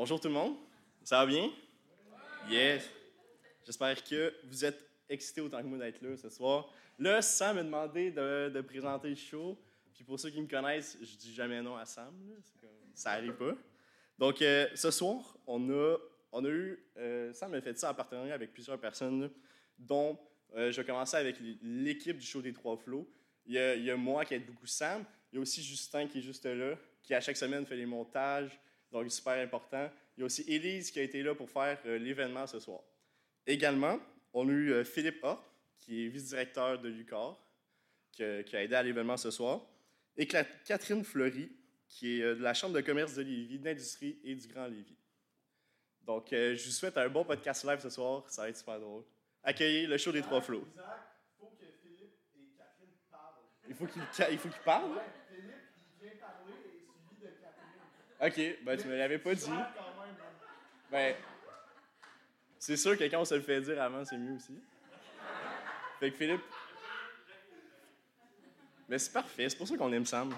Bonjour tout le monde, ça va bien? Yes! J'espère que vous êtes excités autant que moi d'être là ce soir. Là, Sam m'a demandé de, de présenter le show. Puis pour ceux qui me connaissent, je dis jamais non à Sam. comme- ça arrive pas. Donc euh, ce soir, on a, on a eu. euh, Sam a fait ça en partenariat avec plusieurs personnes, là, dont euh, je vais commencer avec l'équipe du show des Trois Flots. Il y, a, il y a moi qui aide beaucoup Sam. Il y a aussi Justin qui est juste là, qui à chaque semaine fait les montages. Donc, super important. Il y a aussi Élise qui a été là pour faire euh, l'événement ce soir. Également, on a eu euh, Philippe A, qui est vice-directeur de l'UCAR, qui, a- qui a aidé à l'événement ce soir. Et Catherine Fleury, qui est euh, de la Chambre de commerce de Lévis, d'industrie et du Grand Lévis. Donc, je vous souhaite un bon podcast live ce soir. Ça va être super drôle. Accueillez le show des Trois Flots. Il faut qu'il ca- il faut qu'il parle? Ok, ben tu me l'avais pas dit. Ben, c'est sûr que quand on se le fait dire avant, c'est mieux aussi. Fait que Philippe. Mais c'est parfait, c'est pour ça qu'on aime Sam.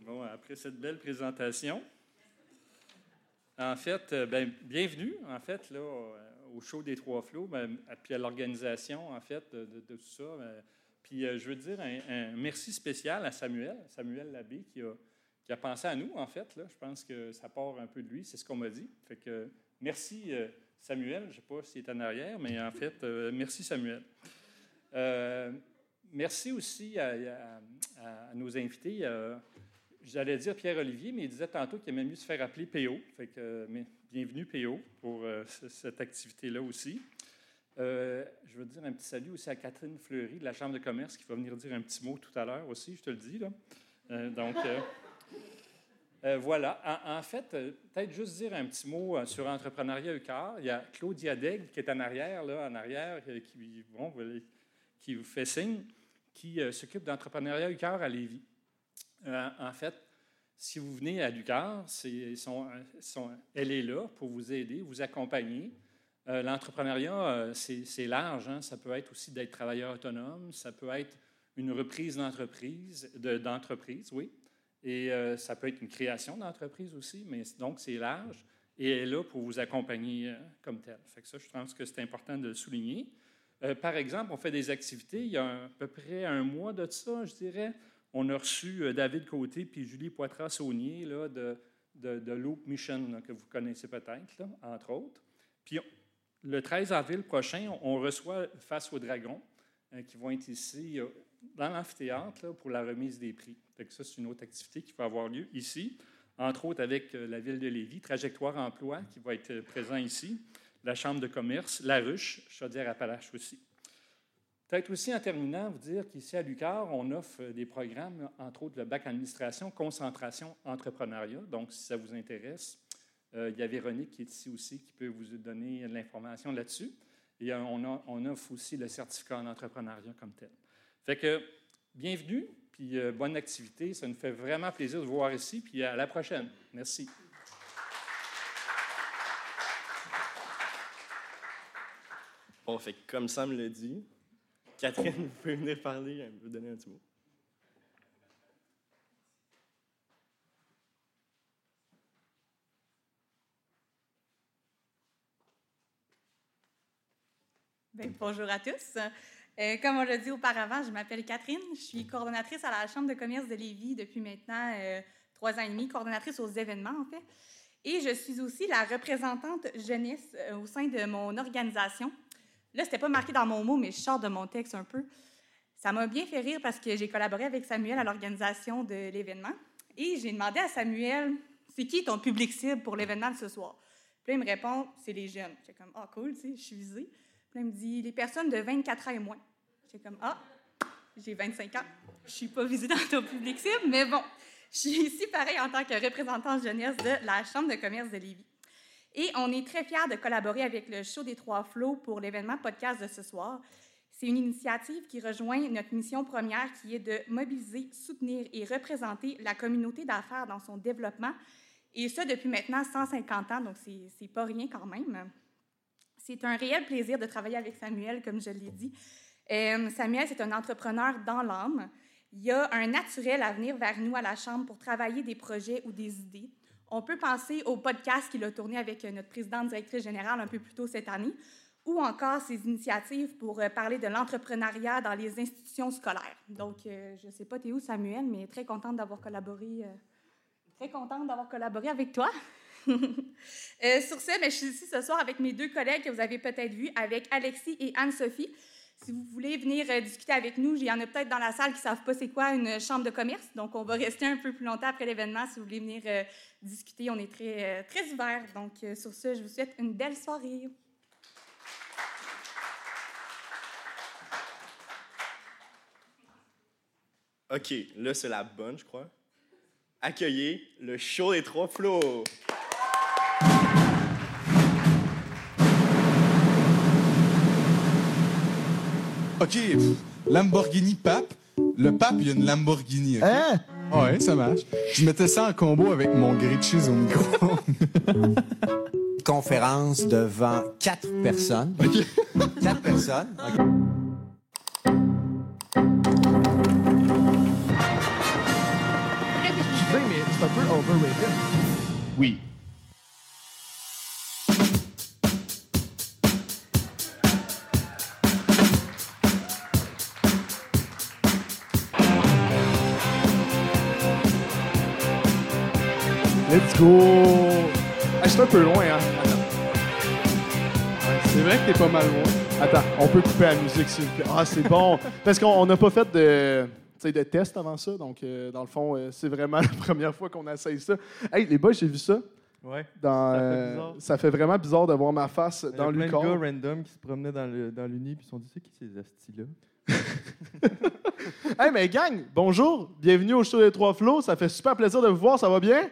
Bon, après cette belle présentation, en fait, euh, ben, bienvenue, en fait, là, au- au show des Trois Flots, ben, puis à l'organisation, en fait, de, de- de tout ça. ben, puis euh, je veux dire un, merci spécial à Samuel, Samuel Labbé, qui a, pensé à nous, en fait. Là. Je pense que ça part un peu de lui, c'est ce qu'on m'a dit. Fait merci, euh, Samuel. Je ne sais pas s'il est en arrière, mais en fait, euh, merci, Samuel. Merci aussi à, nos invités. J'allais dire Pierre-Olivier, mais il disait tantôt qu'il aimait mieux se faire appeler PO. Fait bienvenue PO pour ce- cette activité-là aussi. Euh, je veux dire un petit salut aussi à Catherine Fleury de la Chambre de commerce qui va venir dire un petit mot tout à l'heure aussi, je te le dis. Là. Euh, donc, euh, voilà. En, fait, peut-être juste dire un petit mot sur Entrepreneuriat UQAR. Il y a Claudia Daigle qui est en arrière, là, en arrière, qui, qui vous fait signe, qui s'occupe d'Entrepreneuriat UQAR à Lévis. En fait, si vous venez à Lucar, elle est là pour vous aider, vous accompagner. Euh, L'entrepreneuriat, euh, c'est large. hein. Ça peut être aussi d'être travailleur autonome, ça peut être une reprise d'entreprise, de- d'entreprise, oui. Et euh, ça peut être une création d'entreprise aussi, mais donc c'est large. Et elle est là pour vous accompagner euh, comme tel. Fait que ça, je pense que c'est important de souligner. Par exemple, on fait des activités. Il y a à peu près un mois de ça, je dirais. On a reçu David Côté puis Julie Poitras-Saunier de, de, de Loop Mission, que vous connaissez peut-être, entre autres. Puis le 13 avril prochain, on, reçoit Face aux Dragons, euh, qui vont être ici euh, dans l'amphithéâtre pour la remise des prix. Ça, c'est une autre activité qui va avoir lieu ici, entre autres avec euh, la ville de Lévis, Trajectoire Emploi, qui va être présent ici, la Chambre de commerce, La Ruche, Chaudière-Appalaches aussi. Peut-être aussi en terminant, vous dire qu'ici à l'UQAR, on offre des programmes, entre autres le bac administration, concentration, entrepreneuriat. Donc, si ça vous intéresse, euh, il y a Véronique qui est ici aussi qui peut vous donner l'information là-dessus. Et euh, on, offre aussi le certificat en entrepreneuriat comme tel. Fait que, bienvenue, puis euh, bonne activité. Ça nous fait vraiment plaisir de vous voir ici, puis à la prochaine. Merci. Bon, fait que comme Sam l'a dit, Catherine, vous pouvez venir parler, vous donner un petit mot. Bien, bonjour à tous. Euh, comme on l'a dit auparavant, je m'appelle Catherine. Je suis coordonnatrice à la Chambre de commerce de Lévis depuis maintenant euh, trois ans et demi, coordonnatrice aux événements, en fait. Et je suis aussi la représentante jeunesse euh, au sein de mon organisation. Là, c'était pas marqué dans mon mot, mais je sors de mon texte un peu. Ça m'a bien fait rire parce que j'ai collaboré avec Samuel à l'organisation de l'événement. Et j'ai demandé à Samuel, c'est qui ton public cible pour l'événement de ce soir? Puis là, il me répond, c'est les jeunes. J'ai comme, ah, cool, tu sais, je suis visée. Puis il me dit, les personnes de 24 ans et moins. J'ai comme, ah, j'ai 25 ans. Je suis pas visée dans ton public cible, mais bon, je suis ici pareil en tant que représentante jeunesse de la Chambre de commerce de Lévis. Et on est très fiers de collaborer avec le Show des Trois Flots pour l'événement podcast de ce soir. C'est une initiative qui rejoint notre mission première qui est de mobiliser, soutenir et représenter la communauté d'affaires dans son développement, et ça depuis maintenant 150 ans, donc c'est pas rien quand même. C'est un réel plaisir de travailler avec Samuel, comme je l'ai dit. Euh, Samuel, c'est un entrepreneur dans l'âme. Il y a un naturel à venir vers nous à la Chambre pour travailler des projets ou des idées. On peut penser au podcast qu'il a tourné avec notre présidente directrice générale un peu plus tôt cette année, ou encore ses initiatives pour euh, parler de l'entrepreneuriat dans les institutions scolaires. Donc, euh, je ne sais pas, t'es où, Samuel, mais très contente d'avoir collaboré, très contente d'avoir collaboré avec toi. Sur ce, mais je suis ici ce soir avec mes deux collègues que vous avez peut-être vus, avec Alexis et Anne-Sophie. Si vous voulez venir euh, discuter avec nous, il y en a peut-être dans la salle qui ne savent pas c'est quoi une chambre de commerce. Donc, on va rester un peu plus longtemps après l'événement. Si vous voulez venir euh, discuter, on est très, euh, très. Donc, sur ce, je vous souhaite une belle soirée. OK, là, c'est la bonne, je crois. Accueillez le show des trois flots. OK, Lamborghini pape. Le pape, il y a une Lamborghini. OK? Hein? Ouais, ça marche. Je mettais ça en combo avec mon grilled cheese au micro. Conférence devant quatre personnes. Quatre personnes. OK. Je sais, mais c'est un peu overrated. oui. Let's go! Ah, je suis un peu loin, hein? Attends. C'est vrai que t'es pas mal loin. Attends, on peut couper la musique s'il vous plaît. Ah, c'est bon. Parce qu'on n'a pas fait de, tu sais, de test avant ça. Donc, euh, dans le fond, euh, c'est vraiment la première fois qu'on essaye ça. Hey, les boys, j'ai vu ça. Ouais. Dans, Ça fait euh, bizarre. ça fait vraiment bizarre de voir ma face Il y a dans plein le de gars corps. random qui se promenaient dans le- dans l'Uni puis ils se sont dit c'est qui ces astis-là? Hey, mais gang, bonjour. Bienvenue au show des Trois Flots. Ça fait super plaisir de vous voir. Ça va bien?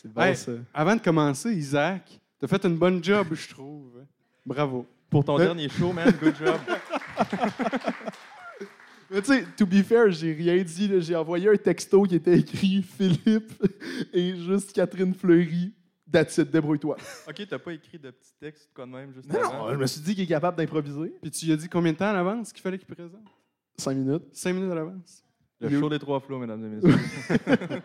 C'est bon, Hey, ça. Avant de commencer, Isaac, t'as fait une bonne job, je trouve. Bravo. Pour ton Euh. dernier show, man, good job. Mais tu sais, to be fair, j'ai rien dit. J'ai envoyé un texto qui était écrit Philippe et juste Catherine Fleury. That's it, débrouille-toi. OK, t'as pas écrit de petits textes quoi de même juste Non, avant? non, je me suis dit qu'il est capable d'improviser. Puis tu lui as dit combien de temps à l'avance qu'il fallait qu'il présente? Cinq minutes. Cinq minutes à l'avance. Le show des trois flots, mesdames et messieurs.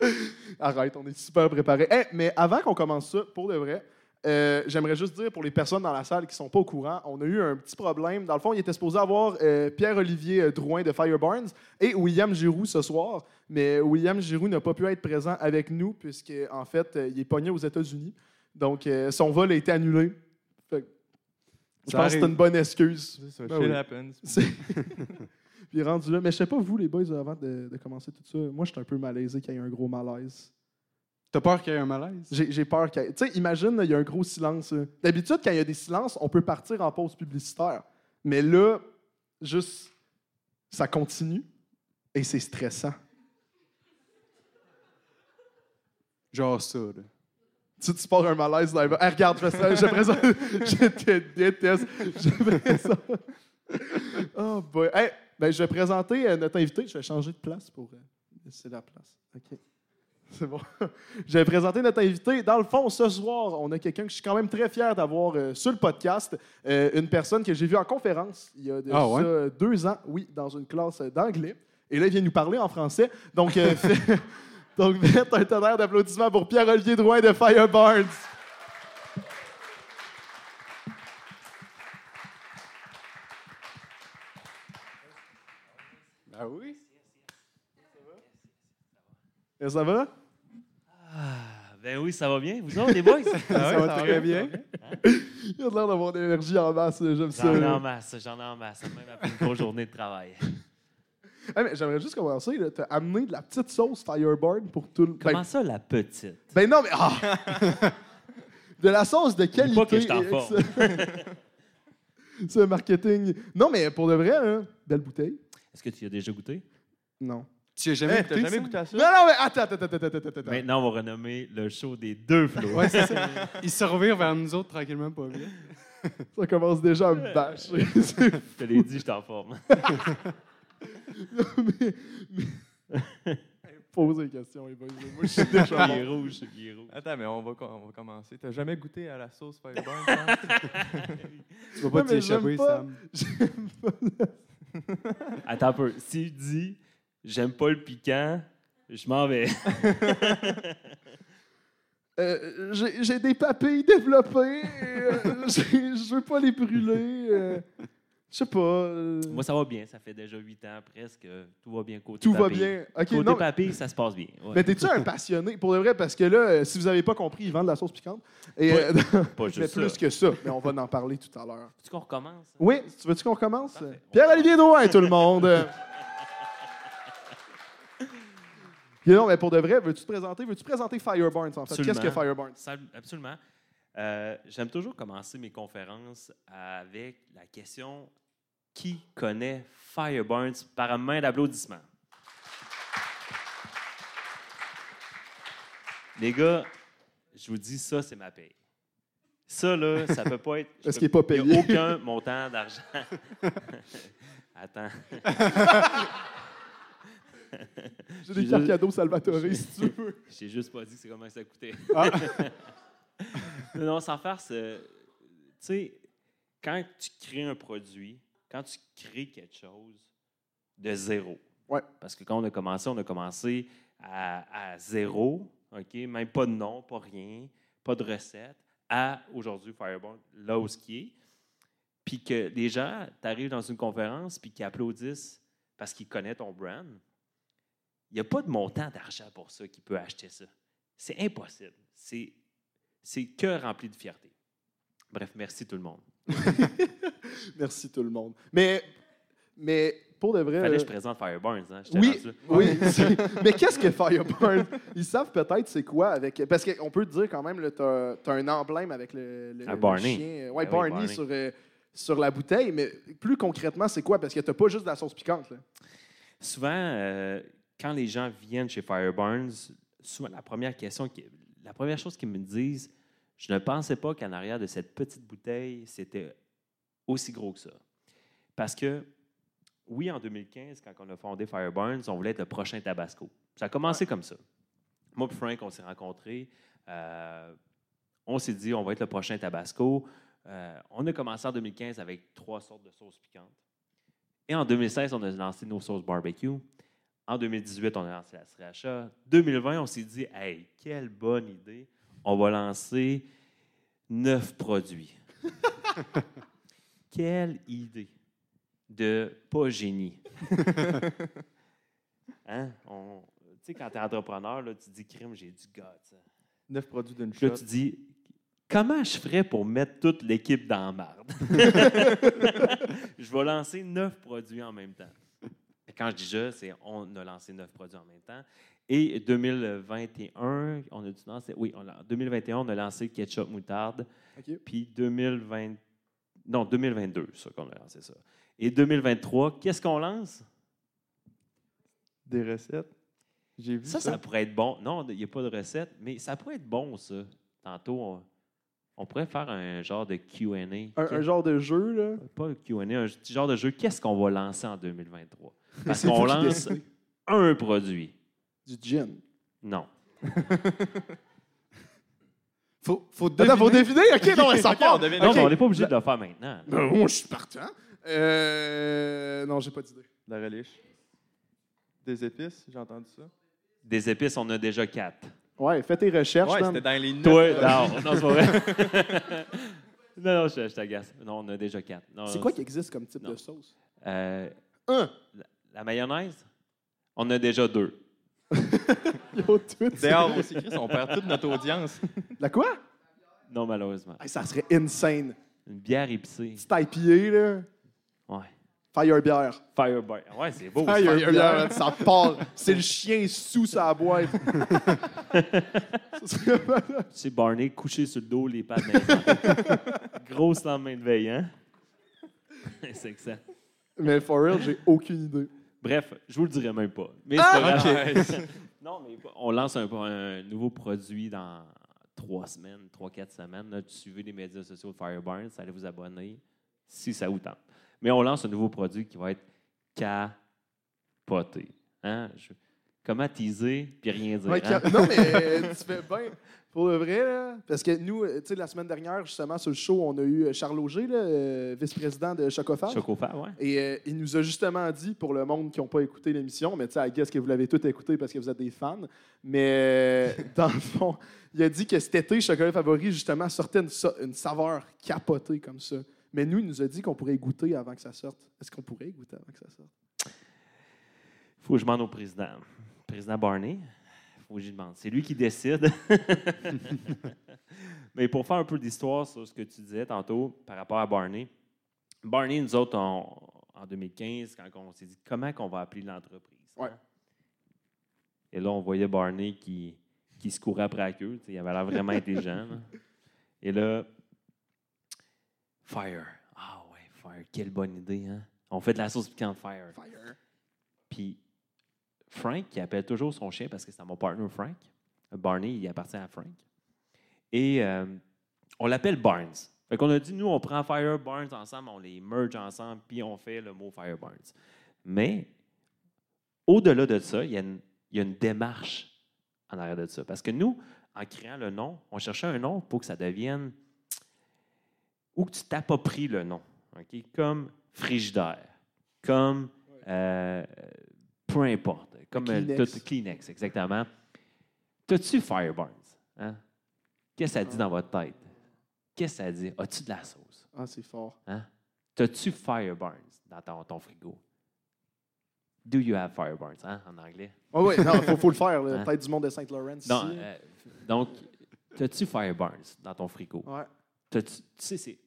Arrête, on est super préparés. Hey, mais avant qu'on commence ça, pour de vrai, euh, j'aimerais juste dire pour les personnes dans la salle qui sont pas au courant, on a eu un petit problème. Dans le fond, il était supposé avoir euh, Pierre-Olivier euh, Drouin de Fireburns et William Giroux ce soir, mais William Giroux n'a pas pu être présent avec nous puisque en fait, il est pogné aux États-Unis. Donc, euh, son vol a été annulé. Fait que je pense que c'est une bonne excuse. Ça, Ben oui. happens. C'est- Puis rendu là. Mais je sais pas, vous, les boys, avant de, de commencer tout ça, moi, je suis un peu malaisé qu'il y ait un gros malaise. T'as peur qu'il y ait un malaise? J'ai peur qu'il y ait- Tu sais, imagine, il y a un gros silence. D'habitude, quand il y a des silences, on peut partir en pause publicitaire. Mais là, juste, ça continue et c'est stressant. Genre ça, là. Tu, tu pars un malaise live. Hey, regarde, je, fais ça, je te déteste. Je. Oh boy. Hey, ben, je vais présenter euh, notre invité. Je vais changer de place pour euh, laisser la place. OK. C'est bon. Je vais présenter notre invité. Dans le fond, ce soir, on a quelqu'un que je suis quand même très fier d'avoir euh, sur le podcast. Euh, une personne que j'ai vue en conférence il y a déjà Ah ouais? deux ans, oui, dans une classe d'anglais. Et là, il vient nous parler en français. Donc, euh, fait- donc faites un tonnerre d'applaudissements pour Pierre-Olivier Drouin de Firebarns. Ben oui? Et ça va? Ah, ben oui, ça va bien. Vous autres, les boys? ça va très bien. Il a l'air d'avoir de l'énergie en masse, j'aime ça. J'en ai en masse, j'en ai en masse. Même après une grosse journée de travail. Ah, J'aimerais juste commencer. Tu as amené de la petite sauce Fireburn pour tout le. Comment Ben, ça, la petite? ben non, mais. ah! de la sauce de qualité. pas que je t'en forme. un marketing. Non, mais pour de vrai, hein, belle bouteille. Est-ce que tu y as déjà goûté? Non. Tu as jamais Hey, goûté T'as jamais ça? goûté à ça? Non, non, mais attends, attends, attends, attends, attends. attends. Maintenant, on va renommer le show des deux flots. Ouais, c'est ça. Ils se revirent vers nous autres tranquillement, pas bien. Ça commence déjà à me bâcher. C'est- Je te l'ai dit, je t'en forme. mais, mais... Posez des questions, les boys. Moi, je suis déjà Il est mort. rouge, il est rouge. Attends, mais on va, on va commencer. T'as jamais goûté à la sauce Fireburn? Sam? Tu vas Ouais, pas t'y mais j'aime échapper, pas- Sam. J'aime pas Attends un peu. S'il dit j'aime pas le piquant, je m'en vais. Euh, j'ai des papilles développées. euh, je veux pas les brûler. euh, je sais pas. euh, Moi, ça va bien. Ça fait déjà huit ans presque. Tout va bien côté tout va bien. Ok, Côté non, ça se passe bien. Ouais. mais t'es-tu un passionné pour de vrai? Parce que là, euh, si vous avez pas compris, ils vendent de la sauce piquante. Et, Pas- euh, Pas mais plus que ça. Mais on va en parler tout à l'heure. Est-ce qu'on recommence? Oui, tu veux-tu qu'on recommence? Pierre-Olivier Drouin, tout le monde. Non, mais pour de vrai, veux-tu te présenter? Veux-tu présenter Fireburns, en fait? Qu'est-ce que. Fireburns? Absolument. Euh, J'aime toujours commencer mes conférences avec la question qui connaît Fireburns par un main d'applaudissement? Les gars, je vous dis, ça, c'est ma paye. Ça, là, ça peut pas être. Est-ce qu'il est pas il y a payé? aucun montant d'argent. Attends. J'ai des cartes cadeaux Salvatore, si tu veux. J'ai juste pas dit c'est comment ça coûtait. Ah. non, sans farce, euh, tu sais, quand tu crées un produit, quand tu crées quelque chose de zéro, Ouais. parce que quand on a commencé, on a commencé à, à zéro, OK, même pas de nom, pas rien, pas de recette, à aujourd'hui Fireball, là où ce qui est. Puis que les gens, tu arrives dans une conférence, puis qu'ils applaudissent parce qu'ils connaissent ton brand, il n'y a pas de montant d'argent pour ça qui peut acheter ça. C'est impossible. C'est, c'est que rempli de fierté. Bref, merci tout le monde. Merci tout le monde. Mais, mais pour de vrai. Fallait que je présente Fireburns. Hein? Oui, oui. mais qu'est-ce que Fireburn? Ils savent peut-être c'est quoi avec. Parce qu'on peut te dire quand même, tu as, un emblème avec le, le Barney. chien. Ouais, Ben oui, Barney, Barney. Sur, euh, sur la bouteille. Mais plus concrètement, c'est quoi? Parce que tu pas juste de la sauce piquante. Là. Souvent, euh, quand les gens viennent chez Fireburns, souvent la première question, la première chose qu'ils me disent, je ne pensais pas qu'en arrière de cette petite bouteille, c'était aussi gros que ça. Parce que, oui, en 2015, quand on a fondé Fireburns, on voulait être le prochain Tabasco. Ça a commencé comme ça. Moi et Frank, on s'est rencontrés. euh, on s'est dit, on va être le prochain Tabasco. Euh, on a commencé en 2015 avec trois sortes de sauces piquantes. Et en 2016, on a lancé nos sauces barbecue. En 2018, on a lancé la sriracha. 2020, on s'est dit, hey, quelle bonne idée. On va lancer neuf produits. quelle idée de pas génie. hein? On- Tu sais, quand tu es entrepreneur, là, tu dis, crime, j'ai du gars. Neuf produits d'une Puis là, tu dis, comment je ferais pour mettre toute l'équipe dans la marde? je vais lancer neuf produits en même temps. Quand je dis je, c'est on a lancé neuf produits en même temps. Et 2021, on a dû lancer, oui, on a- 2021, on a lancé ketchup moutarde. Puis 2020, non, 2022, ça qu'on a lancé ça. Et 2023, qu'est-ce qu'on lance? Des recettes. J'ai vu Ça, ça. ça pourrait être bon. Non, il n'y a pas de recette, mais ça pourrait être bon, ça. Tantôt, on, on pourrait faire un genre de QA. Un, un genre de jeu. Là? Pas le QA, un petit genre de jeu. Qu'est-ce qu'on va lancer en 2023? Parce qu'on lance un produit. Du gin. Non. Faut, faut Attends, faut deviner? OK, non, ça part. Non, on n'est pas obligé de le faire maintenant. Ben, moi, je suis partant. Euh, non, j'ai pas d'idée. La relish. Des épices, j'ai entendu ça. Des épices, on a déjà quatre. Ouais, fais tes recherches. Ouais, c'était dans les. Toi, produits. non, non, c'est pas vrai. non, non, je, je t'agace. Non, on a déjà quatre. Non, C'est non, quoi qui existe comme type non. de sauce? Euh, Un. La mayonnaise, on a déjà deux. Yo, tout. D'ailleurs, aussi, Chris, on perd toute notre audience. La quoi? Non, malheureusement. Hey, ça serait insane. Une bière épicée. Petit IPA, là. Ouais. Fire beer. Firebar. Ouais, c'est beau. Fire ça. beer, ça part. C'est le chien sous sa boîte. Ça serait malade. C'est Barney couché sur le dos, les pattes. Grosse lendemain de veille, hein? c'est excellent. Mais for real, j'ai aucune idée. Bref, je vous le dirai même pas. Mais c'est Ah! pas grave. Ok. non, mais on lance un, un nouveau produit dans trois semaines, trois, quatre semaines. Là, suivez les médias sociaux de Fireburns, allez vous abonner si ça vous tente. Mais on lance un nouveau produit qui va être capoté. Hein? Je- Comment teaser puis rien dire? Ouais, hein? Non, mais tu fais bien. Pour le vrai, là, parce que nous, euh, tu sais, la semaine dernière, justement, sur le show, on a eu Charles Auger, euh, vice-président de Chocofab. Chocofab, ouais. Et euh, il nous a justement dit, pour le monde qui n'a pas écouté l'émission, mais tu sais, I guess que vous l'avez tout écouté parce que vous êtes des fans, mais euh, dans le fond, il a dit que cet été, Chocolat Favori, justement, sortait une saveur capotée comme ça. Mais nous, il nous a dit qu'on pourrait goûter avant que ça sorte. Est-ce qu'on pourrait goûter avant que ça sorte? faut que je demande au président. Président Barney, faut que je lui demande. C'est lui qui décide. Mais pour faire un peu d'histoire sur ce que tu disais tantôt par rapport à Barney, Barney, nous autres, on- en 2015, quand on s'est dit comment qu'on va appeler l'entreprise. hein? Et là, on voyait Barney qui, qui se courait après la queue. Il avait l'air vraiment intelligent. là. Et là, Fire. Ah ouais, Fire. Quelle bonne idée. Hein? On fait de la sauce piquante Fire. Fire. Puis Frank, qui appelle toujours son chien parce que c'est mon partner Frank. Barney, il appartient à Frank. Et euh, on l'appelle Barnes. Fait qu'on a dit, nous, on prend Fire Barnes ensemble, on les merge ensemble, puis on fait le mot Fire Barnes. Mais au-delà de ça, il y, a une, démarche en arrière de ça. Parce que nous, en créant le nom, on cherchait un nom pour que ça devienne. ou que tu t'appropries le nom. OK? Comme frigidaire, comme. euh, peu importe. Comme euh, Kleenex. tout- Kleenex, exactement. T'as-tu Fireburns? Hein? Qu'est-ce que ça dit dans votre tête? Qu'est-ce que ça dit? As-tu de la sauce? Ah, c'est fort. Hein? T'as-tu Fireburns dans ton, ton frigo? Do you have Fireburns, hein, en anglais? Oui, oui, non, il faut, faut le faire. Hein? Peut-être du monde de Saint-Laurent. ici. Non, euh, donc, t'as-tu Fireburns dans ton frigo? Ouais. T'as-tu- tu sais, c'est.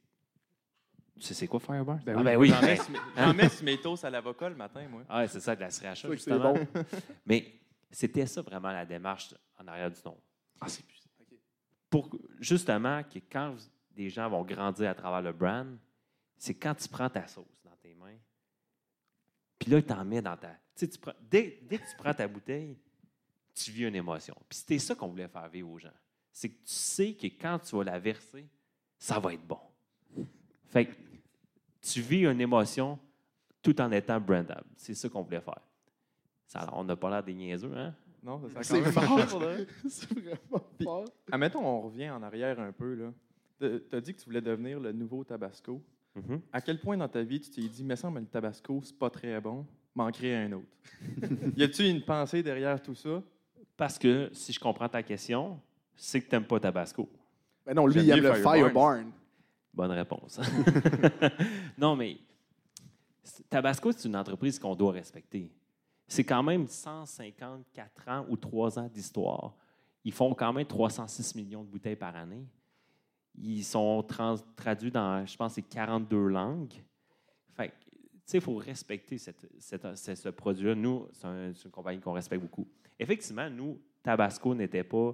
Tu sais, c'est quoi Fireburns? Ben ah, oui, ben oui. J'en mets, toasts à l'avocat le matin, moi. Ah, ouais, c'est ça, de la sriracha, justement. bon. Mais c'était ça vraiment la démarche en arrière du nom. Ah, c'est plus. Pour justement que quand vous- des gens vont grandir à travers le brand, c'est quand tu prends ta sauce dans tes mains, puis là, tu en mets dans ta. Tu sais, tu prends- dès, dès que tu prends ta bouteille, tu vis une émotion. Puis c'était ça qu'on voulait faire vivre aux gens. C'est que tu sais que quand tu vas la verser, ça va être bon. Fait que tu vis une émotion tout en étant brandable. C'est ça qu'on voulait faire. Ça, on n'a pas l'air des niaiseux, hein? Non, ça, C'est quand même fort. de vrai. c'est vraiment fort. Admettons, on revient en arrière un peu. là. T'as- T'as dit que tu voulais devenir le nouveau Tabasco. Mhm. À quel point dans ta vie tu t'es dit, mais ça, mais le Tabasco, c'est pas très bon, m'en créer un autre? y a-tu une pensée derrière tout ça? Parce que, si je comprends ta question, c'est que tu n'aimes pas Tabasco. Ben non, lui, il aime le Fireburns. Bonne réponse. non, mais Tabasco, c'est une entreprise qu'on doit respecter. C'est quand même 154 ans ou 3 ans d'histoire. Ils font quand même 306 millions de bouteilles par année. Ils sont traduits dans, je pense, c'est 42 langues. Fait il faut respecter cette, ce, produit-là. Nous, c'est une compagnie qu'on respecte beaucoup. Effectivement, nous, Tabasco n'était pas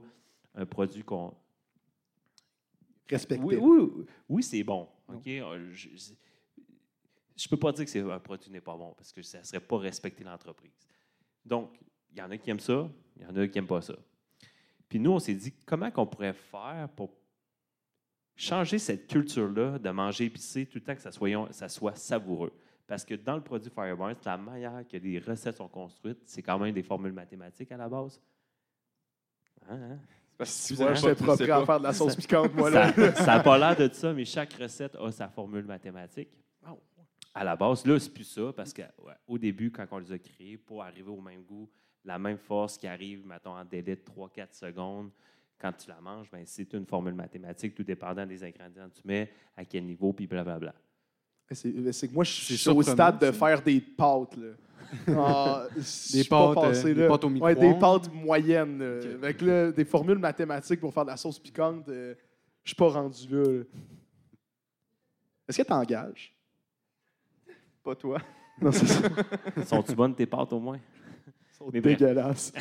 un produit qu'on Respecté. oui, oui, oui, c'est bon. OK? Euh, Je ne peux pas dire que c'est un produit n'est pas bon parce que ça ne serait pas respecter l'entreprise. Donc, il y en a qui aiment ça, il y en a qui n'aiment pas ça. Puis nous, on s'est dit comment qu'on pourrait faire pour changer cette culture-là de manger épicé tout le temps que ça soit, ça soit savoureux? Parce que dans le produit Fireburns, la manière que les recettes sont construites, c'est quand même des formules mathématiques à la base. Hein, hein? Parce que j'étais tu propre à faire de la sauce piquante, moi, là. Ça n'a pas l'air de ça, mais chaque recette a sa formule mathématique. Oh. À la base, là, c'est plus ça, parce qu'au début, quand on les a créés, pour arriver au même goût, la même force qui arrive, mettons, en délai de 3-4 secondes, quand tu la manges, ben, c'est une formule mathématique, tout dépendant des ingrédients que tu mets, à quel niveau, puis blablabla. C'est c'est que moi, je suis au stade de faire des pâtes. Là. Ah, Des euh, des pâtes au Ouais, des pâtes moyennes. Avec là, des formules mathématiques pour faire de la sauce piquante, euh, je suis pas rendu là. là. Est-ce que t'engages? Pas toi. Non, c'est ça. Sont-tu bonnes tes pâtes au moins? Sont Mais dégueulasses.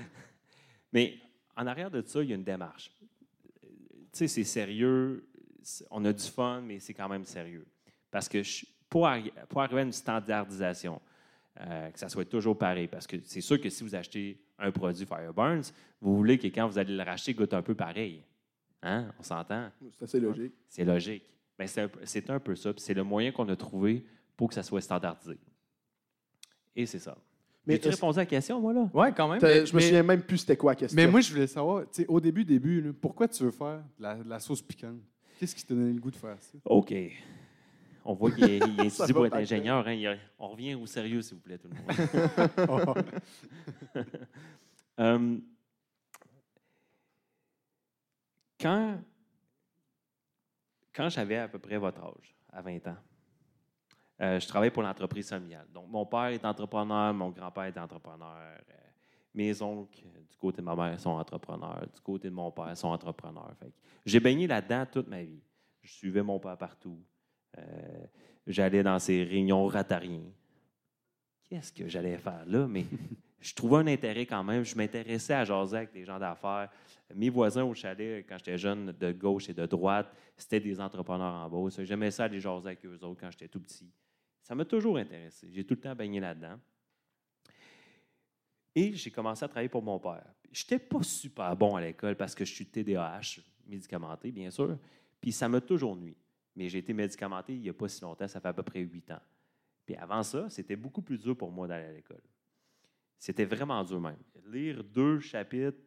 Mais en arrière de ça, il y a une démarche. Tu sais, c'est sérieux, on a du fun, mais c'est quand même sérieux. Parce que je- pour, arri- pour arriver à une standardisation, euh, que ça soit toujours pareil, parce que c'est sûr que si vous achetez un produit Fireburns, vous voulez que quand vous allez le racheter, il goûte un peu pareil. Hein? On s'entend? C'est assez logique. C'est logique. Ben, c'est un, peu- c'est un peu ça. puis C'est le moyen qu'on a trouvé pour que ça soit standardisé. Et c'est ça. Mais Mais tu répondu à la question, moi, là? Ouais, quand même. Mais- Je me mais- souviens même plus c'était quoi la question. Mais moi, je voulais savoir, tu sais, au début, début, là, pourquoi tu veux faire de la, de la sauce piquante? Qu'est-ce qui t'a donné le goût de faire ça? OK. On voit qu'il est, il est Ça étudié pour être ingénieur. hein. Il on revient au sérieux, s'il vous plaît, tout le monde. Euh, quand quand j'avais à peu près votre âge, à 20 ans, euh, je travaillais pour l'entreprise familiale. Donc, mon père est entrepreneur, mon grand-père est entrepreneur. euh, mes oncles, du côté de ma mère, sont entrepreneurs. Du côté de mon père, sont entrepreneurs. J'ai baigné là-dedans toute ma vie. Je suivais mon père partout. Euh, j'allais dans ses réunions rotariens. Qu'est-ce que j'allais faire là? Mais je trouvais un intérêt quand même. Je m'intéressais à jaser avec des gens d'affaires. Mes voisins au chalet, quand j'étais jeune, de gauche et de droite, c'était des entrepreneurs en Beauce. J'aimais ça aller jaser avec eux autres quand j'étais tout petit. Ça m'a toujours intéressé. J'ai tout le temps baigné là-dedans. Et j'ai commencé à travailler pour mon père. Je n'étais pas super bon à l'école parce que je suis TDAH, médicamenté, bien sûr. Puis ça m'a toujours nuit. Mais j'ai été médicamenté il n'y a pas si longtemps, ça fait à peu près huit ans. Puis avant ça, c'était beaucoup plus dur pour moi d'aller à l'école. C'était vraiment dur même. Lire deux chapitres,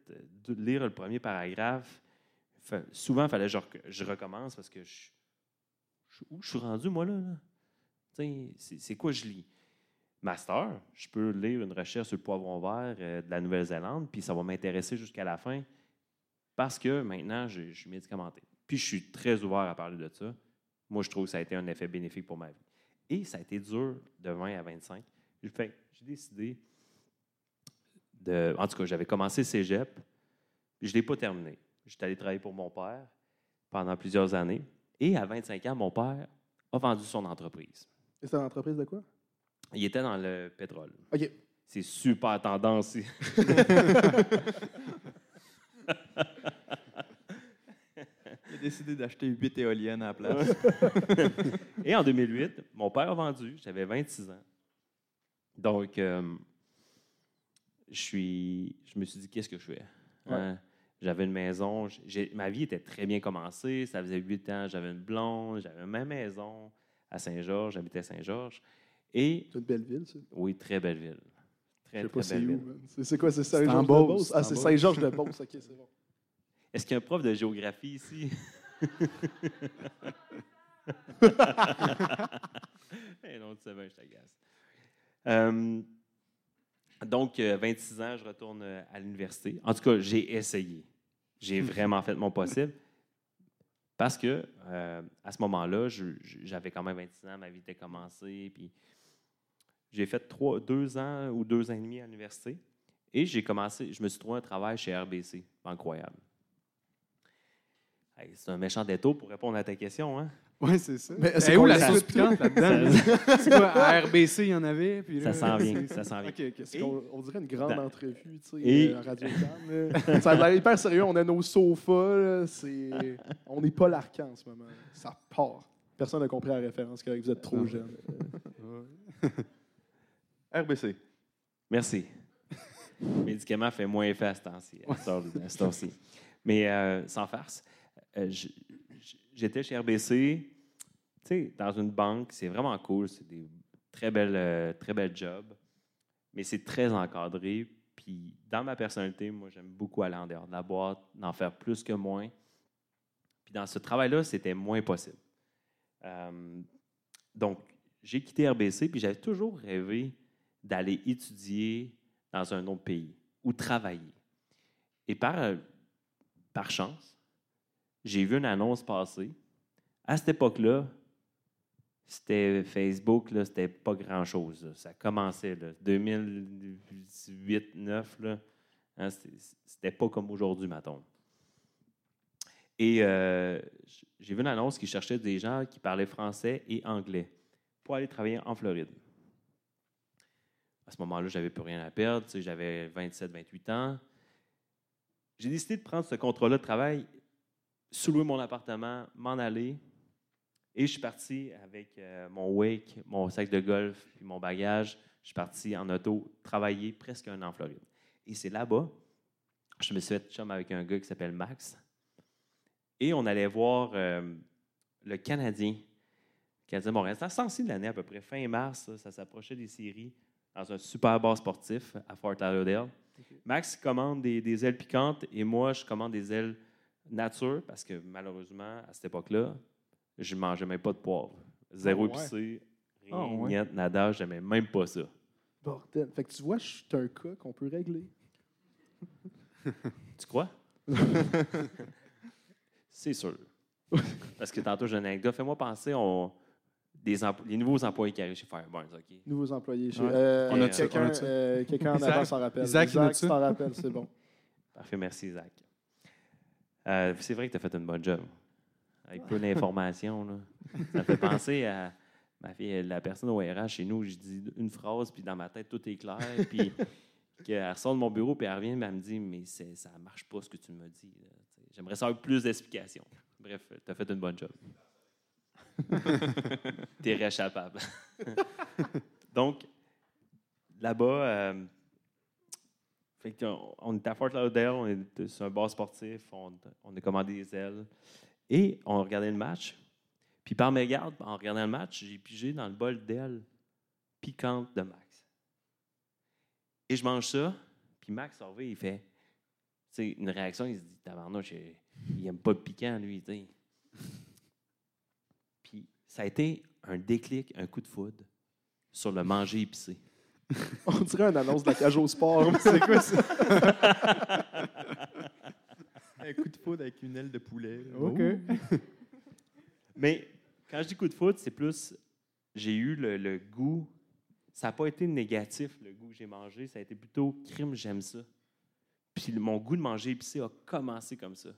lire le premier paragraphe, souvent, il fallait que je, rec- je recommence parce que je, je- où? Je suis rendu, moi, là? là? C'est quoi je lis? Master, je peux lire une recherche sur le poivron vert euh, de la Nouvelle-Zélande, puis ça va m'intéresser jusqu'à la fin parce que maintenant, je, je suis médicamenté. Puis je suis très ouvert à parler de ça. Moi, je trouve que ça a été un effet bénéfique pour ma vie. Et ça a été dur de 20 à 25. J'ai fait- j'ai décidé de. En tout cas, j'avais commencé cégep, puis je ne l'ai pas terminé. J'étais allé travailler pour mon père pendant plusieurs années. Et à 25 ans, mon père a vendu son entreprise. Et C'était une entreprise de quoi? Il était dans le pétrole. OK. C'est super tendance. A décidé d'acheter huit éoliennes à la place. Et en 2008, mon père a vendu, j'avais 26 ans. Donc, euh, je, suis, je me suis dit, qu'est-ce que je fais? Hein? J'avais une maison, j'ai- ma vie était très bien commencée. Ça faisait huit ans, j'avais une blonde, j'avais ma maison à Saint-Georges, j'habitais à Saint-Georges. Et. C'est une belle ville, ça. Oui, très belle ville. Je Très, sais très pas c'est où. C'est c'est quoi, c'est C'est en Saint-Georges de Beauce, Beauce? c'est Ah, c'est Beauce. Saint-Georges de Beauce, OK, c'est bon. Est-ce qu'il y a un prof de géographie ici? Eh non, tu bien, je t'agace. Euh, donc, euh, 26 ans, je retourne euh, à l'université. En tout cas, j'ai essayé. J'ai vraiment fait mon possible. Parce que euh, à ce moment-là, j'avais quand même 26 ans, ma vie était commencée. Puis j'ai fait trois, deux ans ou deux ans et demi à l'université. Et j'ai commencé, je me suis trouvé un travail chez RBC. Incroyable. Hey, c'est un méchant détour pour répondre à ta question, hein? Oui, c'est ça. Mais Mais c'est où la sauce piquante là-dedans? Quoi, à RBC, il y en avait? Puis Ça s'en vient, ça s'en vient. On dirait une grande Dans- entrevue, tu sais, Et- euh, à radio Ça a l'air hyper sérieux. On a nos sofas. là, c'est... On n'est pas l'arcan en ce moment. Ça part. Personne n'a compris la référence, correct, vous êtes trop jeune. RBC. Merci. Le médicament fait moins effet à ce temps-ci. à ce. Mais euh, sans farce, j'étais chez RBC, tu sais, dans une banque, c'est vraiment cool, c'est des très belles, euh, très belles jobs, mais c'est très encadré. Puis dans ma personnalité, moi, j'aime beaucoup aller en dehors de la boîte, d'en faire plus que moins. Puis dans ce travail-là, c'était moins possible. Euh, donc, j'ai quitté RBC, puis j'avais toujours rêvé d'aller étudier dans un autre pays ou travailler. Et par, euh, par chance, j'ai vu une annonce passer. À cette époque-là, c'était Facebook, là, c'était pas grand-chose. Ça commençait, là, 2008, 2009, là. Hein, c'était- pas comme aujourd'hui, mettons. Et euh, j'ai vu une annonce qui cherchait des gens qui parlaient français et anglais pour aller travailler en Floride. À ce moment-là, j'avais plus rien à perdre. J'avais 27, 28 ans. J'ai décidé de prendre ce contrat-là de travail, sous-louer mon appartement, m'en aller. Et je suis parti avec euh, mon wake, mon sac de golf puis mon bagage. Je suis parti en auto travailler presque un an en Floride. Et c'est là-bas, je me suis fait chum avec un gars qui s'appelle Max. Et on allait voir euh, le Canadien, le Canadien Montréal. C'était à de l'année à peu près, fin mars, ça, ça s'approchait des séries dans un super bar sportif à Fort Lauderdale. Max commande des, des ailes piquantes et moi, je commande des ailes nature parce que malheureusement, à cette époque-là, je ne mangeais même pas de poivre. Zéro ouais? épicé, rien, Ah ouais? niet, nada, j'aimais même pas ça. Bordel. Fait que tu vois, je suis un cas qu'on peut régler. Tu crois? C'est sûr. Parce que tantôt, j'ai une anecdote. Fais-moi penser on, des empl- les nouveaux employés qui arrivent chez Fireburns. OK? Nouveaux employés. Chez, Ouais. euh, On a quelqu'un, euh, quelqu'un en Isaac? avant s'en rappelle. Isaac, ça? t'en rappelles, c'est bon. Parfait, merci, Isaac. Euh, c'est vrai que tu as fait une bonne job. Avec peu d'informations. là. Ça me fait penser à ma fille, la personne au RH chez nous. Je dis une phrase, puis dans ma tête, tout est clair. Puis qu'elle ressort de mon bureau, puis elle revient, mais elle me dit Mais ça ne marche pas ce que tu me dis. J'aimerais savoir plus d'explications. Bref, tu as fait une bonne job. T'es réchappable. Donc, là-bas, euh, fait on, on est à Fort Lauderdale, on est sur un bar sportif, on, a commandé des ailes et on regardait le match. Puis par mégarde, en regardant le match, j'ai pigé dans le bol d'ailes piquantes de Max. Et je mange ça, puis Max va, il fait une réaction, il se dit Tabarnouche, il aime pas le piquant, lui. Puis ça a été un déclic, un coup de foudre sur le manger épicé. On dirait une annonce de la cage au sport. c'est quoi ça? Un coup de foudre avec une aile de poulet. OK. Oh. Mais quand je dis coup de foudre, c'est plus j'ai eu le, le goût. Ça n'a pas été négatif, le goût que j'ai mangé. Ça a été plutôt crime, j'aime ça. Puis mon goût de manger épicé a commencé comme ça.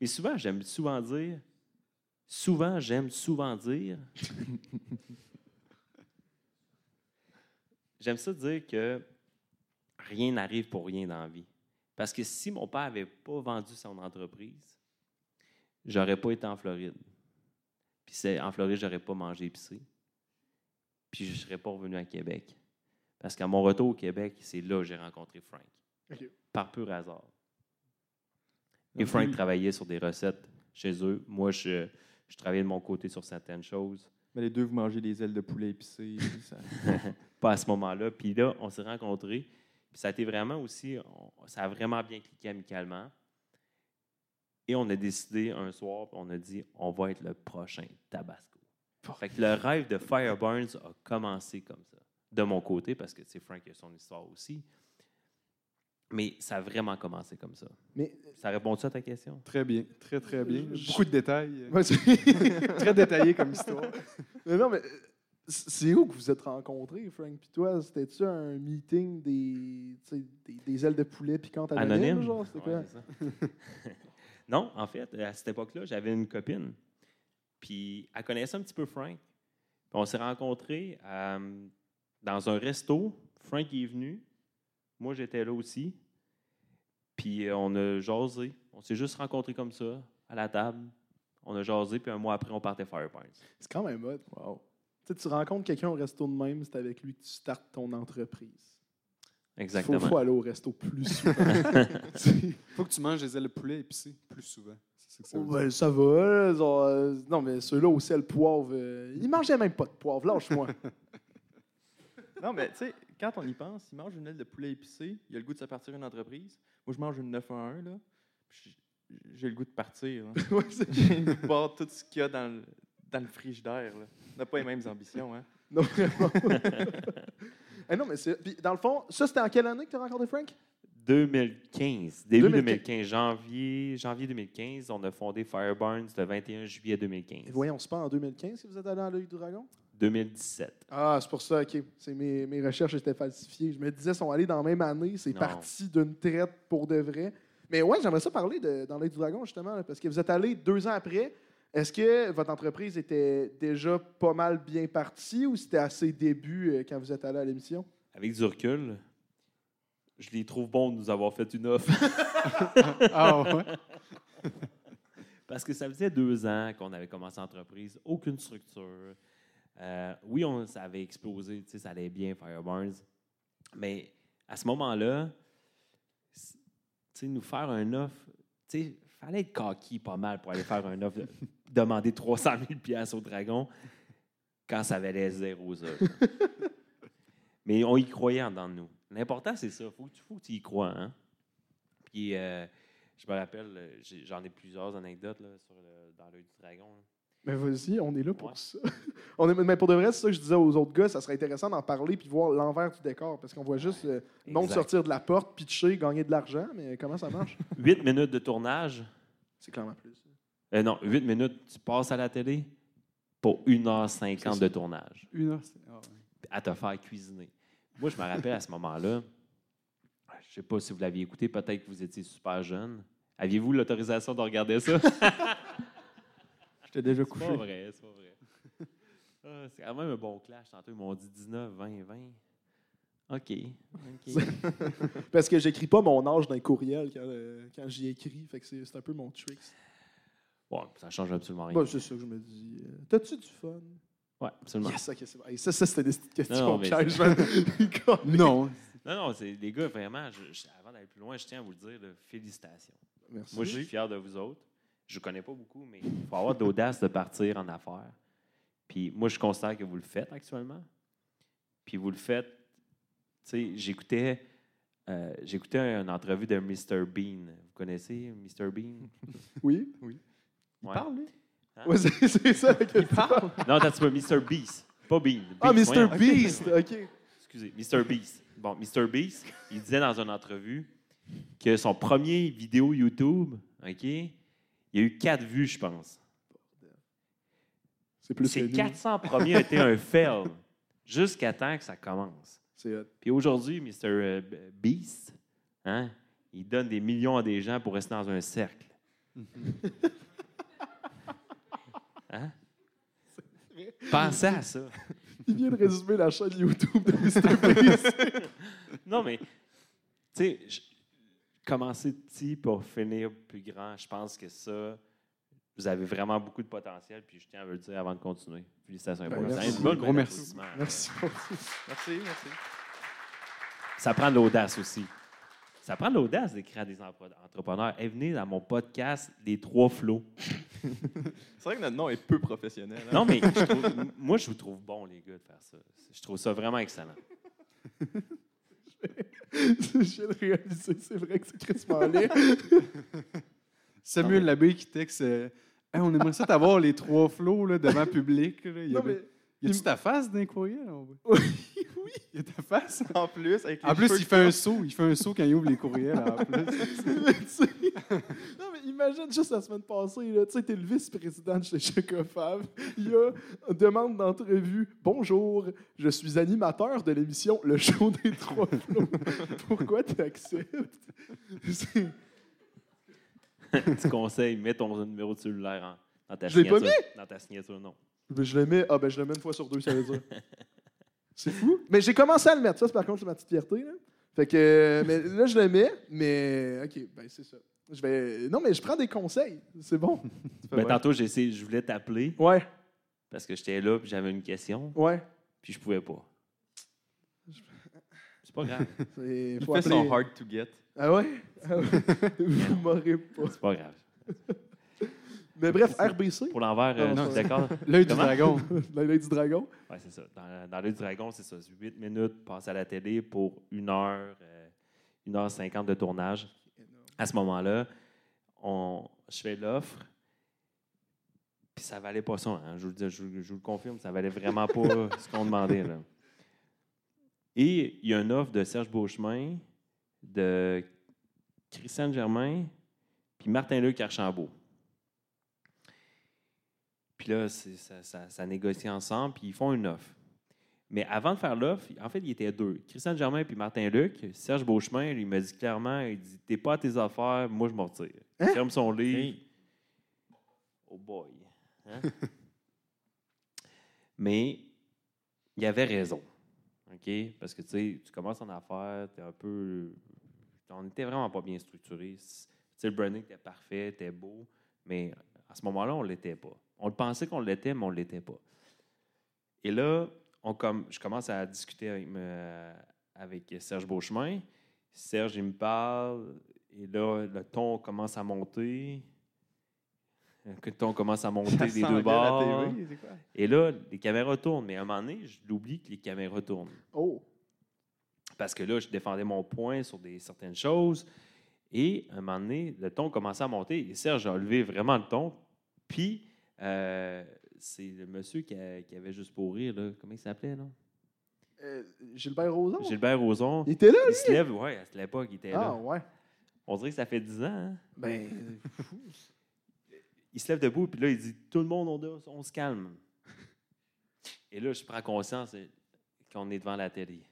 Mais souvent, j'aime souvent dire. Souvent, j'aime souvent dire. J'aime ça dire que rien n'arrive pour rien dans la vie. Parce que si mon père n'avait pas vendu son entreprise, j'aurais pas été en Floride. Puis c'est- en Floride, j'aurais pas mangé épicé. Puis je serais pas revenu à Québec. Parce qu'à mon retour au Québec, c'est là que j'ai rencontré Frank. Par pur hasard. Et Frank travaillait sur des recettes chez eux. Moi, je, je travaillais de mon côté sur certaines choses. Mais les deux, vous mangez des ailes de poulet épicées. ça- pas à ce moment-là. Puis là, on s'est rencontrés. Puis ça a été vraiment aussi, on- ça a vraiment bien cliqué amicalement. Et on a décidé un soir, on a dit, on va être le prochain Tabasco. Fait que le rêve de Fireburns a commencé comme ça. De mon côté, parce que c'est Frank a son histoire aussi. Mais ça a vraiment commencé comme ça. Mais- ça répond à ta question? Très bien, très, très bien. Je- Beaucoup de détails. Très détaillé comme histoire. Mais non, mais euh, c'est où que vous êtes rencontrés, Frank? Puis toi, c'était-tu un meeting des, des, des ailes de poulet piquantes anonymes? Anonyme. genre? C'était quoi? Ouais, c'est ça. non, en fait, à cette époque-là, j'avais une copine. Puis elle connaissait un petit peu Frank. Puis on s'est rencontrés euh, dans un resto. Frank est venu. Moi, j'étais là aussi. Puis euh, on a jasé. On s'est juste rencontrés comme ça, à la table. On a jasé, puis un mois après, on partait Fireburns. C'est quand même hot. Wow. Tu sais, tu rencontres quelqu'un au resto de même, c'est avec lui que tu startes ton entreprise. Exactement. Il faut, aller au resto plus souvent. faut que tu manges des ailes de poulet épicées plus souvent. C'est ça que ça Oh, veut ben, dire. ça va. genre, euh, non, mais ceux-là aussi, le poivre. euh, ils mangeaient même pas de poivre. Lâche-moi. Non, mais tu sais, quand on y pense, il mange une aile de poulet épicé, il a le goût de se partir une entreprise. Moi, je mange une 911, là. puis j'ai- J'ai le goût de partir. là. Ouais, c'est- J'ai le goût de boire tout ce qu'il y a dans le, dans le frigidaire. là. On n'a pas les mêmes ambitions. Hein? non, vraiment. Eh non, mais. Puis, dans le fond, ça, c'était en quelle année que tu as rencontré Frank? 2015. Début 2015. 2015. Janvier, janvier 2015. On a fondé Fireburns le 21 juillet 2015. Et voyons, c'est pas en 2015 que vous êtes allé à l'œil du dragon? 2017. Ah, c'est pour ça, OK. C'est mes, mes recherches étaient falsifiées. Je me disais, ils sont allés dans la même année. C'est Non. parti d'une traite pour de vrai. Mais ouais, j'aimerais ça parler de, dans l'œil du dragon, justement, là, parce que vous êtes allé deux ans après. Est-ce que votre entreprise était déjà pas mal bien partie ou c'était à ses débuts euh, quand vous êtes allé à l'émission? Avec du recul, je les trouve bons de nous avoir fait une offre. Ah ouais? Parce que ça faisait deux ans qu'on avait commencé l'entreprise, aucune structure. Euh, oui, on, ça avait explosé, ça allait bien, Fireburns. Mais à ce moment-là, nous faire un offre, sais, fallait être coquille pas mal pour aller faire un offre, de- demander 300 000 pièces au dragon quand ça valait zéro zéro. Mais on y croyait en dedans de nous. L'important, c'est ça. Il faut, que- faut que tu y crois. Hein? Puis, euh, je me rappelle, j'en ai plusieurs anecdotes là, sur le- dans l'œil du dragon. Mais vas-y, on est là pour Ouais. ça. on est, mais pour de vrai, c'est ça que je disais aux autres gars, ça serait intéressant d'en parler puis voir l'envers du décor. Parce qu'on voit juste euh, le monde Exact. sortir de la porte, pitcher, gagner de l'argent. Mais comment ça marche? Huit minutes de tournage. c'est clairement plus. Euh, non, huit minutes, tu passes à la télé pour 1h50 C'est ça. de tournage Une heure, c'est- ah ouais. à te faire cuisiner. Moi, je me rappelle à ce moment-là, je ne sais pas si vous l'aviez écouté, peut-être que vous étiez super jeune. Aviez-vous l'autorisation de regarder ça? Déjà C'est pas vrai, c'est pas vrai. Ah, c'est quand même un bon clash. Tantôt, ils m'ont dit 19, 20, 20. OK. Parce que j'écris pas mon âge dans les courriels quand, euh, quand j'y écris. Fait que c'est c'est un peu mon trick. Bon, ça change absolument rien. Bon, c'est ça que je me dis. Euh, T'as-tu du fun? Ouais, absolument. Yes, c'est bon. Hey, ça, ça c'était des petites questions Non, non. Non. Non, non, c'est, les gars, vraiment, je- je- avant d'aller plus loin, je tiens à vous le dire, là, félicitations. Merci. Moi, je suis fier de vous autres. Je ne connais pas beaucoup, mais il faut avoir de l'audace de partir en affaires. Puis moi, je considère que vous le faites actuellement. Puis vous le faites. Tu sais, j'écoutais, euh, j'écoutais une entrevue de Mr. Bean. Vous connaissez Mr. Bean? Oui? Oui. Il Ouais. parle, lui? Hein? Ouais, c'est ça la question. Non, t'as pas Mr. Beast? Pas Bean. Ah, Mr. Beast! OK. Excusez, Mr. Beast. Bon, Mr. Beast, il disait dans une entrevue que son premier vidéo YouTube, OK, il y a eu quatre vues, je pense. C'est plus que Ces nous. 400 premiers étaient un fail jusqu'à temps que ça commence. C'est hot. Puis aujourd'hui, Mr. euh, Beast, hein, il donne des millions à des gens pour rester dans un cercle. Hein? Pensez à ça. Il vient de résumer la chaîne YouTube de Mr. Beast. Non, mais, tu sais, je- commencer petit pour finir plus grand, je pense que ça, vous avez vraiment beaucoup de potentiel, puis je tiens à vous le dire avant de continuer. Félicitations. Ben, merci. Un bon Gros merci. Merci. Merci, merci. Ça prend de l'audace aussi. Ça prend de l'audace d'écrire à des entrepreneurs. Et venez dans mon podcast, Les Trois Flots. C'est vrai que notre nom est peu professionnel. hein? Non, mais je trouve- moi, je vous trouve bon, les gars, de faire ça. Je trouve ça vraiment excellent. Je viens de réaliser, c'est vrai que c'est Chris laid. Samuel Labbé qui texte euh, Hey, On aimerait ça t'avoir les trois flots là, devant le public. Là. Il y Non, avait- mais. Y a-tu il- ta face d'un courriel? voit? Oui, Y a ta face? En plus, avec les En plus, il fait un saut. Il fait un saut quand il ouvre les courriels. En plus. Non, mais imagine juste la semaine passée, là, tu sais, t'es le vice-président de chez Chocofab. Il y a une demande d'entrevue. Bonjour, je suis animateur de l'émission Le Show des Trois Flots. Pourquoi tu acceptes? C'est- Petit conseil, mets ton numéro de cellulaire en- dans ta Je l'ai pas signature. Dans ta signature, non. Ben, je le mets. Ah, ben, je le mets une fois sur deux, ça veut dire. C'est fou. Mais j'ai commencé à le mettre. Ça, c'est par contre, c'est ma petite fierté. Là. Fait que. euh, Mais là, je le mets. Mais. OK, ben, c'est ça. Je vais. Non, mais je prends des conseils. C'est bon. Ben, tantôt, j'ai essayé, je voulais t'appeler Ouais, parce que j'étais là et j'avais une question, ouais. puis je pouvais pas. C'est pas grave. C'est- Il faut fait son appeler- hard to get. Ah ouais? Ah ouais. Vous m'aurez pas. C'est pas grave. Mais bref, RBC. Pour l'envers, euh, Non, je suis d'accord. L'œil du dragon. L'œil du dragon. Oui, c'est ça. Dans, dans l'œil du dragon, c'est ça. 8 minutes, passe à la télé pour une heure, euh, une heure cinquante de tournage. À ce moment-là, on, je fais l'offre. Puis ça valait pas ça. hein. Je, vous le dis- je vous- je vous le confirme, ça valait vraiment pas ce qu'on demandait. Là. Et il y a une offre de Serge Beauchemin de Christiane Germain, puis Martin-Luc Archambault. Puis là, ça, ça- ça négocie ensemble, puis ils font une offre. Mais avant de faire l'offre, en fait, il était deux. Christiane Germain puis Martin-Luc. Serge Beauchemin, lui, il m'a dit clairement, il dit, t'es pas à tes affaires, moi, je m'en retire. Il ferme son livre. Oh boy. Hein? Mais il avait raison. OK? Parce que tu sais, tu commences en affaires, tu es un peu. On n'était vraiment pas bien structuré. Tu sais, le branding était parfait, était beau, mais à ce moment-là, on ne l'était pas. On le pensait qu'on l'était, mais on ne l'était pas. Et là, on comme, je commence à discuter avec, me- avec Serge Beauchemin. Serge, il me parle, et là, le ton commence à monter. Le ton commence à monter Ça des deux bords. TV, c'est quoi? Et là, les caméras tournent. Mais à un moment donné, je l'oublie que les caméras tournent. Oh! Parce que là, je défendais mon point sur des, certaines choses. Et à un moment donné, le ton commençait à monter. Et Serge a levé vraiment le ton. Puis, euh, c'est le monsieur qui, a- qui avait juste pour rire. Là. Comment il s'appelait? Là? Euh, Gilbert Rozon? Gilbert Rozon. Il était là, Il se lève, oui, à cette époque, il était Ah, là. ouais. On dirait que ça fait 10 ans. hein? Ben, il se lève debout, puis là, il dit Tout le monde, on, on se calme. Et là, je prends conscience euh, qu'on est devant la télé.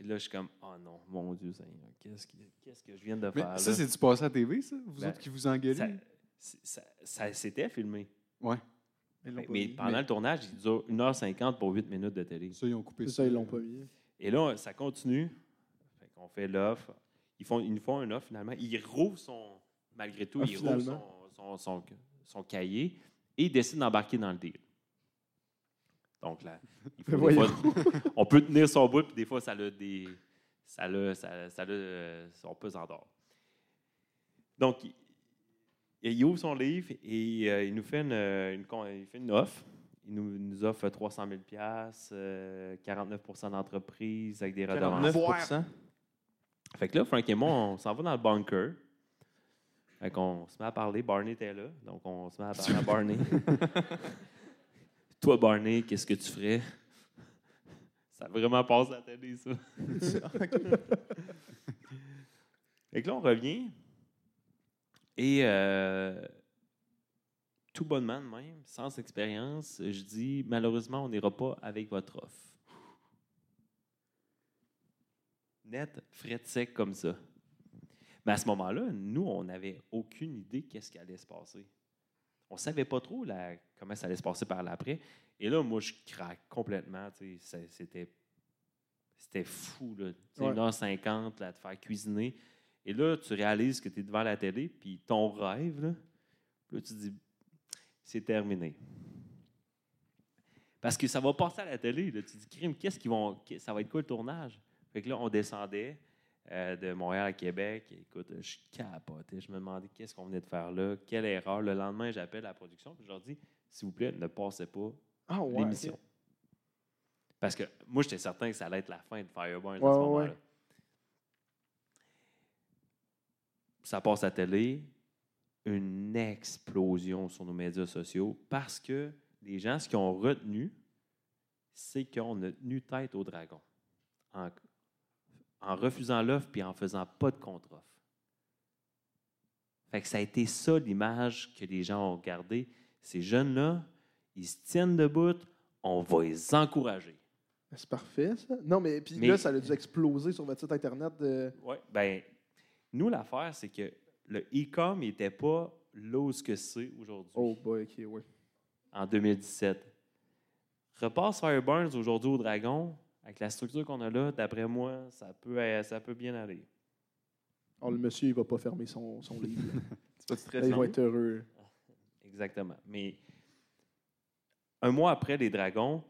Et là, je suis comme Oh non, mon Dieu Seigneur, qu'est-ce que, qu'est-ce que je viens de Mais faire? ça, là? c'est-tu passé à la TV, ça? Vous Ben, autres qui vous engueulez? Ça, c'est- ça, ça s'était filmé. Ouais. Ils l'ont Mais, pendant Mais- le tournage, il dure 1h50 pour 8 minutes de télé. Ça, ils ont coupé ça. ça, ils l'ont pas mis. Et là, ça continue. Fait qu'on fait l'offre. Ils, font, ils nous font une offre finalement. Il rouvre son, malgré tout, Ah, il rouvre son, son, son- son cahier et il décide d'embarquer dans le deal. Donc là, il faut fois- on peut tenir son bout, puis des fois, ça a des. Ça a, ça, euh, son pesant d'or. Donc, il, il ouvre son livre et euh, il nous fait une, une con- il fait une offre. Il nous, nous offre 300 000 euh, 49% d'entreprise avec des redevances. 49% Fait que là, Frank et moi, on s'en va dans le bunker. Fait qu'on se met à parler. Barney était là. Donc, on se met à parler à Barney. Toi, Barney, qu'est-ce que tu ferais? Ça vraiment passé à la télé, ça. fait que là, on revient. Et euh, tout bonnement de même, sans expérience, je dis malheureusement, on n'ira pas avec votre offre. Net, frais de sec comme ça. Mais à ce moment-là, nous, on n'avait aucune idée qu'est-ce qui allait se passer. On ne savait pas trop la- comment ça allait se passer par l'après. Et là, moi, je craque complètement. C'était, c'était fou. Là. Tu sais, Ouais. 1h50 là, de faire cuisiner. Et là, tu réalises que tu es devant la télé, puis ton rêve, là, là, tu te dis, c'est terminé. Parce que ça va passer à la télé. Là. Tu te dis, crime, qu'est-ce qu'ils vont. Ça va être quoi le tournage? Fait que là, on descendait euh, de Montréal à Québec. Écoute, je capotais. Je me demandais qu'est-ce qu'on venait de faire là, quelle erreur. Le lendemain, j'appelle la production et je leur dis, s'il vous plaît, ne passez pas Ah, ouais. l'émission. Parce que moi, j'étais certain que ça allait être la fin de Fireburn à ce moment-là. ouais. Ça passe à télé, une explosion sur nos médias sociaux parce que les gens, ce qu'ils ont retenu, c'est qu'on a tenu tête au dragon en, en refusant l'offre puis en faisant pas de contre-offre. Fait que ça a été ça l'image que les gens ont regardée. Ces jeunes-là, ils se tiennent debout, on va les encourager. C'est parfait, ça. Non, mais puis là, ça a dû exploser sur votre site Internet. De... Oui, ben nous, l'affaire, c'est que le e-com n'était pas là où que c'est aujourd'hui, Oh, boy, ok, oui. en 2017. Repasse Fireburns aujourd'hui au Dragon, avec la structure qu'on a là, d'après moi, ça peut, ça peut bien aller. Oh, le monsieur, il va pas fermer son, son livre. C'est pas Là, stressant. il va être heureux. Exactement. Mais un mois après les Dragons,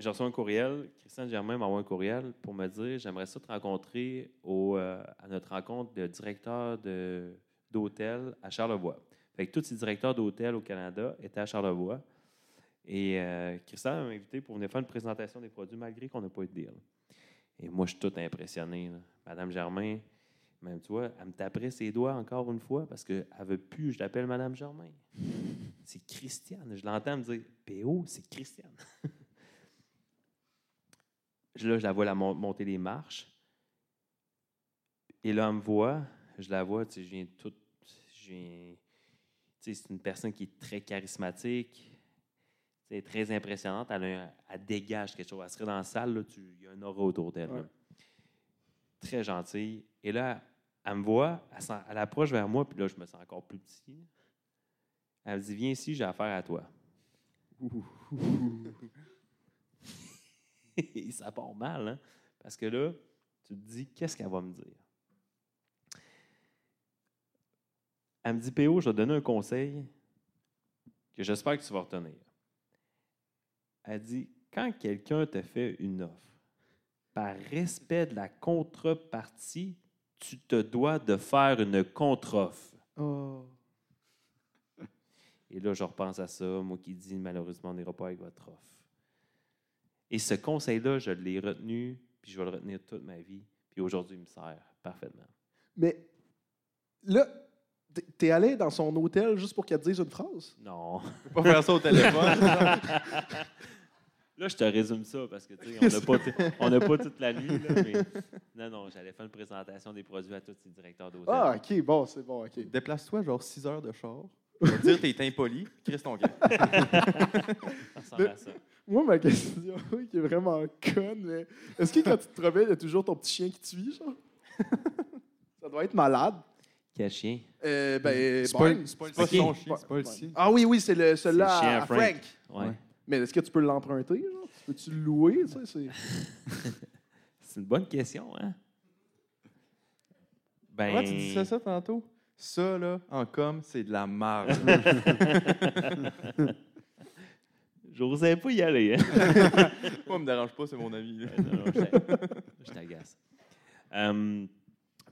j'ai reçu un courriel. Christian Germain m'a envoyé un courriel pour me dire J'aimerais ça te rencontrer au, euh, à notre rencontre de directeur de- d'hôtel à Charlevoix. Fait que tous ces directeurs d'hôtel au Canada étaient à Charlevoix. Et euh, Christian m'a invité pour venir faire une présentation des produits malgré qu'on n'a pas eu de deal. Et moi, je suis tout impressionné. là. Madame Germain, même tu vois, elle me taperait ses doigts encore une fois parce qu'elle ne veut plus que je l'appelle Madame Germain. C'est Christiane. Je l'entends me dire PO, c'est Christiane. Là, je la vois la mon- monter les marches. Et là, elle me voit. je la vois, tu sais, je viens tout. je viens- tu sais, c'est une personne qui est très charismatique, c'est très impressionnante. Elle, a un- elle dégage quelque chose. Elle serait dans la salle, là, tu- il y a un aura autour d'elle. Ouais. Très gentille. Et là, elle me voit, elle, elle approche vers moi, puis là, je me sens encore plus petit. Elle me dit Viens ici, j'ai affaire à toi. Ça part mal, hein? Parce que là, tu te dis Qu'est-ce qu'elle va me dire? Elle me dit PO, je vais te donner un conseil que j'espère que tu vas retenir. Elle dit Quand quelqu'un te fait une offre, par respect de la contrepartie, tu te dois de faire une contre-offre. Oh. Et là, je repense à ça, moi qui dis malheureusement, on n'ira pas avec votre offre. Et ce conseil-là, je l'ai retenu, puis je vais le retenir toute ma vie. Puis aujourd'hui, il me sert parfaitement. Mais là, t'es- allé dans son hôtel juste pour qu'elle te dise une phrase? Non. peux pas faire ça au téléphone. Là, je te résume ça parce que, tu sais, on n'a pas, t- on n'a pas toute la nuit. Là, mais... Non, non, j'allais faire une présentation des produits à tous les directeurs d'hôtel. Ah, OK, bon, c'est bon, OK. Déplace-toi genre 6 heures de char. Je vais te dire t'es impoli, Chris ton gars. Ça ressemble à ça. Moi, ma question, qui est vraiment conne, mais est-ce que quand tu te réveilles, il y a toujours ton petit chien qui te suit, genre? Ça doit être malade. Quel chien? Euh, ben, C'est pas, c'est le chien, C'est pas le sien. Ah oui, oui, c'est le, celui-là C'est le chien à à Frank. Frank. Ouais. Mais est-ce que tu peux l'emprunter? genre? Peux-tu le louer? tu sais, c'est- C'est une bonne question, hein? Ben... Comment tu disais ça tantôt? Ça, là, en com, c'est de la merde. J'osais pas y aller, hein? Moi, me dérange pas, c'est mon. Ouais, non, je t'a- je t'agace. Euh,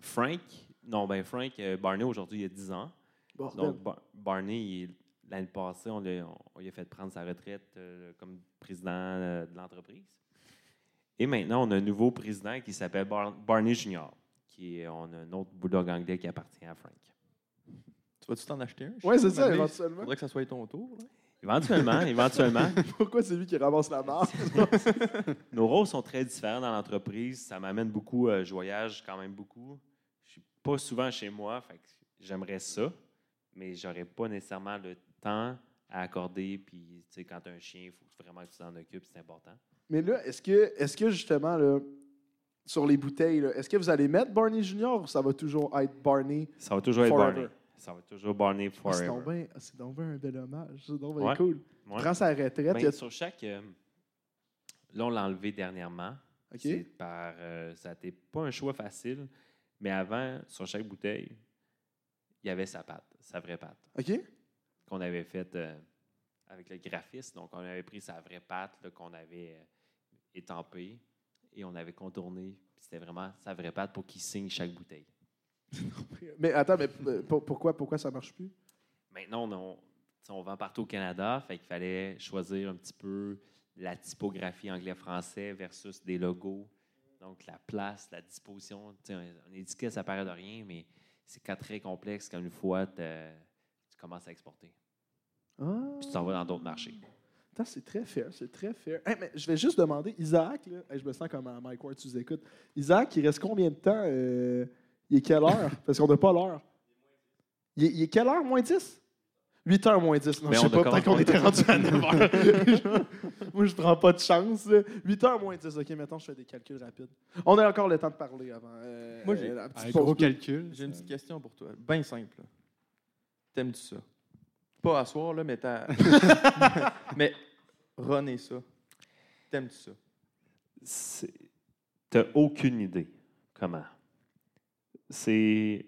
Frank, non, ben Frank, euh, Barney, aujourd'hui, il a 10 ans. Bordel. Donc, Bar- Barney, l'année passée, on, lui a fait prendre sa retraite euh, comme président euh, de l'entreprise. Et maintenant, on a un nouveau président qui s'appelle Bar- Barney Junior, qui est, on a un autre bulldog anglais qui appartient à Frank. Tu vas-tu t'en acheter un? Ouais, c'est ça, Il éventuellement. faudrait que ça soit ton tour. là. Éventuellement, éventuellement. Pourquoi c'est lui qui ramasse la marque? Nos rôles sont très différents dans l'entreprise. Ça m'amène beaucoup. euh, je voyage quand même beaucoup. Je suis pas souvent chez moi. Fait que j'aimerais ça, mais j'aurais pas nécessairement le temps à accorder. Puis, tu sais, quand tu as un chien, il faut vraiment que tu t'en occupes. C'est important. Mais là, est-ce que, est que justement, là, sur les bouteilles, est-ce que vous allez mettre Barney Junior ou ça va toujours être Barney? Ça va toujours être. Barney. Ça va toujours Barney Ah, c'est forever. ah, c'est donc bien un bel hommage. C'est donc bien Ouais. cool. Ouais. Prends sa retraite. Ben, a- sur chaque. euh, là, on l'a enlevé dernièrement. Par, euh, ça n'était pas un choix facile, mais avant, sur chaque bouteille, il y avait sa patte, sa vraie patte. OK? qu'on avait faite euh, avec le graphiste. Donc, on avait pris sa vraie patte là, qu'on avait étampée et on avait contourné. C'était vraiment sa vraie patte pour qu'il signe chaque bouteille. Mais attends, mais euh, pour- pourquoi, pourquoi ça marche plus? Maintenant, on, on, vend partout au Canada, fait qu'il fallait choisir un petit peu la typographie anglais-français versus des logos. Donc, la place, la disposition. Tu sais, Un, étiquette, ça paraît de rien, mais c'est quand très complexe quand une fois tu commences à exporter. Ah, Puis tu t'en vas dans d'autres marchés. Attends, c'est très fair, c'est très fair. Hey, mais je vais juste demander, Isaac, là, hey, je me sens comme à Mike Ward, tu nous écoutes. Isaac, il reste combien de temps? euh, il est quelle heure? Parce qu'on n'a pas l'heure. Il est, il est quelle heure, moins 10? 8 heures moins 10. Non, Mais je on sais a pas, peut-être commencé- qu'on était rendu à 9 heures. Moi, je prends pas de chance. là. 8 heures moins 10. OK, maintenant, je fais des calculs rapides. On a encore le temps de parler avant. euh, Moi, j'ai- euh, la petite Un pause gros calcul. J'ai une petite question pour toi. Bien simple. T'aimes-tu ça? Pas à soir, là, mais t'as. mais runner ça. T'aimes-tu ça? C'est- T'as aucune idée comment. C'est.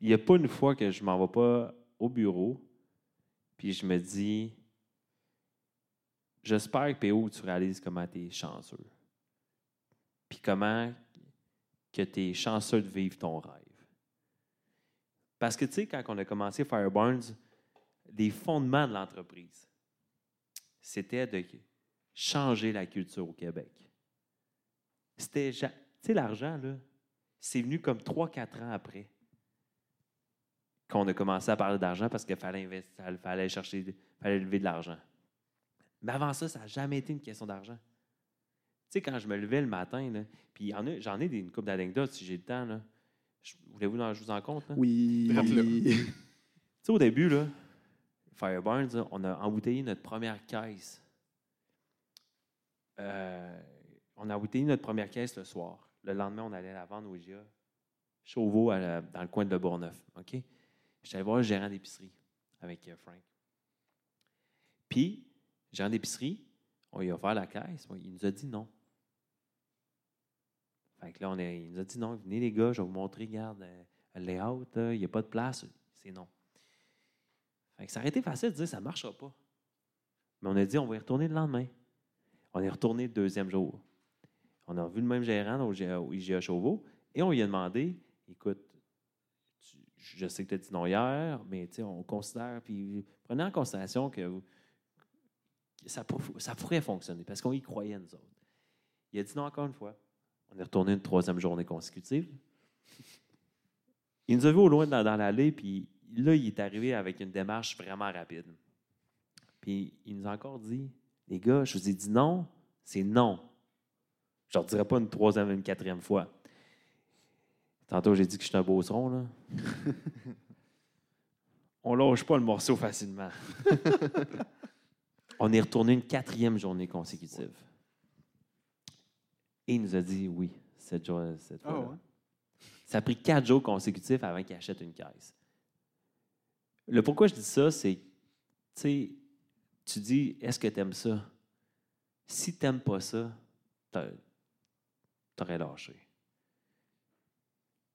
Il n'y a pas une fois que je m'en vais pas au bureau, puis je me dis. J'espère que PO, tu réalises comment tu es chanceux. Puis comment que tu es chanceux de vivre ton rêve. Parce que, tu sais, quand on a commencé Fireburns, les fondements de l'entreprise, c'était de changer la culture au Québec. C'était, tu sais, l'argent, là, c'est venu comme 3-4 ans après qu'on a commencé à parler d'argent parce qu'il fallait investir, il fallait chercher, fallait lever de l'argent. Mais avant ça, ça n'a jamais été une question d'argent. Tu sais, quand je me levais le matin, là, puis j'en ai des, une couple d'anecdotes si j'ai le temps, là, Je- Voulez-vous que je vous en compte? là? Oui. Tu sais, au début, là, Fireburns, là, on a embouteillé notre première caisse. Euh, on a embouteillé notre première caisse le soir. Le lendemain, on allait la vendre au IGA, Chauveau, dans le coin de Le Bourgneuf. OK? J'étais allé voir le gérant d'épicerie avec euh, Frank. Puis, le gérant d'épicerie, on lui a offert la caisse. Il nous a dit non. Fait que là, on il nous a dit non, venez les gars, je vais vous montrer, regarde, euh, le layout, il n'y a pas de place, c'est non. Fait que ça aurait été facile de dire ça ne marchera pas. Mais on a dit on va y retourner le lendemain. On est retourné le deuxième jour. On a vu le même gérant au IGA au IGA Chauveau et on lui a demandé écoute, je sais que tu as dit non hier, mais on considère, puis prenez en considération que, ça pourrait fonctionner parce qu'on y croyait, nous autres. Il a dit non encore une fois. On est retourné une troisième journée consécutive. Il nous a vu au loin dans, dans l'allée, puis là, il est arrivé avec une démarche vraiment rapide. Puis il nous a encore dit Les gars, je vous ai dit non, c'est non. Je ne leur dirai pas une troisième, une quatrième fois. Tantôt, j'ai dit que je suis un beauceron, là. On lâche pas le morceau facilement. On est retourné une quatrième journée consécutive. Et il nous a dit oui, cette, jour- cette Ah ouais? Ça a pris quatre jours consécutifs avant qu'il achète une caisse. Le pourquoi je dis ça, c'est, tu sais, tu dis, est-ce que tu aimes ça? Si tu n'aimes pas ça, tu aurais lâché.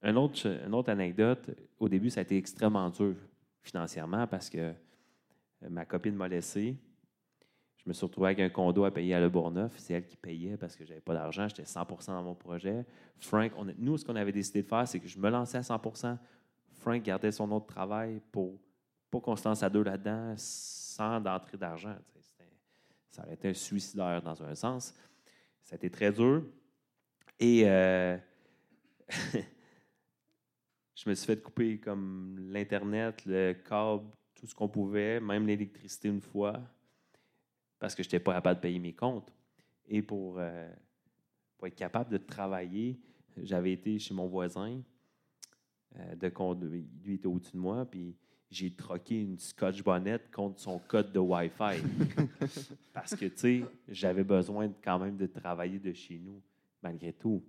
Un autre, une autre anecdote, au début, ça a été extrêmement dur financièrement parce que euh, ma copine m'a laissé. Je me suis retrouvé avec un condo à payer à Le Bourgneuf. C'est elle qui payait parce que je n'avais pas d'argent. J'étais 100% dans mon projet. Frank, nous, ce qu'on avait décidé de faire, c'est que je me lançais à 100% Frank gardait son autre travail pour pas qu'on se lance à deux là-dedans sans d'entrée d'argent. Ça aurait été un suicidaire dans un sens. Ça a été très dur. Et euh, je me suis fait couper comme l'Internet, le câble, tout ce qu'on pouvait, même l'électricité une fois, parce que je n'étais pas capable de payer mes comptes. Et pour, euh, pour être capable de travailler, j'avais été chez mon voisin euh, de. Lui était au-dessus de moi, puis j'ai troqué une Scotch Bonnet contre son code de Wi-Fi. parce que, tu sais, j'avais besoin de- quand même de travailler de chez nous, malgré tout.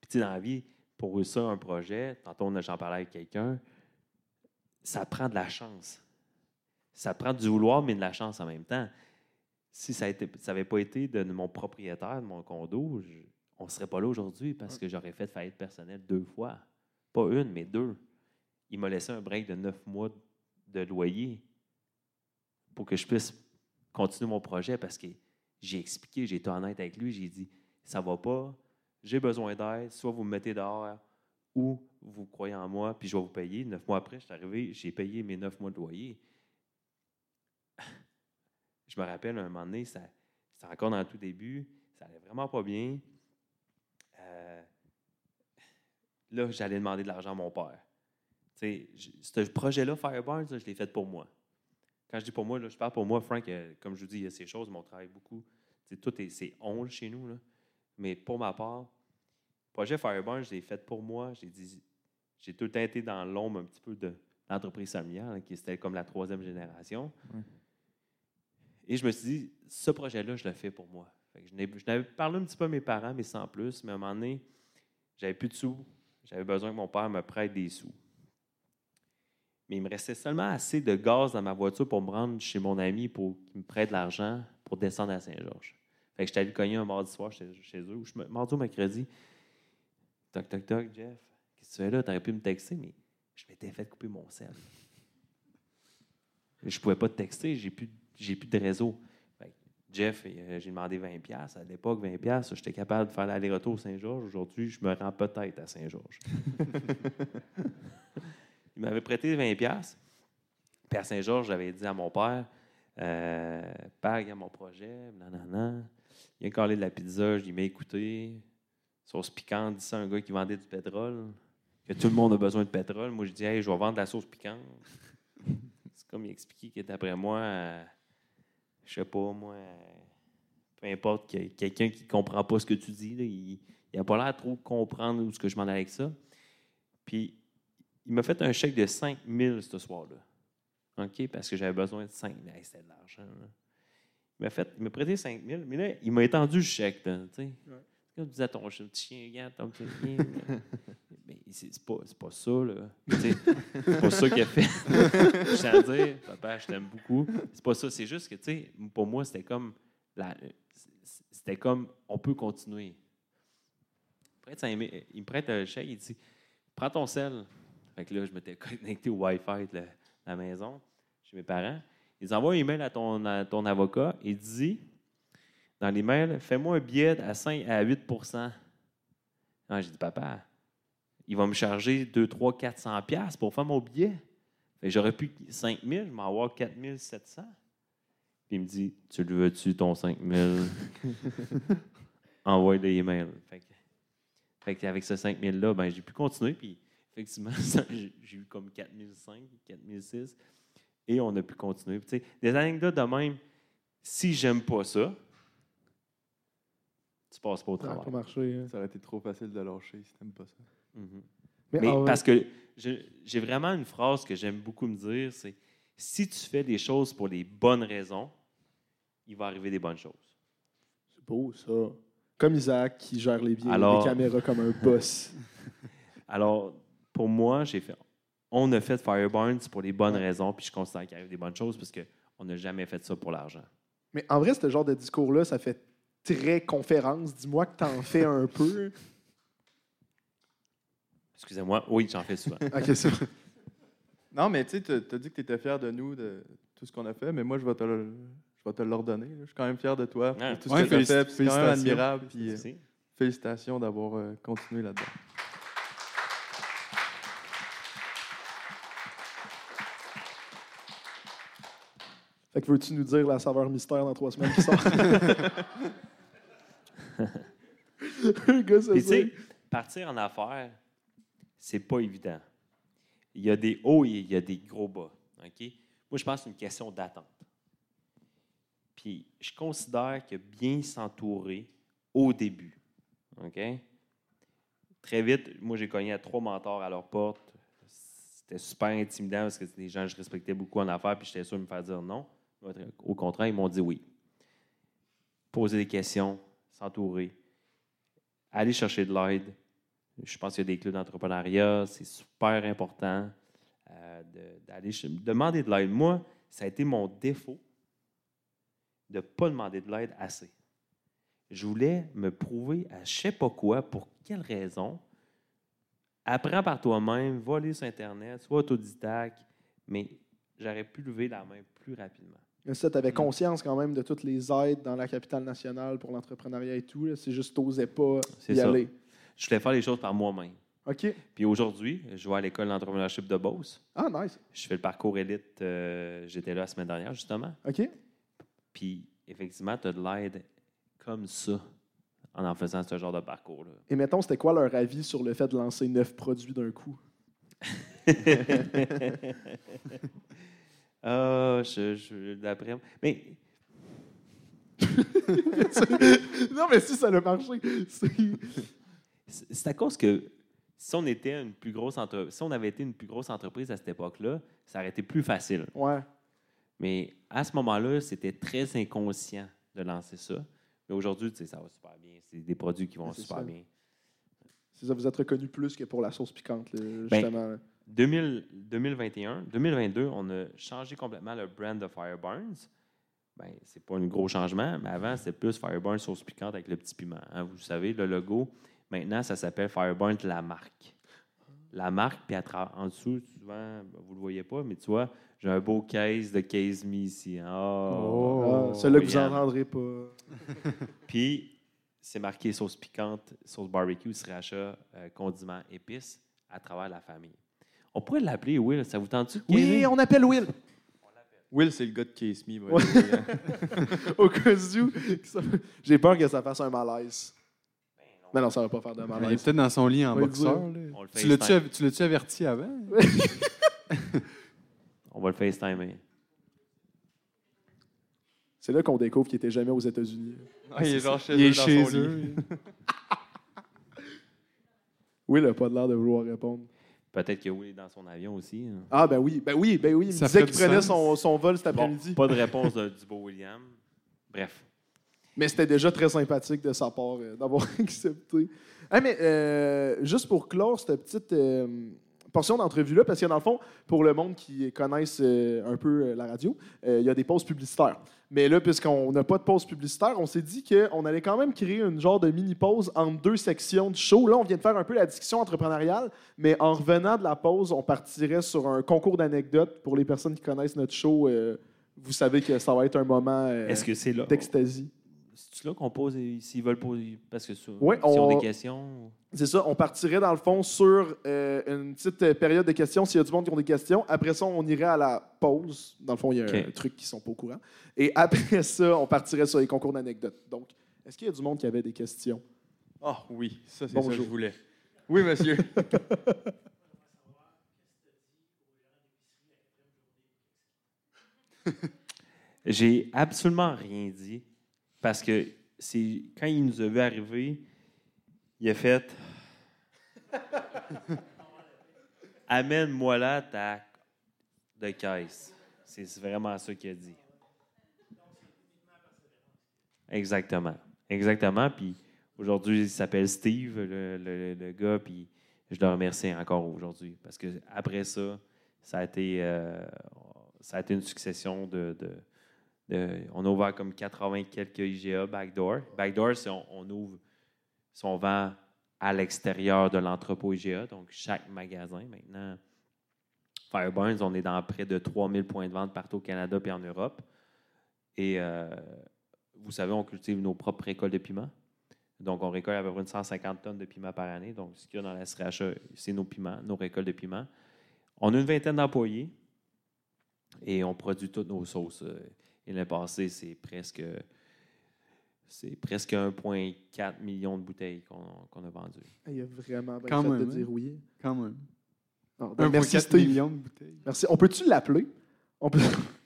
Puis, tu sais, dans la vie, pour réussir un projet, tantôt on a- j'en parlais avec quelqu'un, ça prend de la chance. Ça prend du vouloir, mais de la chance en même temps. Si ça n'avait pas été de mon propriétaire de mon condo, je- on ne serait pas là aujourd'hui parce que j'aurais fait faillite personnelle deux fois. Pas une, mais deux. Il m'a laissé un break de neuf mois de loyer pour que je puisse continuer mon projet parce que j'ai expliqué, j'ai été honnête avec lui, j'ai dit ça va pas, j'ai besoin d'aide, soit vous me mettez dehors ou vous croyez en moi, puis je vais vous payer. Neuf mois après, je suis arrivé, j'ai payé mes neuf mois de loyer. Je me rappelle, un moment donné, c'était encore dans le tout début, ça allait vraiment pas bien. Euh, là, j'allais demander de l'argent à mon père. Ce projet-là, Fireburns, là, je l'ai fait pour moi. Quand je dis pour moi, je parle pour moi, Frank, euh, comme je vous dis, il y a ces choses, mais on travaille beaucoup. Tout est, c'est on chez nous. Mais pour ma part, le projet Fireburns, je l'ai fait pour moi. J'ai dit, j'ai tout le temps été dans l'ombre un petit peu de l'entreprise familiale, hein, qui était comme la troisième génération. Ouais. Et je me suis dit, ce projet-là, je le fais pour moi. Fait que je n'avais parlé un petit peu à mes parents, mais sans plus. Mais à un moment donné, j'avais plus de sous. J'avais besoin que mon père me prête des sous. Mais il me restait seulement assez de gaz dans ma voiture pour me rendre chez mon ami pour qu'il me prête de l'argent pour descendre à Saint-Georges. Fait que j'étais allé cogner un mardi soir chez, chez eux, ou mardi ou mercredi. Toc, toc, toc, Jeff. Qu'est-ce que tu fais là? Tu aurais pu me texter, mais je m'étais fait couper mon sel. Je pouvais pas te texter, j'ai plus, plus de réseau. Jeff, euh, j'ai demandé 20$. À l'époque, 20$, j'étais capable de faire l'aller-retour au Saint-Georges. Aujourd'hui, je me rends peut-être à Saint-Georges. Il m'avait prêté 20$. Puis à Saint-Georges, j'avais dit à mon père euh, Père, il y a mon projet, nanana. A collé de la pizza, je lui ai écouté. Sauce piquante, dit ça un gars qui vendait du pétrole. Que tout le monde a besoin de pétrole. Moi, je dis Hey, je vais vendre de la sauce piquante. C'est comme il expliquait que d'après moi, euh, je sais pas, moi, peu importe, que- quelqu'un qui comprend pas ce que tu dis, là, il n'a pas l'air trop comprendre où ce que je m'en allais avec ça. Puis, il m'a fait un chèque de 5 000 ce soir-là. OK? Parce que j'avais besoin de 5 000. Hey, C'était de l'argent. là. Il m'a fait, il m'a prêté 5 000, mais là, il m'a étendu le chèque. tu sais. Comme tu disais à ton chien, petit chien, regarde, ton petit chien. Mais c'est c'est pas, c'est pas ça, là. C'est pas ça qu'il a fait. Je tiens à dire, papa, je t'aime beaucoup. C'est pas ça. C'est juste que, tu sais, pour moi, c'était comme. la- C'était comme, on peut continuer. Il, prête 5 000 il me prête un chèque, il dit Prends ton sel. Fait que là, je m'étais connecté au Wi-Fi de la, de la maison, chez mes parents. Ils envoient un email à ton, à ton avocat et dit dans l'email Fais-moi un billet à, 5, à 8% ah, J'ai dit Papa, il va me charger 2, 3, 400 pièces pour faire mon billet. J'aurais pu 5 000, je vais avoir 4 700. Puis il me dit Tu le veux-tu, ton 5 000 Envoie des emails. Fait que, fait que avec ce 5 000-là, ben, j'ai pu continuer. Puis effectivement, j'ai eu comme 4 500, 4 600. Et on a pu continuer. Puis, tu sais, des anecdotes de même, si j'aime pas ça, tu passes pas au Ça travail. pas marché. hein. Ça aurait été trop facile de lâcher si t'aimes pas ça. Mhm. Mais, Mais ah ouais. parce que je- j'ai vraiment une phrase que j'aime beaucoup me dire, c'est si tu fais des choses pour les bonnes raisons, il va arriver des bonnes choses. C'est beau, ça. Comme Isaac qui gère les billets, Alors- les caméras comme un boss. Alors, pour moi, j'ai fait. On a fait Fireburns pour les bonnes raisons, puis je considère qu'il arrive des bonnes choses parce qu'on n'a jamais fait ça pour l'argent. Mais en vrai, ce genre de discours-là, ça fait très conférence. Dis-moi que t'en fais un peu. Excusez-moi, oui, j'en fais souvent. Ok, c'est vrai. Non, mais tu sais, t'as dit que tu étais fier de nous, de tout ce qu'on a fait, mais moi, je vais te le- je vais te l'ordonner. Je suis quand même fier de toi Ouais. tout ce Ouais, que tu as fait. C'est quand même félicitations. admirable. Puis, euh, félicitations d'avoir euh, continué là-dedans. Fait que veux-tu nous dire la saveur mystère dans trois semaines qui sort? Le gars, ça Puis, tu sais, sait. partir en affaires, c'est pas évident. Il y a des hauts et il y a des gros bas. OK? Moi, je pense que c'est une question d'attente. Puis, je considère que bien s'entourer au début, OK? Très vite, moi, j'ai cogné à trois mentors à leur porte. C'était super intimidant parce que c'était des gens que je respectais beaucoup en affaires, puis j'étais sûr de me faire dire non. Au contraire, ils m'ont dit oui. Poser des questions, s'entourer, aller chercher de l'aide. Je pense qu'il y a des clubs d'entrepreneuriat, c'est super important euh, de- d'aller ch- demander de l'aide. Moi, ça a été mon défaut de ne pas demander de l'aide assez. Je voulais me prouver à je ne sais pas quoi, pour quelle raison. Apprends par toi-même, va aller sur Internet, sois autodidacte, mais j'aurais pu lever la main plus rapidement. Mais ça, tu avais conscience quand même de toutes les aides dans la capitale nationale pour l'entrepreneuriat et tout. C'est juste que t'osais pas y ça. aller. Je voulais faire les choses par moi-même. OK. Puis aujourd'hui, je vais à l'école d'entrepreneurship de Beauce. Ah, nice. Je fais le parcours élite. euh, J'étais là la semaine dernière, justement. OK. Puis, effectivement, tu as de l'aide comme ça en en faisant ce genre de parcours-là. Et mettons, c'était quoi leur avis sur le fait de lancer neuf produits d'un coup? Ah, je, je, d'après. Mais non, mais si ça a marché, c'est... à cause que si on était une plus grosse entre... si on avait été une plus grosse entreprise à cette époque-là, ça aurait été plus facile. Ouais. Mais à ce moment-là, c'était très inconscient de lancer ça. Mais aujourd'hui, tu sais, ça va super bien. C'est des produits qui vont super ça. bien. C'est ça, vous êtes reconnu plus que pour la sauce piquante, là, Ben, justement. 2000 2021, 2022, on a changé complètement le brand de Fireburns. Ben, c'est pas un gros changement, mais avant, c'était plus Fireburns sauce piquante avec le petit piment. hein. Vous savez, le logo, maintenant, ça s'appelle Fireburns la marque. La marque, puis en dessous, souvent, ben, vous le voyez pas, mais tu vois, j'ai un beau case de case me ici. hein. Oh, Ah, Celui-là que vous n'entendrez pas. Puis, c'est marqué sauce piquante, sauce barbecue, sriracha, euh, condiments, épices à travers la famille. On pourrait l'appeler Will, ça vous tente-tu? Oui, on appelle Will. Will, c'est le gars de Case Me. Ouais. Au cas où, j'ai peur que ça fasse un malaise. Mais non, ça va pas faire de Il est malaise. peut-être dans son lit en boxeur. Tu l'as-tu averti avant? On va le FaceTimer. C'est là qu'on découvre qu'il était jamais aux États-Unis. Ah, il est genre chez Il est eux dans chez son eux. lit. Will n'a pas l'air de vouloir répondre. Peut-être que oui, dans son avion aussi. hein. Ah, ben oui, ben oui, ben oui. Il me Ça disait qu'il du prenait sens. son, son vol cet Bon, après-midi. pas de réponse de- du beau William. Bref. Mais c'était déjà très sympathique de sa part euh, d'avoir accepté. Ah, mais euh, juste pour clore cette petite euh, portion d'entrevue-là, parce que dans le fond, pour le monde qui connaisse euh, un peu euh, la radio, euh, il y a des pauses publicitaires. Mais là, puisqu'on n'a pas de pause publicitaire, on s'est dit qu'on allait quand même créer une genre de mini-pause entre deux sections du show. Là, on vient de faire un peu la discussion entrepreneuriale, mais en revenant de la pause, on partirait sur un concours d'anecdotes. Pour les personnes qui connaissent notre show, vous savez que ça va être un moment euh, d'extasie. C'est là qu'on pose, s'ils veulent poser, parce que sur, Ouais, s'ils ont on- des questions. C'est ça, on partirait dans le fond sur euh, une petite euh, période de questions s'il y a du monde qui ont des questions. Après ça, on irait à la pause. Dans le fond, il y a OK. un truc qui sont pas au courant. Et après ça, on partirait sur les concours d'anecdotes. Donc, est-ce qu'il y a du monde qui avait des questions? Ah oui, ça, c'est ça que je voulais. Oui, monsieur. J'ai absolument rien dit parce que c'est quand il nous a vu arriver, il a fait Amène-moi là ta de caisse. C'est vraiment ça qu'il a dit. Exactement. Exactement. Puis aujourd'hui, il s'appelle Steve, le, gars, puis je le remercie encore aujourd'hui parce que après ça, ça a été, euh, une succession de- on a ouvert comme 80 quelques IGA backdoor. Backdoor, c'est on, ouvre, si on vend à l'extérieur de l'entrepôt IGA, donc chaque magasin maintenant. Fireburns, on est dans près de 3000 points de vente partout au Canada et en Europe. Et euh, vous savez, on cultive nos propres récoltes de piments. Donc, on récolte à peu près une 150 tonnes de piments par année. Donc, ce qu'il y a dans la SRHA, c'est nos piments, nos récoltes de piments. On a une vingtaine d'employés et on produit toutes nos sauces. Et l'année passée, c'est presque, c'est presque 1,4 million de bouteilles qu'on qu'on a vendues. Il y a vraiment bien Quand fait même, de hein? dire oui. Quand même. Non, ben, merci, 1,4 Steve. million de bouteilles. Merci. On peut-tu l'appeler? On peut,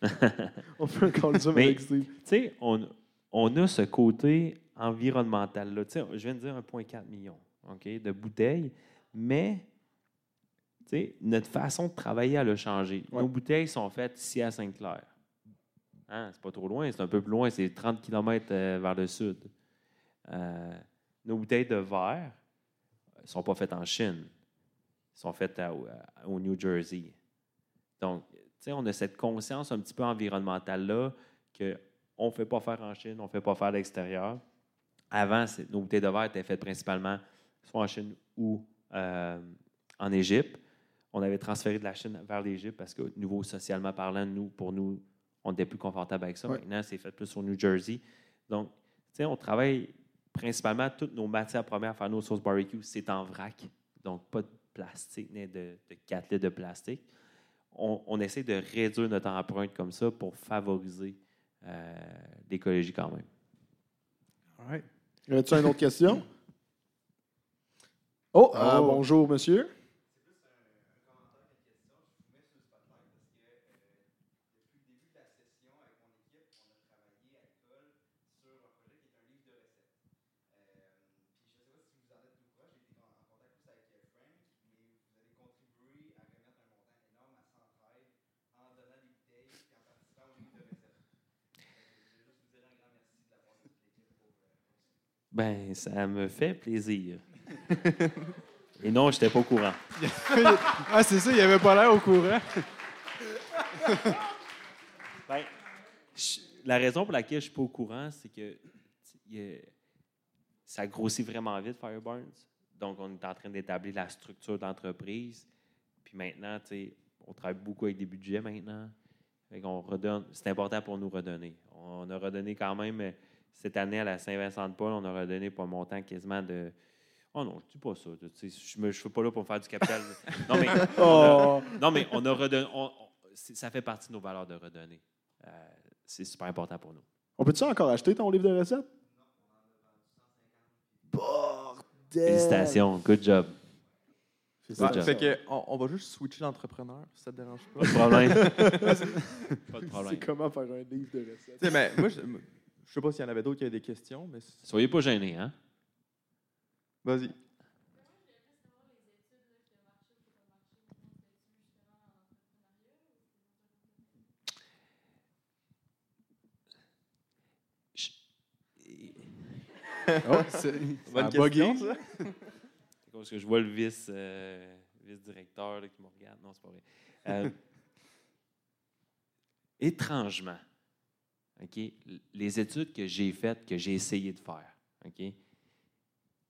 on peut encore le dire Mais- avec Steve. Tu sais, on, on a ce côté environnemental-là. Tu sais, je viens de dire 1,4 million OK, de bouteilles, mais tu sais, notre façon de travailler, elle a changé. Ouais. Nos bouteilles sont faites ici à Sainte-Claire. Hein, c'est pas trop loin, c'est un peu plus loin, c'est 30 km vers le sud. Euh, nos bouteilles de verre ne sont pas faites en Chine. Elles sont faites au New Jersey. Donc, tu sais, on a cette conscience un petit peu environnementale-là qu'on ne fait pas faire en Chine, on ne fait pas faire à l'extérieur. Avant, nos bouteilles de verre étaient faites principalement soit en Chine ou euh, en Égypte. On avait transféré de la Chine vers l'Égypte parce que, niveau socialement parlant, nous, pour nous, on était plus confortable avec ça. Ouais. Maintenant, c'est fait plus au New Jersey. Donc, tu sais, on travaille principalement toutes nos matières premières à faire nos sauces barbecue, c'est en vrac. Donc, pas de plastique, ni de, de 4 litres de plastique. On, on essaie de réduire notre empreinte comme ça pour favoriser euh, l'écologie quand même. All right. Y a-tu une autre question? Oh, euh, Oh. bonjour, monsieur. Ben, ça me fait plaisir. Et non, je n'étais pas au courant. ah, c'est ça, il avait pas l'air au courant. Ben, je- la raison pour laquelle je ne suis pas au courant, c'est que a- ça grossit vraiment vite, Fireburns. Donc, on est en train d'établir la structure d'entreprise. Puis maintenant, tu sais, on travaille beaucoup avec des budgets maintenant. Fait qu'on redonne. C'est important pour nous redonner. On a redonné quand même euh, cette année à la Saint-Vincent-de-Paul, on a redonné pour un montant quasiment de. Oh non, je dis pas ça. tu sais, Je ne suis pas là pour me faire du capital. Non, mais on a, Oh. non, mais on a redonné. on- on- c'est- ça fait partie de nos valeurs de redonner. Euh, c'est super important pour nous. On peut-tu encore acheter ton livre de recettes? Bordel! Félicitations. Good job. Ouais, Good job. fait que, on, on va juste switcher l'entrepreneur, si ça te dérange pas. Pas de problème. Pas de C'est problème. comment faire un livre de recettes? Tu sais, mais moi, je, je sais pas s'il y en avait d'autres qui avaient des questions, mais. Soyez pas gênés, hein? Vas-y. Oh, c'est question, ça. Que je vois le vice euh, directeur là, qui me regarde. Non, c'est pas vrai. Euh, étrangement, OK, les études que j'ai faites, que j'ai essayé de faire, OK,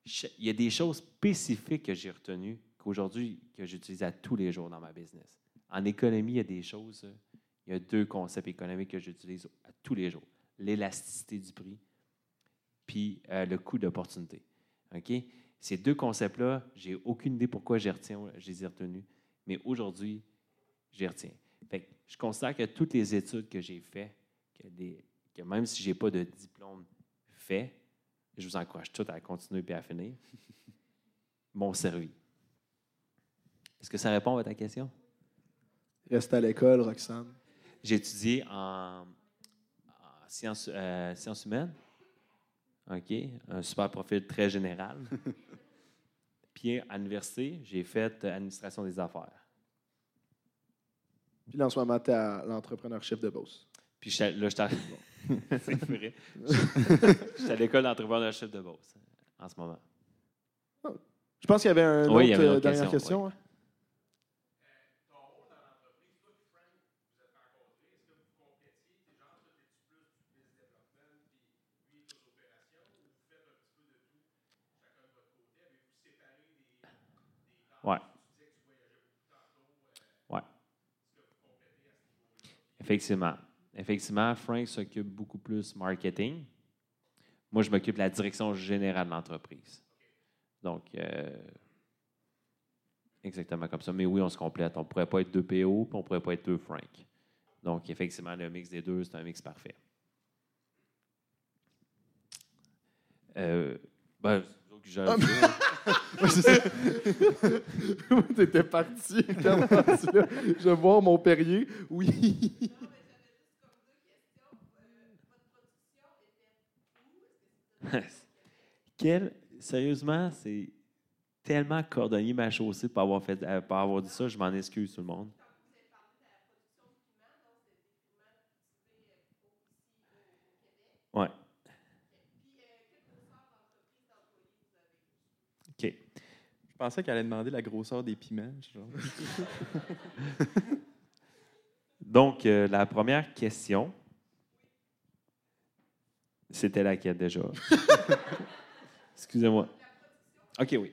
ch- il y a des choses spécifiques que j'ai retenues qu'aujourd'hui, que j'utilise à tous les jours dans ma business. En économie, il y a des choses, il y a deux concepts économiques que j'utilise à tous les jours. L'élasticité du prix, puis euh, le coût d'opportunité. OK? Ces deux concepts-là, j'ai aucune idée pourquoi je retiens, les ai retenus, mais aujourd'hui, je les retiens. Je considère que toutes les études que j'ai faites, que, des- que même si je n'ai pas de diplôme fait, je vous encourage tous à continuer et à finir, m'ont servi. Est-ce que ça répond à ta question? Reste à l'école, Roxane. J'ai étudié en, en sciences, euh, sciences humaines. OK. Un super profil très général. Puis à l'université, j'ai fait administration des affaires. Puis là, en ce moment, tu es à l'entrepreneur-chef de Beauce. Puis j'étais- là, j'étais à- C'est vrai. J'étais à l'école d'entrepreneurship de Beauce euh, en ce moment. Je pense qu'il y avait un Oui, il y autre, avait une euh, autre dernière question, question. oui. hein. Ouais. Ouais. Effectivement. Effectivement, Frank s'occupe beaucoup plus marketing. Moi, je m'occupe de la direction générale de l'entreprise. Donc, euh, exactement comme ça. Mais oui, on se complète. On ne pourrait pas être deux PO, puis on ne pourrait pas être deux Frank. Donc, effectivement, le mix des deux, c'est un mix parfait. Euh, ben, j'ai- parti. Je voir mon Perrier. Oui. Quel, sérieusement, c'est tellement cordonnier ma chaussée pour avoir, fait, euh, pour avoir dit ça. Je m'en excuse, tout le monde. Ouais. OK. Je pensais qu'elle allait demander la grosseur des piments. genre. Donc, euh, la première question, c'était laquelle déjà? Excusez-moi. OK, oui.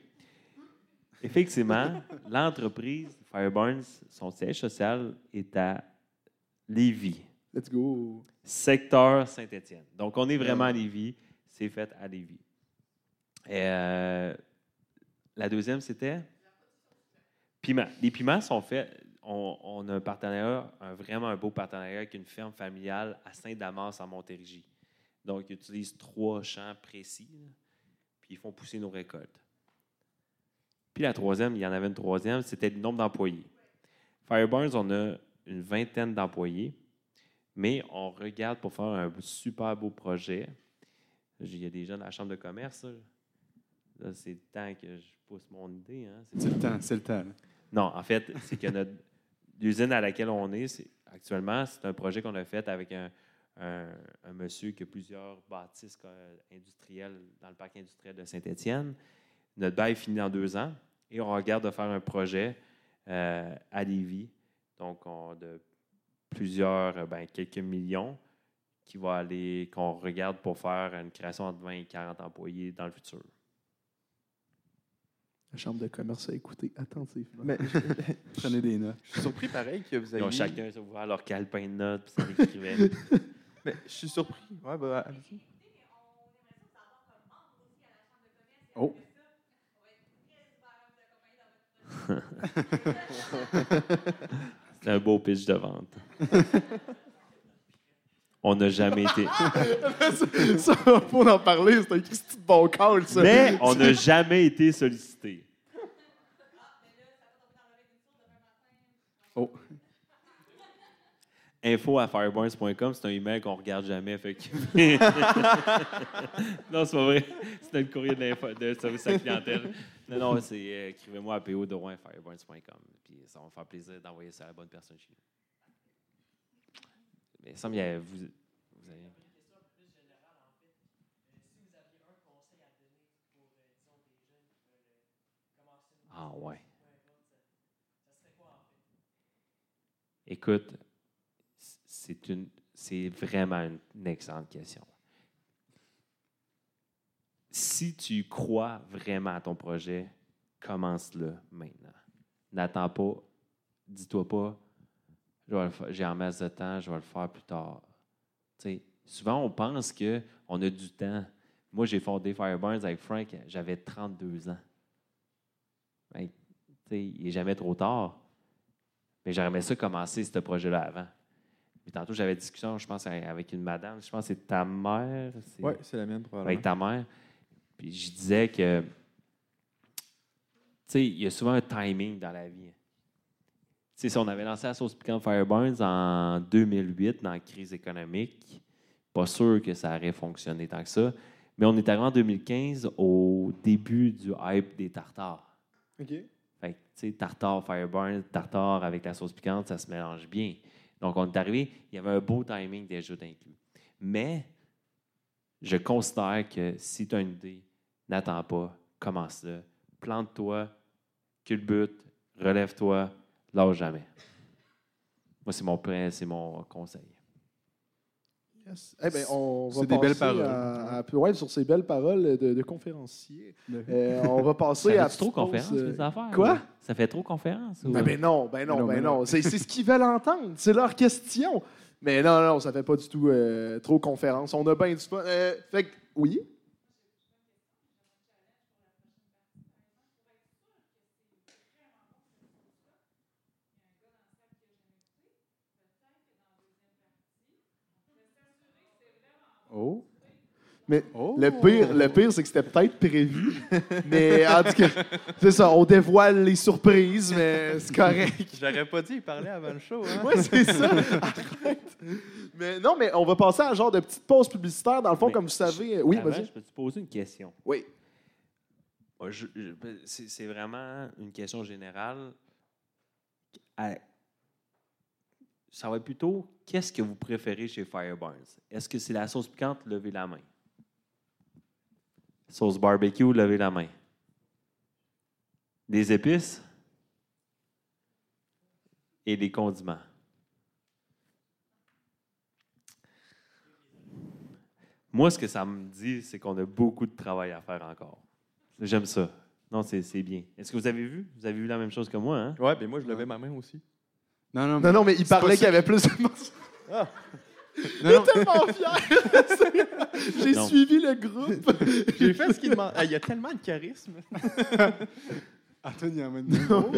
Effectivement, l'entreprise Fireburns, son siège social est à Lévis. Let's go. Secteur Saint-Étienne. Donc, on est vraiment à Lévis. C'est fait à Lévis. Et, euh, la deuxième, c'était? Piments. Les piments sont faits. On, on a un partenariat, un, vraiment un beau partenariat avec une ferme familiale à Saint-Damas en Montérégie. Donc, ils utilisent trois champs précis, là, puis ils font pousser nos récoltes. Puis la troisième, il y en avait une troisième, c'était le nombre d'employés. Fireburns, on a une vingtaine d'employés, mais on regarde pour faire un super beau projet. Il y a des gens de la Chambre de commerce. Là, Là, c'est le temps que je pousse mon idée. Hein. C'est le temps, c'est le temps. Non, en fait, c'est que notre l'usine à laquelle on est, c'est- actuellement, c'est un projet qu'on a fait avec un, un- un monsieur qui a plusieurs bâtisses euh, industrielles dans le parc industriel de Saint-Étienne. Notre bail finit dans deux ans et on regarde de faire un projet euh, à Lévis, donc on, de plusieurs, euh, ben, quelques millions, qui va aller, qu'on regarde pour faire une création entre 20 et 40 employés dans le futur. La chambre de commerce a écouté attentivement. Mais Prenez des notes. je suis surpris pareil que vous Ils ayez. ont chacun ouvert leur calepin de notes puis ça l'écrivait. Mais je suis surpris. Ouais, bah, allez-y. Oh. C'est un beau pitch de vente. On n'a jamais été. ça, faut en parler, c'est un de bon call, ça. Mais on n'a jamais été sollicité. Oh info à fireburns.com, c'est un email qu'on regarde jamais. Fait que... non, c'est pas vrai. C'était le courrier de, de service à clientèle. Non, non, c'est euh, écrivez-moi à po.fireburns.com. Puis ça va me faire plaisir d'envoyer ça à la bonne personne chez vous. Mais il semble vous, vous avez. Ah ouais. Écoute, c'est vraiment une, excellente question. Si tu crois vraiment à ton projet, commence-le maintenant. N'attends pas, dis-toi pas, j'ai en masse de temps, je vais le faire plus tard. Souvent, on pense qu'on a du temps. Moi, j'ai fondé Fireburns avec Frank, j'avais 32 ans. Il n'est jamais trop tard. Mais j'aurais aimé ça commencer ce projet-là avant. Puis tantôt, j'avais une discussion, je pense, avec une madame. Je pense que c'est ta mère. Oui, c'est la mienne, probablement. Avec ta mère. Puis je disais que, tu sais, il y a souvent un timing dans la vie. Tu sais, si on avait lancé la sauce piquante Fireburns en 2008, dans la crise économique, pas sûr que ça aurait fonctionné tant que ça. Mais on est arrivé en 2015 au début du hype des tartares. OK. Fait que, tu sais, tartare Fireburn, tartare avec la sauce piquante, ça se mélange bien. Donc, on est arrivé, il y avait un beau timing déjà inclus. Mais, je considère que si tu as une idée, n'attends pas, commence-le, plante-toi, culbute, relève-toi, lâche jamais. Moi, c'est mon, c'est mon conseil. Yes. Eh ben, on va C'est des belles passer paroles. À, à- ouais, sur ces belles paroles de, de conférencier. Ben Euh, on va passer Ça à. fait trop conférence, euh, les affaires? Quoi? Ça fait trop conférence? ou- Ben, ben non, ben non, Ben non, ben non. C'est c'est ce qu'ils veulent entendre. C'est leur question. Mais non, non, ça fait pas du tout euh, trop conférence. On a bien du fun. Euh, fait que, oui? Oh. Mais Oh. le pire, le pire c'est que c'était peut-être prévu. mais en tout cas, c'est ça, on dévoile les surprises, mais c'est correct. J'aurais pas dit, il parlait avant le show. Hein? Oui, c'est ça. Arrête. Mais non, mais on va passer à un genre de petite pause publicitaire. Dans le fond, Mais comme vous savez. Oui, Avant, vas-y. je peux te poser une question? Oui. Je- je- c'est c'est vraiment une question générale. Ça va être plutôt, qu'est-ce que vous préférez chez Fireburns? Est-ce que c'est la sauce piquante? Levez la main? Sauce barbecue? Levez la main. Des épices? Et des condiments. Moi, ce que ça me dit, c'est qu'on a beaucoup de travail à faire encore. J'aime ça. Non, c'est bien. Est-ce que vous avez vu? Vous avez vu la même chose que moi, hein? Ouais, ben moi, je levais ma main aussi. Non, non, Non, non, mais il parlait qu'il y avait plus de. Ah. Il est tellement fier. J'ai Non. suivi le groupe. J'ai fait ce qu'il demande. Ah, il y a tellement de charisme. Anthony emmène Non.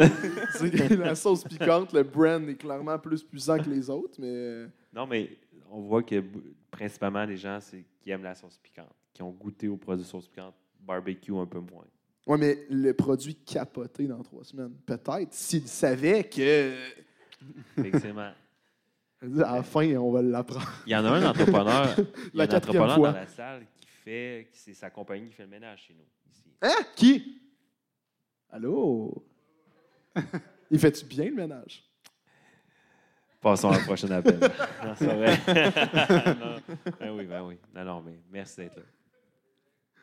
C'est la sauce piquante, le brand est clairement plus puissant que les autres, mais. euh, Non, mais on voit que b- principalement les gens c'est- qui aiment la sauce piquante, qui ont goûté au produit sauce piquante, barbecue un peu moins. Ouais, mais le produit capoté dans trois semaines. Peut-être s'il savait que. Effectivement. À la fin, on va l'apprendre. Il y en a un entrepreneur, il y a La un quatrième entrepreneur fois. dans la salle qui fait, c'est sa compagnie qui fait le ménage chez nous. Ici. Hein? Qui? Allô? Il fait-tu bien le ménage? Passons à la prochaine appel. non, c'est vrai. Non. Ben oui, ben oui. Non, non, mais merci d'être là.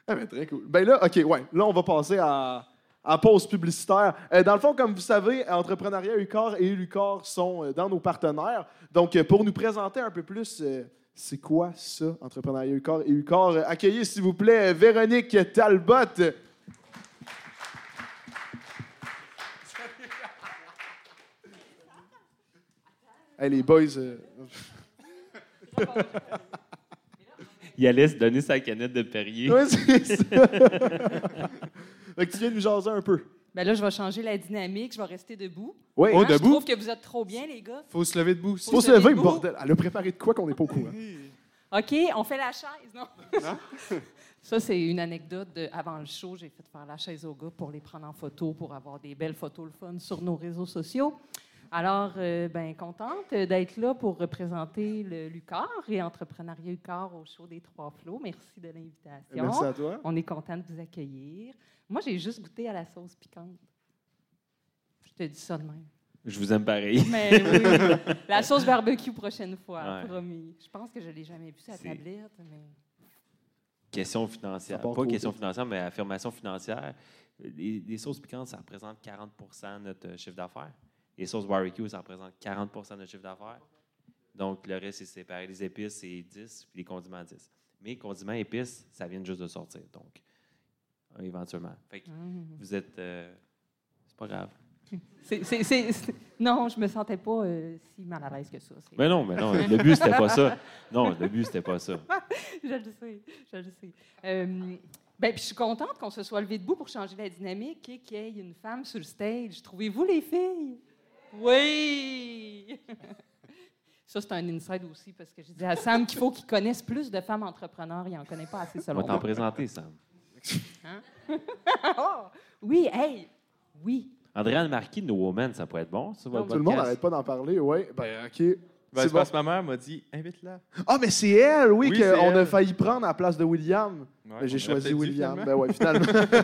Ah, ben, très cool. Ben là, OK, ouais. Là, on va passer à, à pause publicitaire. Euh, dans le fond, comme vous savez, Entrepreneuriat UCOR et Lucor sont euh, dans nos partenaires. Donc, euh, pour nous présenter un peu plus, euh, c'est quoi ça, Entrepreneuriat UCOR et UCOR? Euh, accueillez, s'il vous plaît, Véronique Talbot. Hey, les boys, euh, Il allait se donner sa canette de Perrier. ouais, c'est ça. fait que tu viens nous jaser un peu. Ben là, je vais changer la dynamique, je vais rester debout. Oui. Oh, Hein, Je debout? trouve que vous êtes trop bien, les gars. Faut se lever debout. Faut se lever, bordel. Elle a préparé de quoi qu'on n'est pas au courant? OK, on fait la chaise, non? Ça, c'est une anecdote de avant le show. J'ai fait faire la chaise aux gars pour les prendre en photo, pour avoir des belles photos le fun sur nos réseaux sociaux. Alors, euh, ben contente d'être là pour représenter le Lucar et Entrepreneuriat Lucar au show des Trois Flots. Merci de l'invitation. Merci à toi. On est content de vous accueillir. Moi, j'ai juste goûté à la sauce piquante. Je te dis ça de même. Je vous aime pareil. Mais oui, la sauce barbecue prochaine fois, Ouais. promis. Je pense que je ne l'ai jamais vue, sa tablette, mais... question financière. Pas trop question financière, mais affirmation financière. Les, les sauces piquantes, ça représente 40% de notre chiffre d'affaires. Les sauces barbecue, ça représente 40% de notre chiffre d'affaires. Donc, le reste, c'est séparé. Les épices, c'est 10, puis les condiments, 10. Mais les condiments épices, ça vient juste de sortir. Donc, éventuellement. Fait que Mm. vous êtes. euh, c'est pas grave. C'est- c'est- c'est- c'est- Non, je me sentais pas euh, si mal à l'aise que ça. Mais non, mais non, le but, c'était pas ça. Non, le but, c'était pas ça. je le sais, je le sais. Euh, ben, puis je suis contente qu'on se soit levé debout pour changer la dynamique et qu'il y ait une femme sur le stage. Trouvez-vous, les filles? Oui! Ça, c'est un inside aussi, parce que je dis à Sam qu'il faut qu'il connaisse plus de femmes entrepreneurs. Il n'en connaît pas assez, On selon va t'en présenter, Sam. Hein? Oh! Oui, hey! Oui. Andréane Marquis de No Woman, ça pourrait être bon, votre Tout le monde n'arrête pas d'en parler, oui. Ben, OK. Ben, C'est c'est bon. parce que ma mère m'a dit invite-la. Ah, mais c'est elle, oui, Oui, qu'on a failli prendre à la place de William. Ouais, Mais j'ai choisi William. finalement. Ben ouais, finalement.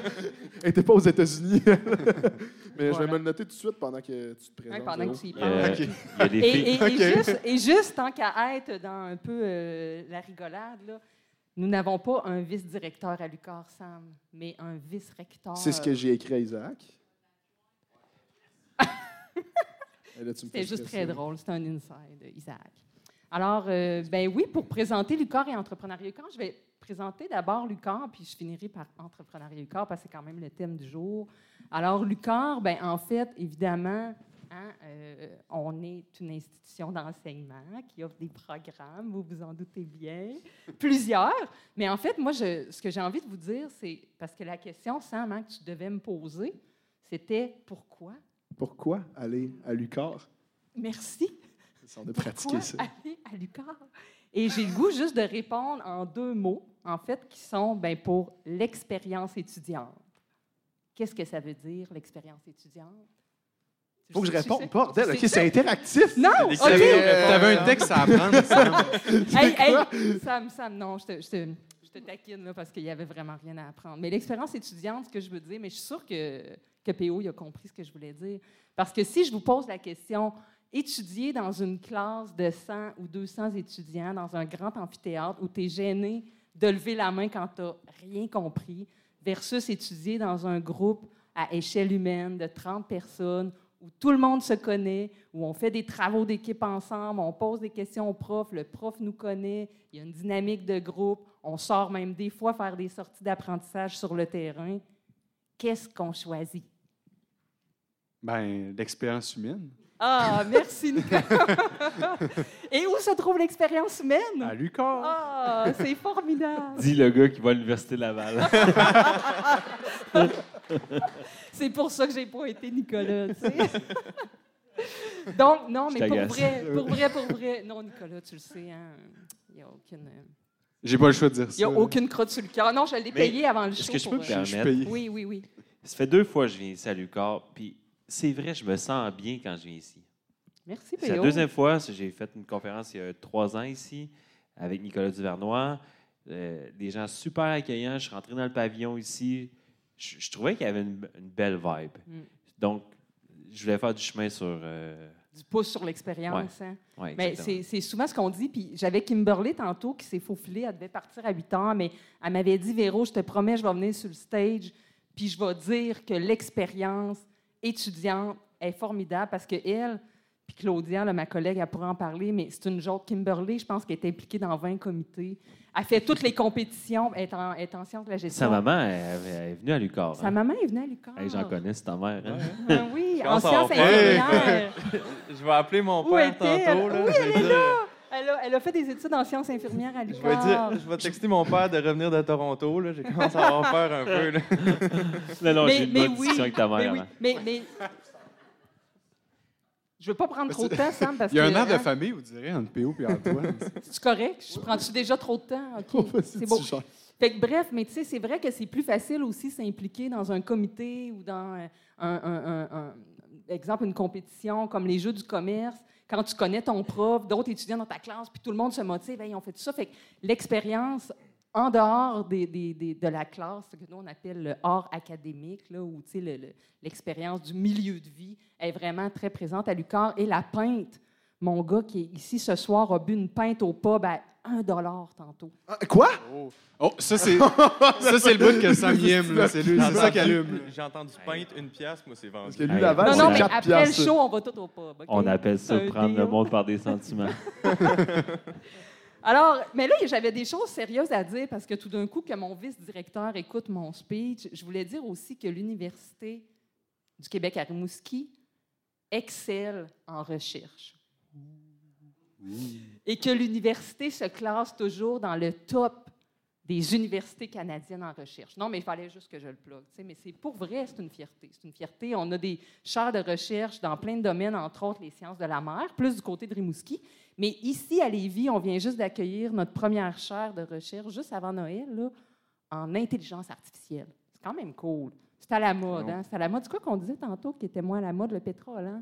Elle n'était pas aux États-Unis. mais je vais me le noter tout de suite pendant que tu te présentes. Ouais, pendant que tu y parles. Euh, y a des Et, juste, et juste, tant qu'à être dans un peu euh, la rigolade, là, nous n'avons pas un vice-directeur à Lucar, Sam, mais un vice-recteur. C'est ce que j'ai écrit à Isaac. Et là, tu me C'était juste très drôle. C'était un inside, Isaac. Alors, euh, ben oui, pour présenter Lucar et Entrepreneuriat Lucar, je vais présenter d'abord Lucar, puis je finirai par Entrepreneuriat Lucar, parce que c'est quand même le thème du jour. Alors, Lucar, ben en fait, évidemment, hein, euh, on est une institution d'enseignement qui offre des programmes, vous vous en doutez bien, plusieurs. Mais en fait, moi, je- ce que j'ai envie de vous dire, c'est, parce que la question, Sam, hein, que tu devais me poser, c'était pourquoi? Pourquoi aller à Lucar? Merci. On a Pourquoi pratiqué ça. aller à Lucar? Et j'ai le goût juste de répondre en deux mots, en fait, qui sont ben, pour l'expérience étudiante. Qu'est-ce que ça veut dire, l'expérience étudiante? Tu Faut que je réponde. Bordel, OK, c'est interactif. Non, OK. T'avais un texte à apprendre, Sam. hey, hey, Sam, Sam, non, je te, je te, je te taquine là, parce qu'il n'y avait vraiment rien à apprendre. Mais l'expérience étudiante, ce que je veux dire, mais je suis sûre que, que PO il a compris ce que je voulais dire. Parce que si je vous pose la question, étudier dans une classe de 100 ou 200 étudiants dans un grand amphithéâtre où tu es gêné de lever la main quand tu n'as rien compris, versus étudier dans un groupe à échelle humaine de 30 personnes où tout le monde se connaît, où on fait des travaux d'équipe ensemble, on pose des questions au prof, le prof nous connaît, il y a une dynamique de groupe, on sort même des fois faire des sorties d'apprentissage sur le terrain. Qu'est-ce qu'on choisit? Ben, l'expérience humaine. Ah, merci, Nicolas. Et où se trouve l'expérience humaine? À Lucar. Ah, c'est formidable. Dit le gars qui va à l'Université Laval. C'est pour ça que j'ai pas été Nicolas, tu sais. Donc, non, mais pour vrai, pour vrai, pour vrai, non, Nicolas, tu le sais, hein, il n'y a aucune... J'ai pas le choix de dire Il ça. n'y a aucune crotte sur le cœur. Non, je l'ai payé avant le show. Est-ce que je peux me permettre? Oui, oui, oui. Ça fait deux fois que je viens ici à Lucar, puis c'est vrai, je me sens bien quand je viens ici. Merci, C'est la deuxième fois, j'ai fait une conférence il y a trois ans ici avec Nicolas Duvernois. Euh, des gens super accueillants. Je suis rentré dans le pavillon ici. Je, je trouvais qu'il y avait une, une belle vibe. Mm. Donc, je voulais faire du chemin sur. euh, Du pouce sur l'expérience. hein. ouais, Mais c'est souvent ce qu'on dit. Puis j'avais Kimberly tantôt qui s'est faufilée. Elle devait partir à 8 heures, mais elle m'avait dit Véro, je te promets, je vais venir sur le stage, puis je vais dire que l'expérience étudiante est formidable parce que elle, puis Claudia, là, ma collègue, elle pourrait en parler, mais c'est une genre Kimberly, je pense qu'elle est impliquée dans 20 comités. Elle fait toutes les compétitions, elle est en, elle est en sciences de la gestion. Sa maman, elle, elle est venue à Lucar. Sa hein? maman est venue à Lucas. Hey, J'en connais, c'est ta mère. hein? Ah oui, Je en sciences infirmières. Je vais appeler mon Où père tantôt. Là, Oui, je elle est là. Elle a, elle a fait des études en sciences infirmières à Je Lucas. vais, dire, je vais texter mon père de revenir de Toronto. J'ai commencé à avoir peur un peu. Là. Non, j'ai une mais bonne oui, discussion avec ta mais mère. oui, mais, mais je veux pas prendre trop de temps, Sam, parce Il y a que... un air de hein, famille, vous direz, entre P.O. et Antoine. C'est correct? Je prends-tu déjà trop de temps? OK, c'est gères. Fait que, bref, mais tu sais, c'est vrai que c'est plus facile aussi s'impliquer dans un comité ou dans euh, un, un- un- un- exemple, une compétition comme les Jeux du commerce, quand tu connais ton prof, d'autres étudiants dans ta classe, puis tout le monde se motive, hey, on fait tout ça. Fait que l'expérience en dehors des, des- des- de la classe, ce que nous on appelle le hors académique, là, où tu sais, le- le- l'expérience du milieu de vie est vraiment très présente à l'UQAR. Et la peinte, Mon gars qui est ici ce soir a bu une pinte au pub à 1 tantôt. Quoi? Oh, ça, c'est ça, c'est le bout que Sam y aime. là. C'est lui- c'est ça qui allume. J'ai entendu pinte, une pièce, moi, c'est vendu. Parce que lui, Laval, Non, c'est non, mais 4 après piastres. le show, on va tout au pub. On appelle ça prendre le monde par des sentiments. Alors, mais là, j'avais des choses sérieuses à dire parce que tout d'un coup, que mon vice-directeur écoute mon speech, je voulais dire aussi que l'Université du Québec à Rimouski excelle en recherche. Et que l'université se classe toujours dans le top des universités canadiennes en recherche. Non, mais il fallait juste que je le plug. Mais c'est pour vrai, c'est une fierté. C'est une fierté. On a des chaires de recherche dans plein de domaines, entre autres les sciences de la mer, plus du côté de Rimouski. Mais ici, à Lévis, on vient juste d'accueillir notre première chaire de recherche, juste avant Noël, là, en intelligence artificielle. C'est quand même cool. C'est à la mode. Hein? C'est à la mode. C'est quoi qu'on disait tantôt qui était moins à la mode, le pétrole? Hein?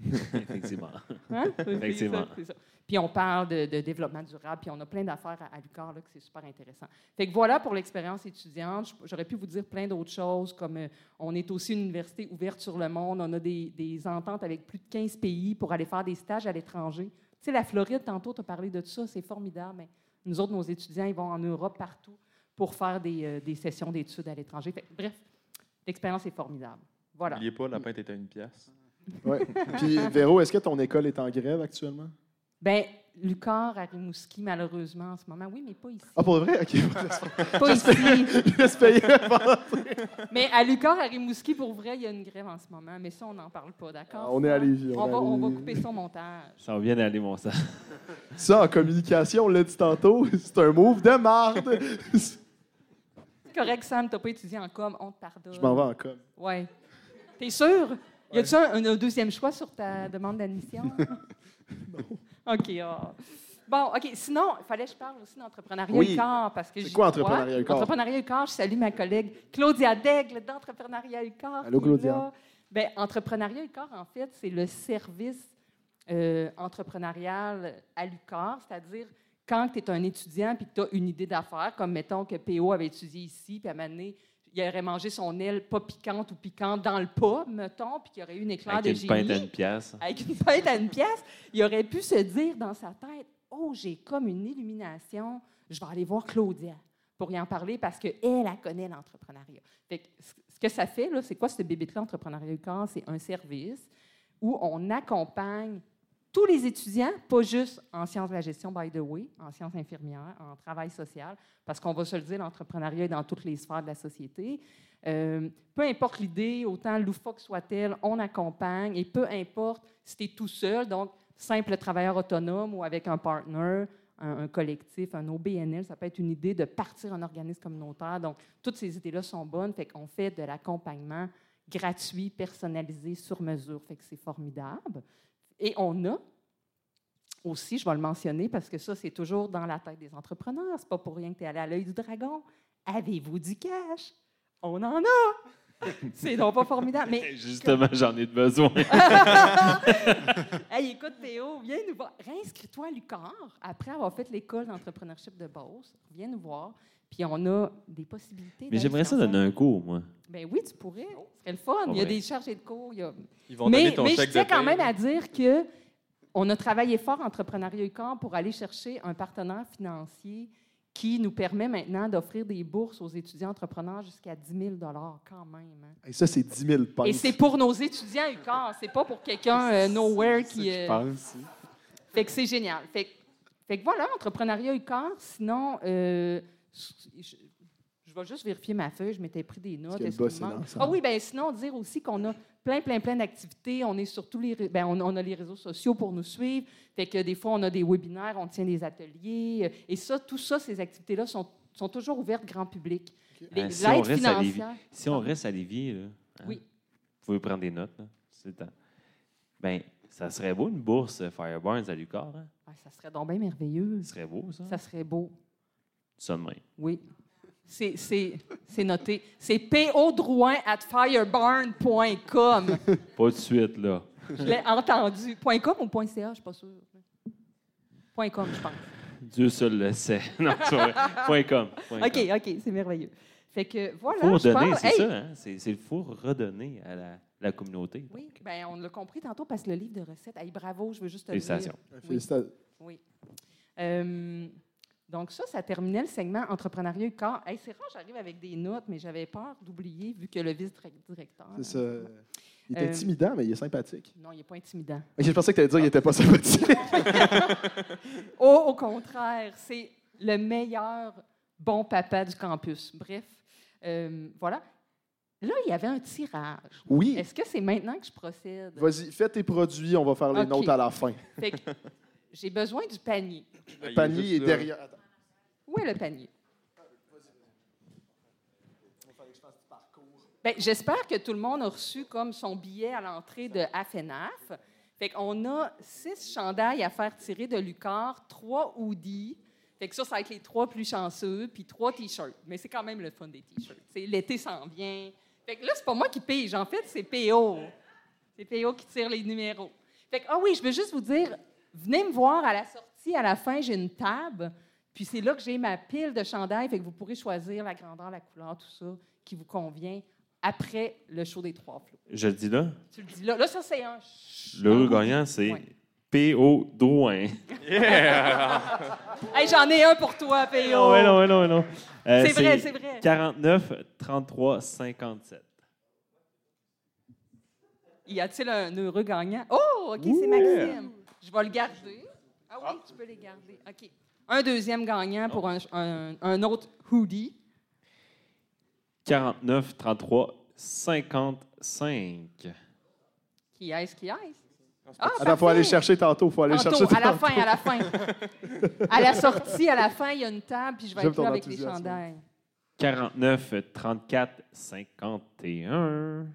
Effectivement. Hein? Ça, Effectivement. ça. Puis on parle de, de développement durable, puis on a plein d'affaires à, à l'UQAR, là, que c'est super intéressant. Fait que voilà pour l'expérience étudiante. J'aurais pu vous dire plein d'autres choses, comme euh, on est aussi une université ouverte sur le monde. On a des, des ententes avec plus de 15 pays pour aller faire des stages à l'étranger. Tu sais, la Floride, tantôt, tu as parlé de ça, c'est formidable. Mais nous autres, nos étudiants, ils vont en Europe partout pour faire des, euh, des sessions d'études à l'étranger. Bref, l'expérience est formidable. Voilà. N'oubliez pas, la pinte est à une pièce. Ouais. Puis, Véro, est-ce que ton école est en grève actuellement? Ben, Lucar à Rimouski, malheureusement, en ce moment. Oui, mais pas ici. Ah, pour vrai? OK. Pas ici. Mais à Lucar, à Rimouski, pour vrai, il y a une grève en ce moment. Mais ça, on n'en parle pas, d'accord? Ah, on est à Lévis, on va, on va couper au montage. Ça vient d'aller, mon sang. Ça, en communication, on l'a dit tantôt, c'est un move de marde. C'est correct, Sam, t'as pas étudié en com, on te pardonne. Je m'en vais en com. Ouais. T'es sûr? Y a-tu un, un deuxième choix sur ta demande d'admission? non. OK. ah. Bon, OK. Sinon, il fallait que je parle aussi d'entrepreneuriat Oui. UQAR parce que C'est quoi. Entrepreneuriat UQAR? Entrepreneuriat UQAR, je salue ma collègue Claudia Daigle d'Entrepreneuriat UQAR. Allô, qui est Claudia. Ben, Entrepreneuriat UQAR, en fait, c'est le service euh, entrepreneurial à l'UQAR, c'est-à-dire quand tu es un étudiant et que tu as une idée d'affaires, comme mettons que PO avait étudié ici, puis à un moment donné, il aurait mangé son aile pas piquante ou piquante dans le pas, mettons, puis qu'il y aurait eu une éclair Avec de une génie. pinte à une pièce. Avec une pinte à une pièce, il aurait pu se dire dans sa tête Oh, j'ai comme une illumination, je vais aller voir Claudia pour y en parler parce qu'elle, elle connaît l'entrepreneuriat. Fait que ce que ça fait, là, c'est quoi ce bébé-là, Entrepreneuriat UQAR? C'est un service où on accompagne tous les étudiants, pas juste en sciences de la gestion, by the way, en sciences infirmières, en travail social, parce qu'on va se le dire, l'entrepreneuriat est dans toutes les sphères de la société. Euh, peu importe l'idée, autant loufoque soit-elle, on accompagne, et peu importe si tu es tout seul, donc simple travailleur autonome ou avec un partner, un, collectif, un OBNL, ça peut être une idée de partir un organisme communautaire. Donc, toutes ces idées-là sont bonnes, fait qu'on fait de l'accompagnement gratuit, personnalisé, sur mesure, fait que c'est formidable. Et on a aussi, je vais le mentionner parce que ça, c'est toujours dans la tête des entrepreneurs. C'est pas pour rien que tu es allé à l'œil du dragon. Avez-vous du cash? On en a! C'est donc pas formidable. Mais Justement, j'en ai besoin. hey, écoute, Théo, viens nous voir. Réinscris-toi à l'UQAR après avoir fait l'école d'entrepreneurship de Beauce. Viens nous voir. Puis on a des possibilités. Mais j'aimerais ça donner un cours, moi. Ben oui, tu pourrais. Ce serait le fun. Il y a des chargés de cours. il y a- Ils vont mais donner ton mais chèque je tiens quand même à dire que on a travaillé fort entrepreneuriat UQAR pour aller chercher un partenaire financier qui nous permet maintenant d'offrir des bourses aux étudiants entrepreneurs jusqu'à 10 000 quand même. hein. Et ça, c'est 10 000 pintes. Et c'est pour nos étudiants UQAR, c'est pas pour quelqu'un euh, nowhere qui. Je euh, pense. fait que c'est génial. Fait, que- fait que voilà, entrepreneuriat UQAR. Sinon, euh, je, je vais juste vérifier ma feuille. Je m'étais pris des notes. Est-ce qu'il manque? Ah oui, bien sinon, dire aussi qu'on a plein, plein, plein d'activités. On est sur tous les... ben, on, on a les réseaux sociaux pour nous suivre. Fait que des fois, on a des webinaires, on tient des ateliers. euh, Et ça, tout ça, ces activités-là sont, sont toujours ouvertes grand public. Les- Ah, si, on L'aide reste à Lévis, financière... si on reste à Lévis, là, hein, Oui. vous pouvez prendre des notes. Là, c'est le temps. Ben, ça serait beau une bourse Fireburns à Lucar. Hein? Ouais, ça serait donc bien merveilleux. Ce serait beau, ça. Ça serait beau. Ça de même. Oui. C'est- C'est c'est noté. C'est podrouin at fireburn.com. Pas de suite, là. Je l'ai entendu. Point .com ou point .ca, je ne suis pas sûre. Point .com, je pense. Dieu seul le sait. Non, c'est vrai. Point com. Point OK, com. OK, c'est merveilleux. Fait que voilà, Faut je redonner, c'est Hey! ça. Hein? C'est, c'est le faut redonner à la la communauté. Oui, ben, on l'a compris tantôt parce que le livre de recettes, hey, bravo, je veux juste te le dire. Félicitations. Oui. Félicitations. Oui. Euh, donc ça, ça terminait le segment entrepreneuriat et corps. Hey, c'est rare, j'arrive avec des notes, mais j'avais peur d'oublier vu que le vice-directeur. C'est ça. Il est Euh, intimidant, mais il est sympathique. Non, il n'est pas intimidant. Je pensais que tu allais dire qu'il n'était pas sympathique. Oh, au contraire, c'est le meilleur bon papa du campus. Bref, euh, voilà. Là, il y avait un tirage. Oui. Est-ce que c'est maintenant que je procède? Vas-y, fais tes produits, on va faire les Ok. nôtres à la fin. Fait que j'ai besoin du panier. Le panier est derrière. Attends. Où est le panier? Ben, J'espère que tout le monde a reçu comme son billet à l'entrée de AFNAF. Fait qu'on a six chandails à faire tirer de Lucar, trois hoodies. Fait que ça, ça va être les trois plus chanceux, puis trois T-shirts. Mais c'est quand même le fun des T-shirts. L'été s'en vient. Fait que là, c'est pas moi qui pige. En fait, c'est PO. C'est PO qui tire les numéros. Fait que, ah oui, je veux juste vous dire, venez me voir à la sortie, à la fin, j'ai une table. Puis c'est là que j'ai ma pile de chandails. Fait que vous pourrez choisir la grandeur, la couleur, tout ça, qui vous convient après le show des trois flots. Je le dis là? Tu le dis là. Là, ça, c'est un. Le gagnant, c'est Ouais. P.O. Drouin. Hey, j'en ai un pour toi, PO. Non, ouais, non, ouais, non, ouais, non. Euh, C'est vrai, c'est vrai. 49, 33, 57. Y a-t-il un heureux gagnant? Oh, OK, c'est Maxime. Je vais le garder. Ah oui, tu peux les garder. OK. Un deuxième gagnant pour un, un- un autre hoodie. 49, 33, 55. Qui est-ce, qui est-ce? Ah, il faut aller chercher tantôt. faut aller Tantôt, chercher à la tantôt. fin, à la fin. à la sortie, à la fin, il y a une table, puis je vais J'aime être ton là avec les enthousiasme. chandails. 49, 34, 51.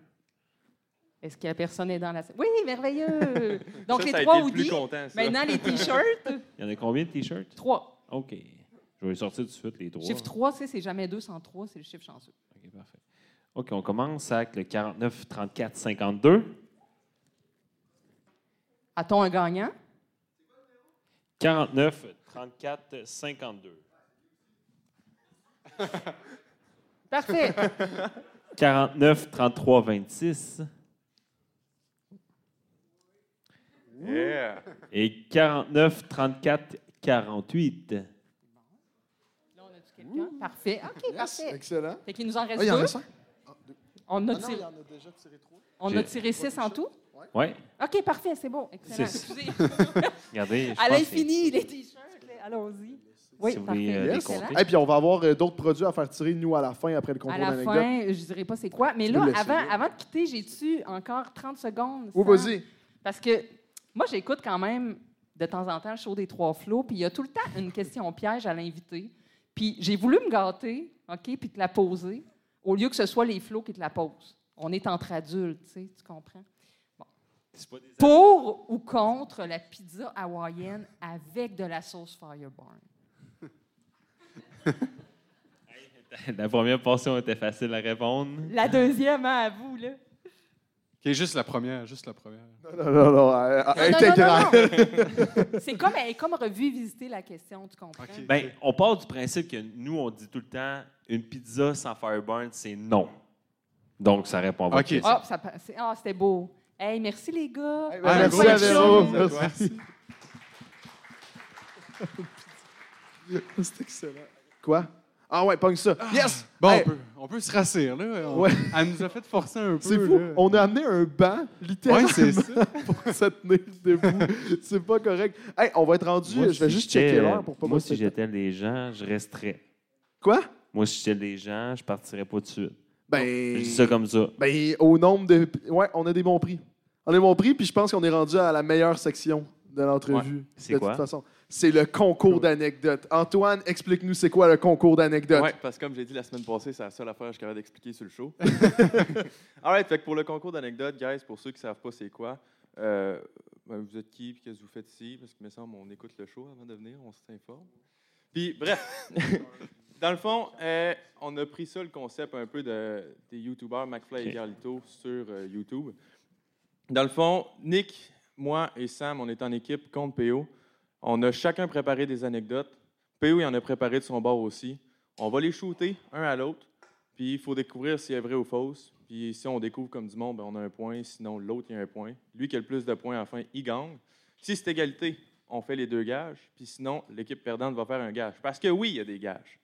Est-ce que la personne est dans la... Oui, merveilleux! Donc, Ça, les ça trois hoodies. content, ça. Maintenant, les T-shirts. Il y en a combien de T-shirts? Trois. OK. Je vais les sortir tout de suite, les trois. Chiffre 3, tu sais, c'est jamais 2 sans 3, c'est le chiffre chanceux. OK, parfait. OK, on commence avec le 49, 34, 52. A-t-on un gagnant? 49, 34, 52. Parfait. 49, 33, 26. Yeah. Et 49, 34, 48. Là, on a-tu quelqu'un? Parfait. OK, parfait. Excellent. Fait qu'il nous en reste Ah, il y en deux. a cinq. On a, Ah non, tiré, il y en a déjà tiré trois. on a tiré six en tout? Oui. OK, parfait, c'est bon. Excellent. Six. Excusez. Regardez. je À pense que- l'infini, les T-shirts. Allons-y. Oui, Si vous parfait. voulez, euh, les. Excellent. Et puis on va avoir euh, d'autres produits à faire tirer, nous, à la fin, après le concours À la d'anecdotes. fin, je ne dirais pas c'est quoi. Mais Tu là, peux avant, de quitter, j'ai-tu encore 30 secondes? Oui, Sam? vas-y. Parce que moi, j'écoute quand même de temps en temps le show des trois flots, puis il y a tout le temps une question piège à l'invité. Puis j'ai voulu me gâter, OK, puis te la poser, au lieu que ce soit les flots qui te la posent. On est entre adultes, tu sais, tu comprends? C'est pas des- Pour ou contre la pizza hawaïenne avec de la sauce Fireburn? La première portion était facile à répondre. La deuxième, hein, à vous, là. OK, juste la première, juste la première. Non, non, non. C'est comme, elle est comme revisiter la question, tu comprends? Ben, on part du principe que nous, on dit tout le temps une pizza sans Fireburn, c'est non. Donc, ça répond à votre question. Ah, c'est- ah, c'était beau. Hey, merci les gars. ben, Ah, merci à Véro. Merci. C'est excellent. Quoi? Ah ouais, pogne ça. Yes! Bon, Hey, on, peut, on peut se rasseoir, là. On- Ouais. Elle nous a fait forcer un peu. C'est fou. là. On a amené un banc, littéralement, Ouais, c'est ça. pour se tenir debout. C'est pas correct. Hey, on va être rendu. Moi, je vais si juste j'étais- checker l'heure pour pas Moi, si j'étais les gens, je resterais. Quoi? Moi, si j'étais les gens, je partirais pas tout de suite. Ben. Je dis ça comme ça. Ben, au nombre de. Ouais, on a des bons prix. On a des bons prix, puis je pense qu'on est rendu à la meilleure section de l'entrevue. C'est de quoi? toute façon. C'est le concours d'anecdotes. Antoine, explique-nous c'est quoi le concours d'anecdotes? Oui, parce que comme j'ai dit la semaine passée, c'est la seule affaire que je suis capable d'expliquer sur le show. All right, fait que pour le concours d'anecdotes, guys, pour ceux qui ne savent pas c'est quoi, euh, ben, vous êtes qui et qu'est-ce que vous faites ici? Parce que, me semble, on écoute le show avant de venir, on s'informe. Puis, bref, dans le fond, euh, on a pris ça, le concept un peu de, des YouTubers McFly et Carlito sur euh, YouTube. Dans le fond, Nick, moi et Sam, on est en équipe contre PO. On a chacun préparé des anecdotes. PO, il en a préparé de son bord aussi. On va les shooter un à l'autre, puis il faut découvrir si est vraie ou fausse. Puis si on découvre comme du monde, ben, on a un point. Sinon, l'autre, il y a un point. Lui qui a le plus de points à la fin, il gagne. Si c'est égalité, on fait les deux gages. Puis sinon, l'équipe perdante va faire un gage. Parce que oui, il y a des gages.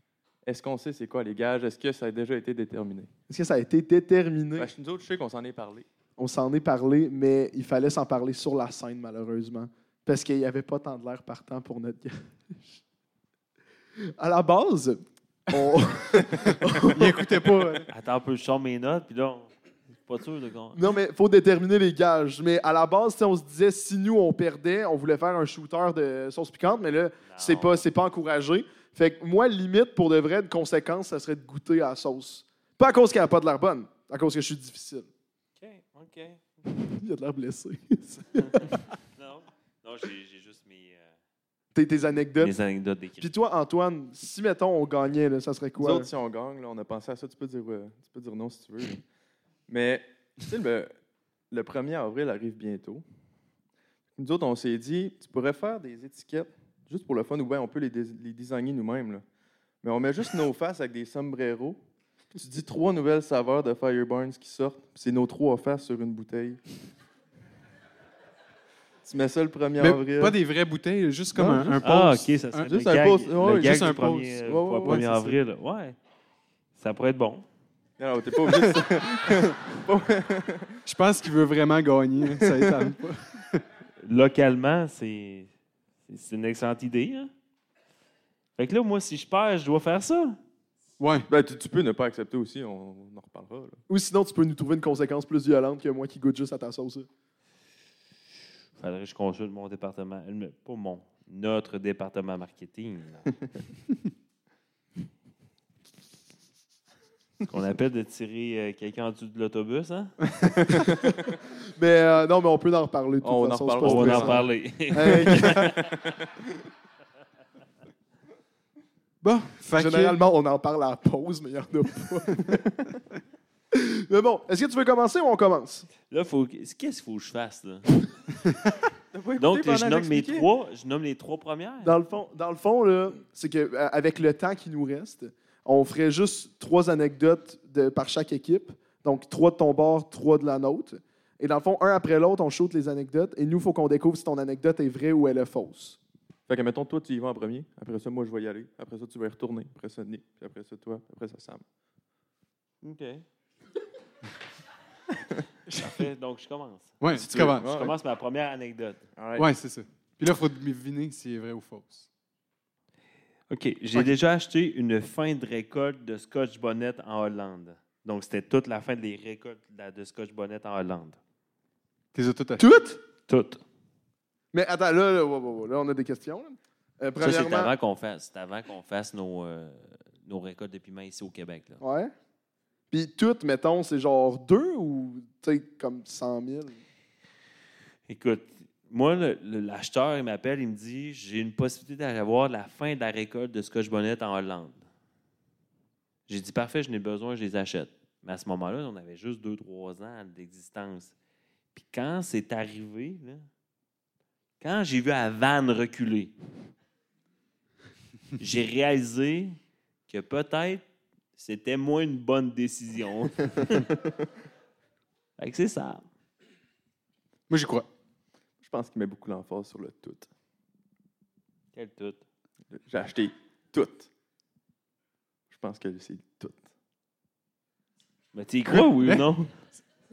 Est-ce qu'on sait c'est quoi les gages? Est-ce que ça a déjà été déterminé? Est-ce que ça a été déterminé? Ben, nous autres, je sais qu'on s'en est parlé. On s'en est parlé, mais il fallait s'en parler sur la scène, malheureusement. Parce qu'il n'y avait pas tant de l'air partant pour notre gage. À la base, on. Il écoutait pas. Attends un peu, je sors mes notes, puis là, on- je suis pas sûr de qu'on. Non, mais il faut déterminer les gages. Mais à la base, tu sais, on se disait, si nous, on perdait, on voulait faire un shooter de sauce piquante, mais là, c'est pas, c'est pas encouragé. Fait que moi, limite, pour de vrai, de conséquence, ça serait de goûter à la sauce. Pas à cause qu'elle n'a pas de l'air bonne, à cause que je suis difficile. OK, OK. Il a de l'air blessé. Non, j'ai juste mes, euh, Tes, tes anecdotes. mes anecdotes. Puis toi, Antoine, si, mettons, on gagnait, là, ça serait Nous quoi? autres, si on gagne, là, on a pensé à ça. Tu peux dire, euh, tu peux dire non si tu veux. là. Mais, tu sais, le, le 1er avril arrive bientôt. Nous autres, on s'est dit, tu pourrais faire des étiquettes juste pour le fun, ou bien on peut les, les designer nous-mêmes. Mais on met juste nos faces avec des sombreros. Tu dis trois nouvelles saveurs de Fireburns qui sortent. puis c'est nos trois faces sur une bouteille. Tu mets ça le 1er Mais avril. pas des vraies bouteilles, juste comme Non, un, un juste- Ah, post. OK, ça serait juste un post. Ouais, juste un premier, post. Ouais, pour ouais, le ouais, 1er c'est ça. avril. Ouais. Ça pourrait être bon. Non, non, t'es pas obligé de- Je pense qu'il veut vraiment gagner. Ça étonne pas. Localement, c'est c'est une excellente idée. Hein? Fait que là, moi, si je perds, je dois faire ça. Ouais. Ben, tu, tu peux ne pas accepter aussi, on, on en reparlera. là. Ou sinon, tu peux nous trouver une conséquence plus violente que moi qui goûte juste à ta sauce. Faudrait que je consulte mon département. Pas mon, notre département marketing. qu'on appelle de tirer euh, quelqu'un en dessous de l'autobus, hein? Mais euh, non, mais on peut en reparler. de toute On en façon, c'est reparlera. pas On va en stressant. parler. Hey, Bon, fait que- Généralement, on en parle à la pause, mais il n'y en a pas. mais bon, est-ce que tu veux commencer ou on commence? Là, faut... qu'est-ce qu'il faut que je fasse, là? Donc, je nomme mes trois, je nomme les trois premières. Dans le fond, dans le fond là, c'est qu'avec le temps qui nous reste, on ferait juste trois anecdotes de, par chaque équipe. Donc, trois de ton bord, trois de la nôtre. Et dans le fond, un après l'autre, on shoot les anecdotes. Et nous, il faut qu'on découvre si ton anecdote est vraie ou elle est fausse. Fait que, mettons, toi, tu y vas en premier. Après ça, moi, je vais y aller. Après ça, tu vas y retourner. Après ça, Nick. Puis après ça, toi. Après ça, Sam. OK. Parfait. Donc, je commence. Ouais, Si tu commences. Je commence ma première anecdote. Ouais, c'est ça. Puis là, il faut deviner si c'est vrai ou fausse. OK. J'ai déjà acheté une fin de récolte de Scotch Bonnet en Hollande. Donc, c'était toute la fin des récoltes de Scotch Bonnet en Hollande. T'es as tout acheté? Toutes? Toutes. Mais attends, là, là, on a des questions. là. Euh, Ça, c'est avant qu'on fasse, c'est avant qu'on fasse nos, euh, nos récoltes de piment ici au Québec. Là. ouais. Puis toutes, mettons, c'est genre deux ou, comme 100 000? Écoute, moi, l'acheteur, il m'appelle, il me dit j'ai une possibilité d'avoir la fin de la récolte de Scotch Bonnet en Hollande. J'ai dit parfait, je n'ai besoin, je les achète. Mais à ce moment-là, on avait juste 2-3 ans d'existence. Puis quand c'est arrivé, quand j'ai vu la vanne reculer, j'ai réalisé que peut-être c'était moins une bonne décision. fait que c'est ça. Moi, j'y crois. Je pense qu'il met beaucoup l'emphase sur le tout. Quel tout? J'ai acheté tout. Je pense que c'est tout. Mais tu y crois, oui ou non?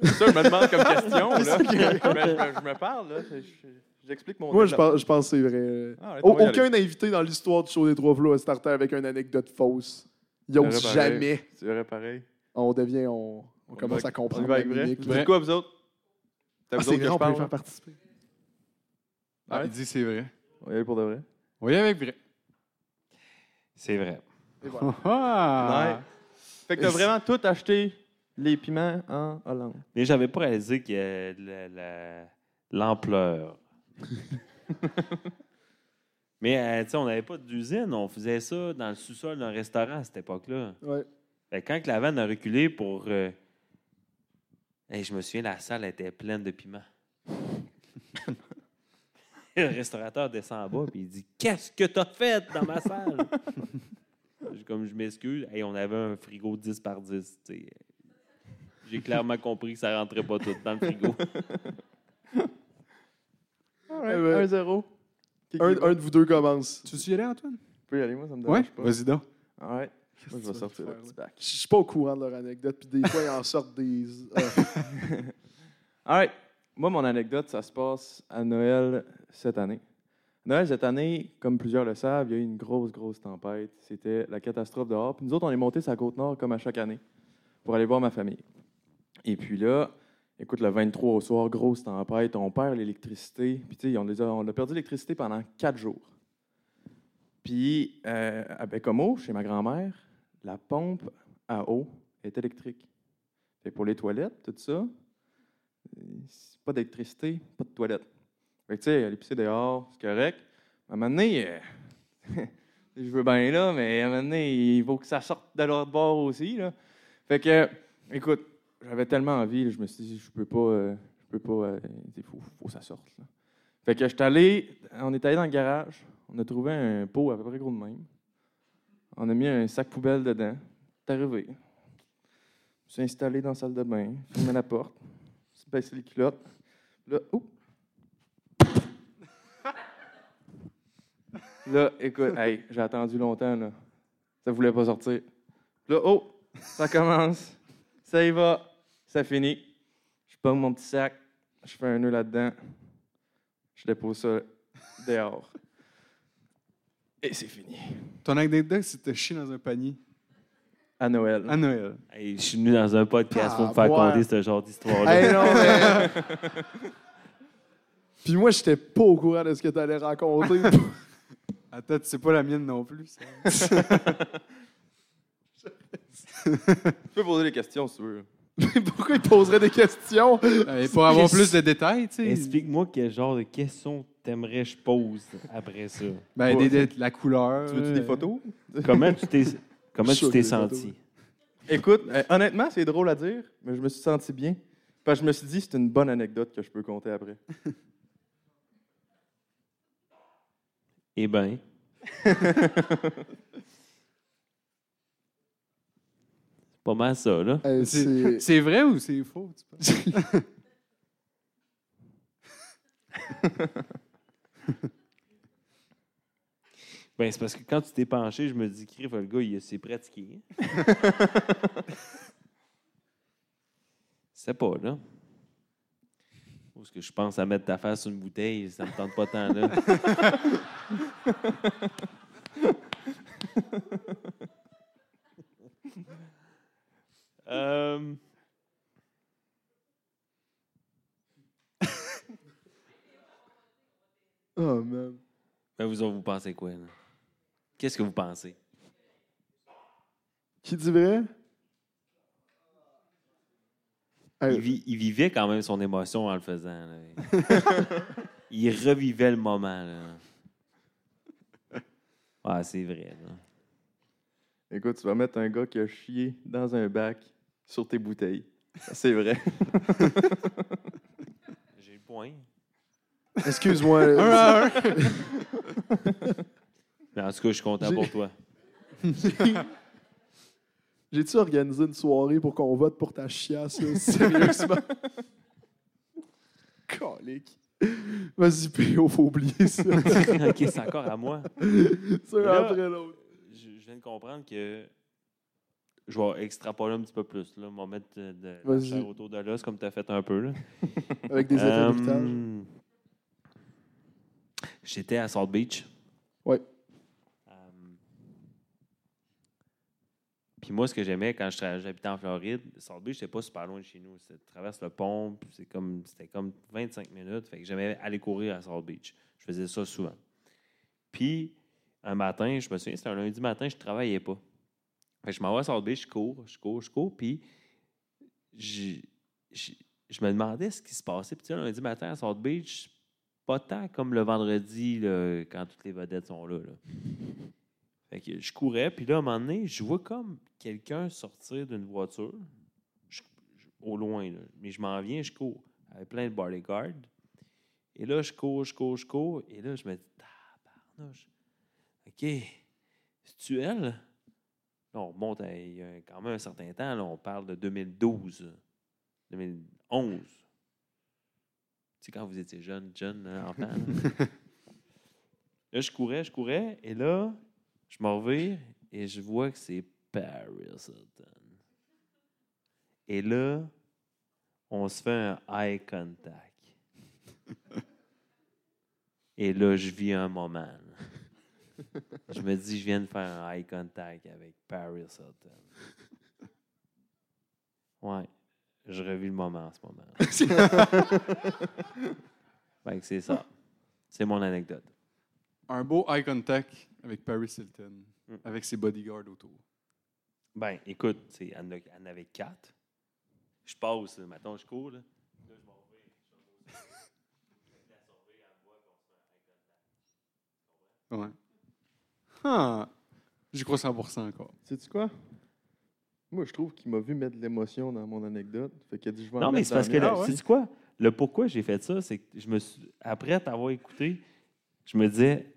Ça, je me demande comme question. Là. je, me, je me parle. Là. Je- je- J'explique mon Moi, je pense, je pense que c'est vrai. Ah, ouais, aucun invité dans l'histoire du show des Trois Flots a starté avec une anecdote fausse. Il C'est ose vrai, pareil. jamais. C'est vrai, pareil. On devient, on, on commence va- à comprendre On va avec vrai. quoi, vous autres? Ah, c'est vrai, que on je peut les faire là? participer. Ah, Ouais. il dit c'est vrai. On va y aller pour de vrai. On va y aller avec vrai. C'est vrai. Et voilà. Ah! Ouais. Fait que t'as vraiment tout acheté les piments en Hollande. Mais j'avais pas réalisé que euh, la- la- l'ampleur. Mais euh, tu sais, on n'avait pas d'usine, on faisait ça dans le sous-sol d'un restaurant à cette époque-là. Ouais. Fait quand que la vanne a reculé pour. euh, hey, je me souviens, la salle était pleine de piments. le restaurateur descend en bas et il dit Qu'est-ce que t'as fait dans ma salle Comme je m'excuse, hey, on avait un frigo 10 par 10. tu sais. J'ai clairement compris que ça rentrait pas tout dans le frigo. Alright, Eh ben, 1-0. Un, un de vous deux commence. Tu veux y aller, Antoine? Tu peux y aller, moi, ça me Ouais, dérange pas. vas-y donc. Moi, que je vais sortir le petit bac. Je suis pas au courant de leur anecdote, puis des fois, ils en sortent des. Ah. Alright. Moi, mon anecdote, ça se passe à Noël cette année. Noël cette année, comme plusieurs le savent, il y a eu une grosse, grosse tempête. C'était la catastrophe dehors. Puis nous autres, on est montés sur la côte nord comme à chaque année pour aller voir ma famille. Et puis là, écoute, le 23 au soir, grosse tempête, on perd l'électricité. Puis tu sais, on, a- on perdu l'électricité pendant quatre jours. Puis euh, à Bécomo, chez ma grand-mère, la pompe à eau est électrique. Fait que pour les toilettes, tout ça, pas d'électricité, pas de toilette. Fait que, tu sais, aller pisser dehors, c'est correct. À un moment donné, euh, je veux bien là, mais à un moment donné, il faut que ça sorte de l'autre bord aussi. Là. Fait que, écoute, j'avais tellement envie, je me suis dit, je peux pas, euh, je peux pas, il faut, faut que ça sorte. là. Fait que j'étais allé, on est allé dans le garage, on a trouvé un pot à peu près gros de même. On a mis un sac poubelle dedans. C'est arrivé. Je me suis installé dans la salle de bain, fermé la porte, suis baissé les culottes. Là, oups! Là, écoute, hey, j'ai attendu longtemps, là. Ça voulait pas sortir. Là, oh, ça commence. Ça y va. Ça finit. Je pogne mon petit sac. Je fais un nœud là-dedans. Je dépose ça dehors. Et c'est fini. Ton anecdote, c'est de chier dans un panier. À Noël. À Noël. Hey, je suis venu dans un podcast pour me faire Ah, ouais. conter ce genre d'histoire-là. Hey, non, mais- Puis moi, j'étais pas au courant de ce que tu allais raconter. Attends, tu sais pas la mienne non plus. ça. Tu peux poser des questions si tu veux. Pourquoi il poserait des questions? Euh, pour avoir plus de détails, tu sais. Explique-moi quel genre de questions t'aimerais que je pose après ça. Ben, des- des- la couleur. Tu veux-tu des photos? Comment tu t'es comment tu t'es senti? Écoute, euh, honnêtement, c'est drôle à dire, mais je me suis senti bien. Parce que je me suis dit, c'est une bonne anecdote que je peux compter après. Eh bien. C'est pas mal ça, là. Euh, C'est vrai ou c'est faux? tu penses? Ben, c'est parce que quand tu t'es penché, je me dis, crif, le gars, il s'est pratiqué. C'est pas, là. Parce que je pense à mettre ta face sur une bouteille, ça me tente pas tant, là. Euh, Oh, man. ben, vous autres, vous pensez quoi, là? Qu'est-ce que vous pensez? Qui dit vrai? Hey, Il, vi- il vivait quand même son émotion en le faisant. là. il revivait le moment. Là. Ah, c'est vrai. là. Écoute, tu vas mettre un gars qui a chié dans un bac sur tes bouteilles. C'est vrai. J'ai le point. Excuse-moi. Un à un. Mais en tout cas, je suis content J'ai- pour toi. J'ai-tu organisé une soirée pour qu'on vote pour ta chiasse, là, sérieusement? Colique. Vas-y, P.O., faut oublier ça. ok, c'est encore à moi. C'est un Là- après l'autre. Je, je viens de comprendre que je vais extrapoler un petit peu plus. Là. Je vais mettre de, de la chair autour de l'os comme tu as fait un peu. Là. Avec des effets bruitages. J'étais à Salt Beach. Ouais. Euh, Puis moi, ce que j'aimais quand j'habitais en Floride, Salt Beach, c'était pas super loin de chez nous. Tu traverses le pont, puis c'est comme, c'était comme 25 minutes. Fait que j'aimais aller courir à Salt Beach. Je faisais ça souvent. Puis, un matin, je me souviens, c'était un lundi matin, je travaillais pas. Fait que je m'en vais à Salt Beach, je cours, je cours, je cours, puis j'ai- je me demandais ce qui se passait. Puis, tu sais, un lundi matin à Salt Beach, pas tant comme le vendredi, quand toutes les vedettes sont là. Fait que je courais, puis là, à un moment donné, je vois comme quelqu'un sortir d'une voiture, je- je- au loin, là. mais je m'en viens, je cours, avec plein de bodyguards. Et là, je cours, je cours, je cours, et là, je me dis, tabarnouche, OK, c'est-tu elle? Là, on remonte à il y a quand même un certain temps, là, on parle de 2012. 2011. Tu sais, quand vous étiez jeune, jeune, hein, enfant. là. Là, je courais, je courais, et là, je m'en revire et je vois que c'est Paris Hilton. Et là, on se fait un eye contact. Et là, je vis un moment. là. Je me dis, je viens de faire un eye contact avec Paris Hilton. Ouais, je revis le moment en ce moment. Fait c'est ça. C'est mon anecdote. Un beau eye contact avec Paris Hilton, avec ses bodyguards autour. Ben, écoute, c'est, elle, en avait quatre. Je passe, maintenant je cours. Là. Là, je m'en vais, je m'en vais. La surveille, elle me voit qu'on se fait un eye contact. Ouais. Ah, j'y crois 100% encore. Sais-tu quoi? Moi, je trouve qu'il m'a vu mettre de l'émotion dans mon anecdote. Fait qu'il a dit, je vais en Non, mais mettre c'est parce que, la mienne. sais-tu quoi? Le pourquoi j'ai fait ça, c'est que je me suis, après t'avoir écouté, je me disais,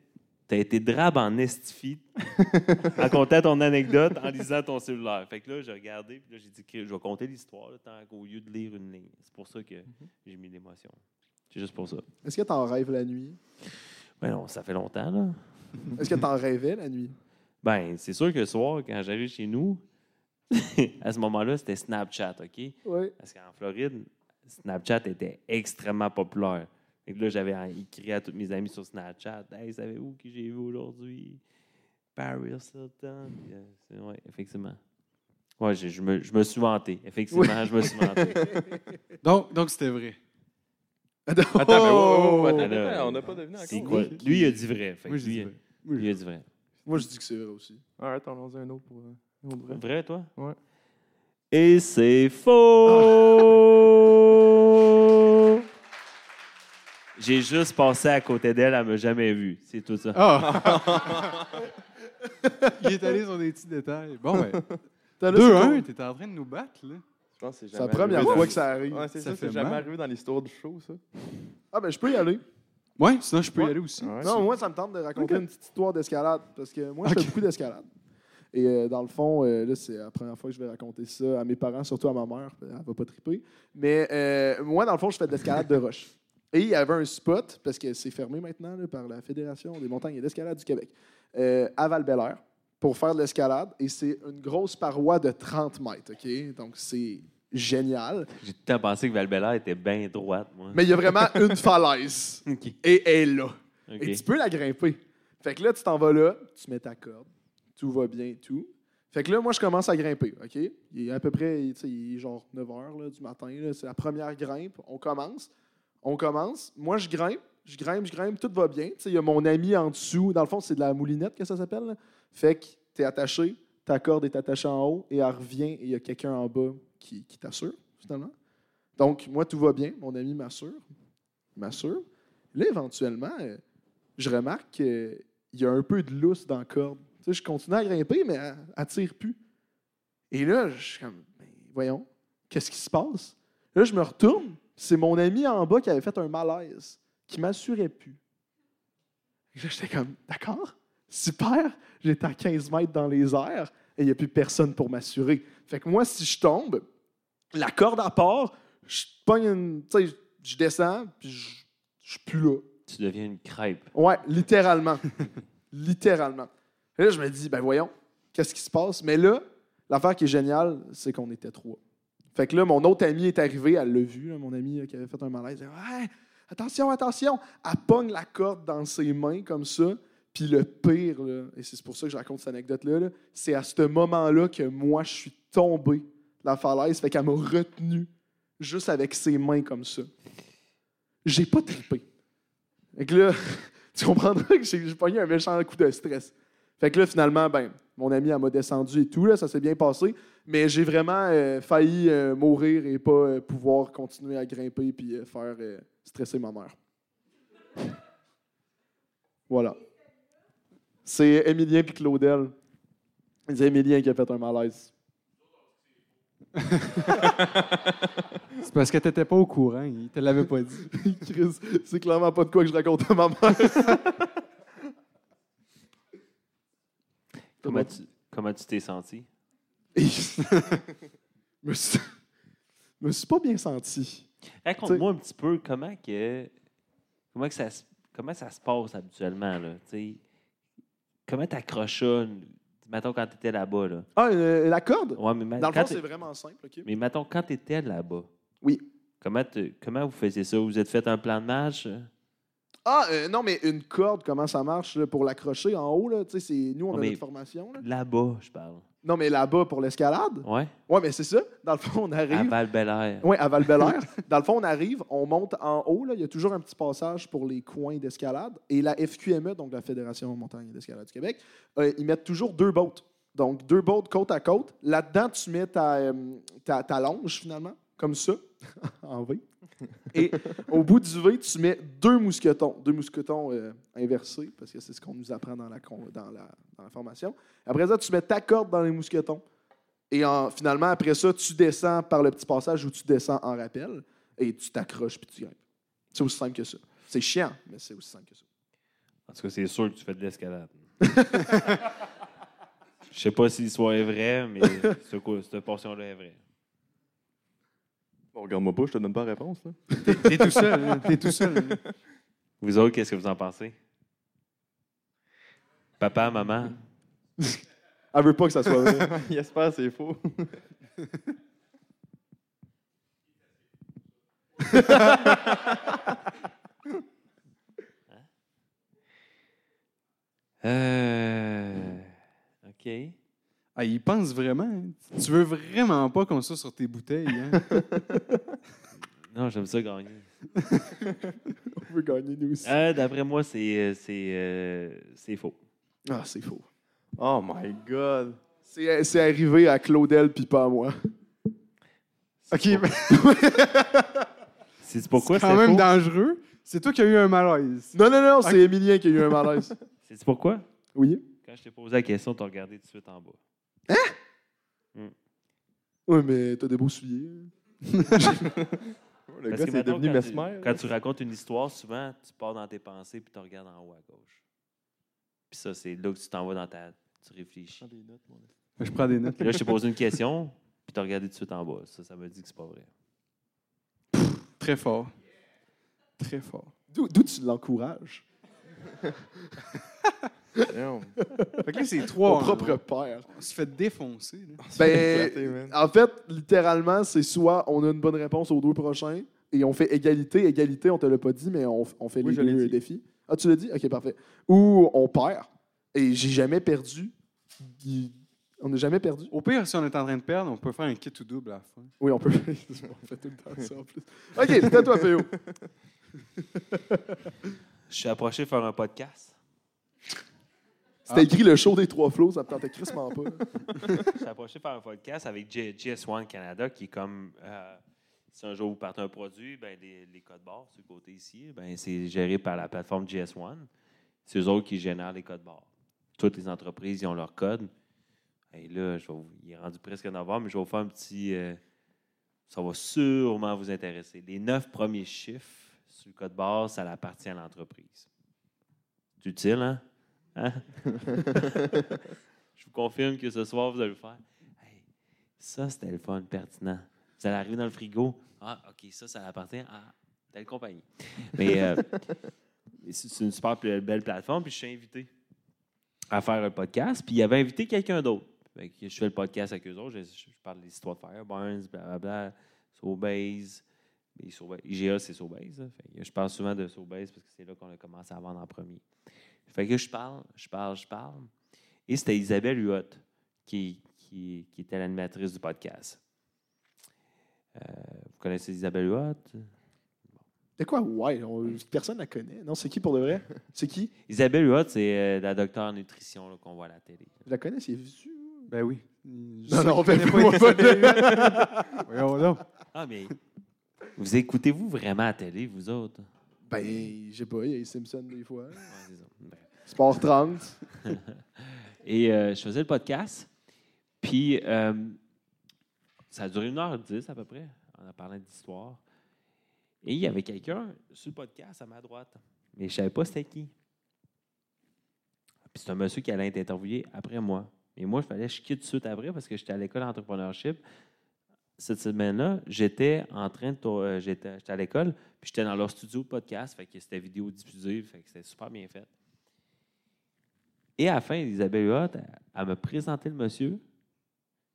t'as été drabe en estifie en comptant ton anecdote, en lisant ton cellulaire. Fait que là, j'ai regardé, puis là, j'ai dit que je vais compter l'histoire, là, tant qu'au lieu de lire une ligne. C'est pour ça que j'ai mis l'émotion. C'est juste pour ça. Est-ce que t'en rêves la nuit? Ben non, ça fait longtemps, là. Est-ce que t'en rêvais la nuit? Ben, c'est sûr que le soir, quand j'arrive chez nous, à ce moment-là, c'était Snapchat, OK? Oui. Parce qu'en Floride, Snapchat était extrêmement populaire. Et là, j'avais en- écrit à tous mes amis sur Snapchat Hey, savez-vous qui j'ai vu aujourd'hui? Paris Hilton. Euh, ouais, effectivement. Ouais, je, je me, je me suis vanté. Effectivement, je me suis vanté. Donc, donc c'était vrai. Attends, mais oh, oh, attends, attends, on n'a pas deviné c'est encore. quoi? Lui, il a dit vrai. Fait Moi, je lui, dis il- vrai. lui, il a dit vrai. Moi, je dis que c'est vrai aussi. Arrête, on lance un autre pour euh, un autre vrai. Vrai, toi? Ouais. Et c'est faux! J'ai juste passé à côté d'elle, elle m'a jamais vu. C'est tout ça. Ah! Il est allé sur des petits détails. Bon, ben. C'est 2-1, cool. t'es en train de nous battre, là. Je pense que c'est jamais la première arrivé fois dans- que ça arrive. Ouais, c'est Ça ça, fait c'est jamais mal. arrivé dans l'histoire du show, ça. Ah, ben, je peux y aller. Ouais, sinon je peux y Ouais. aller aussi. Ouais. Non, moi, ça me tente de raconter Ok. une petite histoire d'escalade. Parce que moi, je fais beaucoup d'escalade. Et euh, dans le fond, euh, là, c'est la première fois que je vais raconter ça à mes parents, surtout à ma mère. Elle va pas triper. Mais euh, moi, dans le fond, je fais de l'escalade de roche. Et il y avait un spot, parce que c'est fermé maintenant là, par la Fédération des montagnes et d'escalade du Québec, euh, à val pour faire de l'escalade. Et c'est une grosse paroi de 30 mètres. OK? Donc, c'est génial. J'ai tout le temps pensé que val était bien droite, moi. Mais il y a vraiment une falaise. Et elle est là. Et tu peux la grimper. Fait que là, tu t'en vas là, tu mets ta corde, tout va bien tout. Fait que là, moi, je commence à grimper, OK? Il est à peu près, tu sais, il est genre 9 h là, du matin. C'est la première grimpe. On commence. On commence. Moi, je grimpe. Je grimpe, je grimpe. Tout va bien. Tu sais, il y a mon ami en dessous. Dans le fond, c'est de la moulinette que ça s'appelle. Fait que tu es attaché. Ta corde est attachée en haut et elle revient et il y a quelqu'un en bas qui, t'assure, finalement. Donc, moi, tout va bien. Mon ami m'assure. M'assure. Là, éventuellement, euh, je remarque qu'il y a un peu de lousse dans la corde. Tu sais, je continue à grimper, mais elle ne tire plus. Et là, je suis comme, Ben, voyons, qu'est-ce qui se passe? Là, je me retourne. C'est mon ami en bas qui avait fait un malaise, qui m'assurait plus. Et là, j'étais comme, d'accord, super. J'étais à 15 mètres dans les airs et il n'y a plus personne pour m'assurer. Fait que moi, si je tombe, la corde à part, je pogne une. Tu sais, je descends, puis je suis plus là. Tu deviens une crêpe. Ouais, littéralement. littéralement. Et là, je me dis, ben voyons, qu'est-ce qui se passe? Mais là, l'affaire qui est géniale, c'est qu'on était trois. Fait que là, mon autre ami est arrivé, elle l'a vu, là, mon ami là, qui avait fait un malaise. Elle dit, ouais, attention, attention. Elle pogne la corde dans ses mains comme ça. Puis le pire, là, et c'est pour ça que je raconte cette anecdote-là, là, c'est à ce moment-là que moi, je suis tombé la falaise. Fait qu'elle m'a retenu juste avec ses mains comme ça. J'ai pas trippé. Fait que là, tu comprendras que j'ai pogné un méchant coup de stress. Fait que là, finalement, ben, mon ami, elle m'a descendu et tout, là, ça s'est bien passé. Mais j'ai vraiment euh, failli euh, mourir et pas euh, pouvoir continuer à grimper puis faire stresser ma mère. Voilà. C'est Émilien puis Claudel. C'est Émilien qui a fait un malaise. C'est parce que t'étais pas au courant, il te l'avait pas dit. Chris, c'est clairement pas de quoi que je raconte à ma mère. Comment tu comment tu t'es senti? me suis- Je me suis pas bien senti. Raconte-moi un petit peu comment que comment que ça se comment ça se passe habituellement là, tu sais. Comment t'accroches ça, mettons quand tu étais là-bas là. Ah, euh, la corde? Ouais, mais ma- Dans le quand fond, t'es- c'est vraiment simple, OK? Mais mettons quand tu étais là-bas. Oui. Comment comment vous faisiez ça? Vous êtes fait un plan de match euh? Ah, euh, non, mais une corde, comment ça marche là, pour l'accrocher en haut? Là, tu sais, c'est nous, on Ouais, a mais notre formation. Là. Là-bas, je parle. Non, mais là-bas, pour l'escalade? Ouais. Ouais, mais c'est ça. Dans le fond, on arrive. À val -Bélair. Oui, à val Dans le fond, on arrive, on monte en haut. Là, il y a toujours un petit passage pour les coins d'escalade. Et la FQME, donc la Fédération Montagne et d'escalade du Québec, euh, ils mettent toujours deux bottes. Donc, deux bottes côte à côte. Là-dedans, tu mets ta, euh, ta, ta longe, finalement, comme ça, en V. Et au bout du V, tu mets deux mousquetons. Deux mousquetons euh, inversés, parce que c'est ce qu'on nous apprend dans la, dans, la, formation. Après ça, tu mets ta corde dans les mousquetons. Et en- finalement, après ça, tu descends par le petit passage où tu descends en rappel et tu t'accroches puis tu grimpes. C'est aussi simple que ça. C'est chiant, mais c'est aussi simple que ça. En tout cas, c'est sûr que tu fais de l'escalade. Je sais pas si l'histoire est vraie, mais cette portion-là est vraie. Bon, regarde-moi pas, je te donne pas la réponse. Là. T'es tout seul, hein, t'es tout seul. hein. Vous autres, qu'est-ce que vous en pensez? Papa, maman? Elle veut pas que ça soit vrai. Il espère que c'est faux. Euh. OK. Ah, il pense vraiment. hein? Tu veux vraiment pas qu'on soit sur tes bouteilles. Hein? Non, j'aime ça gagner. On veut gagner, nous aussi. Euh, D'après moi, c'est euh, c'est euh, c'est faux. Ah, c'est faux. Oh my God. C'est c'est arrivé à Claudel puis pas à moi. OK, C'est pourquoi c'est c'est quand même faux? dangereux. C'est toi qui as eu un malaise. Non, non, non, c'est Émilien qui a eu un malaise. C'est pourquoi? Oui. Quand je t'ai posé la question, t'as regardé tout de suite en bas. Oui, mais t'as des beaux souliers. Le Parce gars, c'est devenu quand tu- mesmer. Quand tu racontes une histoire, souvent, tu pars dans tes pensées puis tu regardes en haut à gauche. Puis ça, c'est là que tu t'en vas dans ta. Tu réfléchis. Je prends des notes. Puis là, je t'ai posé une question, puis tu as regardé tout de suite en bas. Ça, ça me dit que c'est pas vrai. Très fort. Très fort. D'où d'où tu l'encourages? Non. Fait que là, c'est trois. propre hein. père. On se fait défoncer. là. Ben, en fait, littéralement, c'est soit on a une bonne réponse aux deux prochains et on fait égalité. Égalité, on te l'a pas dit, mais on, on fait Oui, les deux défis. Ah, tu l'as dit? OK, parfait. Ou on perd et j'ai jamais perdu. On n'a jamais perdu. Au pire, si on est en train de perdre, on peut faire un kit ou double à la fin. Oui, on peut. on fait tout le temps ça en plus. OK, c'est à toi, Péo. Je suis approché faire un podcast. C'était écrit le show des trois flots, ça me tentait crissement pas. Je suis approché faire un podcast avec J- GS1 Canada qui est comme. euh, si un jour vous partez un produit, ben les, les codes barres sur le côté ici, ben c'est géré par la plateforme GS1. C'est eux autres qui génèrent les codes barres. Toutes les entreprises, ils ont leur code. Et là, je vais vous- il est rendu presque novembre, mais je vais vous faire un petit. euh, ça va sûrement vous intéresser. Les neuf premiers chiffres sur le code barre, ça appartient à l'entreprise. C'est utile, hein? Hein? je vous confirme que ce soir, vous allez le faire. Hey, ça, c'était le fun, pertinent. Vous allez arriver dans le frigo. Ah, OK, ça, ça appartient à telle compagnie. Mais euh, c'est une super belle plateforme. Puis je suis invité à faire un podcast. Puis il avait invité quelqu'un d'autre. Je fais le podcast avec eux autres. Je, je parle des histoires de Fireburns, blablabla, Sobase. IGA, c'est Sobase. je parle souvent de Sobase parce que c'est là qu'on a commencé à vendre en premier. Fait que je parle, je parle, je parle. Et c'était Isabelle Huot qui, qui, qui était l'animatrice du podcast. Euh, vous connaissez Isabelle Huot? C'est quoi? Ouais, on- personne la connaît. Non, c'est qui pour de vrai? C'est qui? Isabelle Huot, c'est euh, la docteure en nutrition là, qu'on voit à la télé. Je la connais, c'est vu. Ben oui. Non, non, pas Voyons donc. Ah, mais vous écoutez-vous vraiment à la télé, vous autres? Ben, je sais pas, il y a les Simpsons des fois. Ouais, c'est ça. Ben, Sport 30. Et euh, je faisais le podcast. Puis, euh, ça a duré une heure dix à peu près, en parlant d'histoire. Et il y avait quelqu'un sur le podcast à ma droite. Mais je ne savais pas c'était qui. Puis c'est un monsieur qui allait être interviewé après moi. Et moi, il fallait que je quitte tout de suite après parce que j'étais à l'école d'entrepreneurship cette semaine-là, j'étais en train de. euh, J'étais à l'école, puis j'étais dans leur studio podcast, fait que c'était vidéo diffusée, fait que c'était super bien fait. Et à la fin, Isabelle Huot, elle, me présentait le monsieur.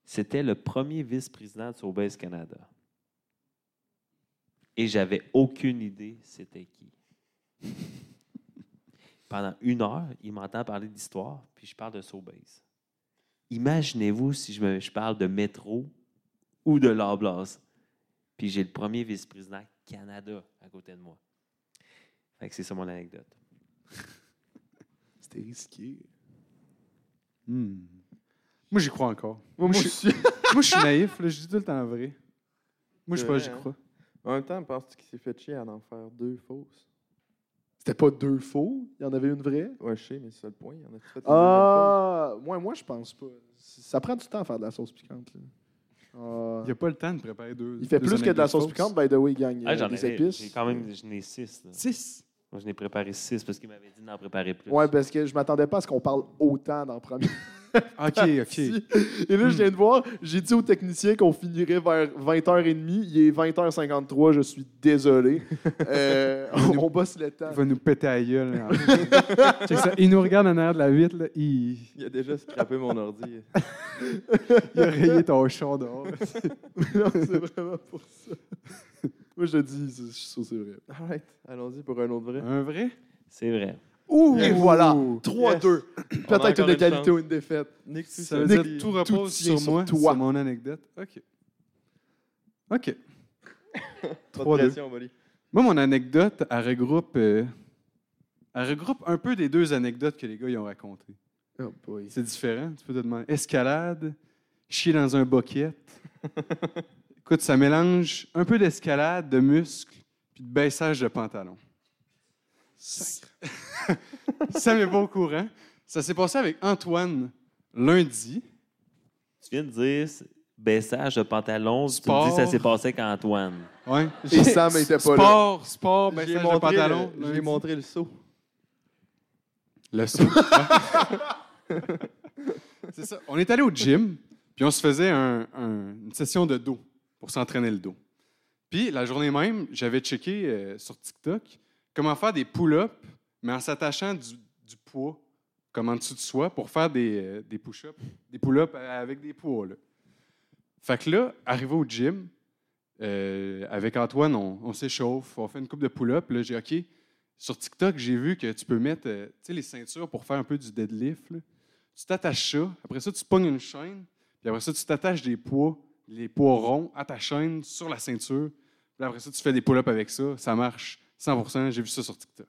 C'était le premier vice-président de Sobeys Canada. Et j'avais aucune idée c'était qui. Pendant une heure, il m'entend parler d'histoire, puis je parle de Sobeys. Imaginez-vous si je, me- je parle de métro ou de l'Oblast. Puis j'ai le premier vice-président Canada à côté de moi. C'est ça mon anecdote. C'était risqué. Hmm. Moi, j'y crois encore. Moi, Moi, je suis, moi, je suis naïf, là, je dis tout le temps vrai. Moi, je C'est sais pas, vrai, j'y hein? crois. En même temps, penses-tu qu'il s'est fait chier à en faire deux fausses? C'était pas deux faux, il y en avait une vraie? Ouais, je sais, mais c'est ça le point. Il y en a fait une Ah, moi, moi, je pense pas. Ça prend du temps à faire de la sauce piquante. là. Ah. Il n'y a pas le temps de préparer deux. Il fait deux plus que de la sauce piquante, by the way, gang. Ah, j'en des ai, épices. j'ai quand même, j'en ai six. là. Six? Moi, je n'ai préparé six parce qu'il m'avait dit d'en préparer plus. Ouais, parce que je m'attendais pas à ce qu'on parle autant dans le premier. OK, OK. Et là, je viens de voir, j'ai dit au technicien qu'on finirait vers 20h30. Il est 20h53, je suis désolé. Euh, on, on bosse le temps. Il va nous péter à gueule. hein. Ça. Il nous regarde en arrière de la vitre. Là. Il... Il a déjà scrappé mon ordi. il a rayé ton char dehors. non, c'est vraiment pour ça. Moi, je dis, c'est- je suis sûr que c'est vrai. Alright, allons-y pour un autre vrai. Un vrai? C'est vrai. Ouh, et voilà, Ouh. 3-2. On a Peut-être encore une une ou une défaite. Nick, tu Ça veut sais, dire tout repose tient sur sur moi, toi. sur mon anecdote. OK. OK. Pas de 3-2. pression, Molly. Moi, mon anecdote, elle regroupe, euh, elle regroupe un peu des deux anecdotes que les gars ils ont racontées. Oh boy. C'est différent. Tu peux te demander escalade, chier dans un bucket. Écoute, ça mélange un peu d'escalade, de muscles, puis de baissage de pantalon. ça m'est pas au courant. Ça s'est passé avec Antoine lundi. Tu viens de dire baissage de pantalon, puis tu me Sport. dis que ça s'est passé avec Antoine. Ouais. Et Sam était pas là. Sport, sport, baissage de pantalon. le, j'ai montré le saut. Le saut. C'est ça. On est allé au gym, puis on se faisait un- un- une session de dos pour s'entraîner le dos. Puis la journée même, j'avais checké euh, sur TikTok comment faire des pull-ups, mais en s'attachant du, poids comme en dessous de soi pour faire des, euh, push-ups, des pull-ups avec des poids. Fait que là, arrivé au gym, euh, avec Antoine, on, s'échauffe, on fait une coupe de pull-up. Là, j'ai OK. Sur TikTok, j'ai vu que tu peux mettre euh, les ceintures pour faire un peu du deadlift. là. Tu t'attaches ça. Après ça, tu pognes une chaîne. Puis après ça, tu t'attaches des poids, les poids ronds à ta chaîne sur la ceinture. Puis après ça, tu fais des pull-ups avec ça. Ça marche 100% J'ai vu ça sur TikTok.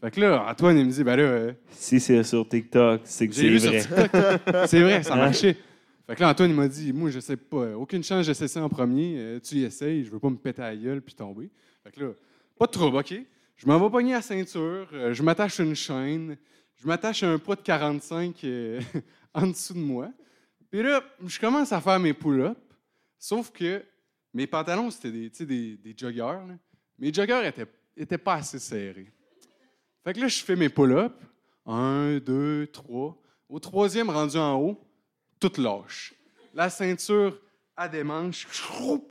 Fait que là, Antoine, il me dit, ben là, euh, Si c'est sur TikTok, c'est que c'est vrai. sur TikTok. c'est vrai, ça Hein? marchait. Fait que là, Antoine, il m'a dit, moi, je sais pas, aucune chance, j'essaie ça en premier. Euh, tu y essayes, je veux pas me péter à la gueule puis tomber. Fait que là, pas de trouble, OK? Je m'en vais pogner la ceinture, euh, je m'attache une chaîne, je m'attache à un poids de 45 euh, en dessous de moi. Puis là, je commence à faire mes pull-ups, sauf que mes pantalons, c'était des, des, des joggers. Mes joggers étaient, étaient pas assez serrés. Fait que là, je fais mes pull-ups. Un, deux, trois. Au troisième, rendu en haut, tout lâche. La ceinture à des manches.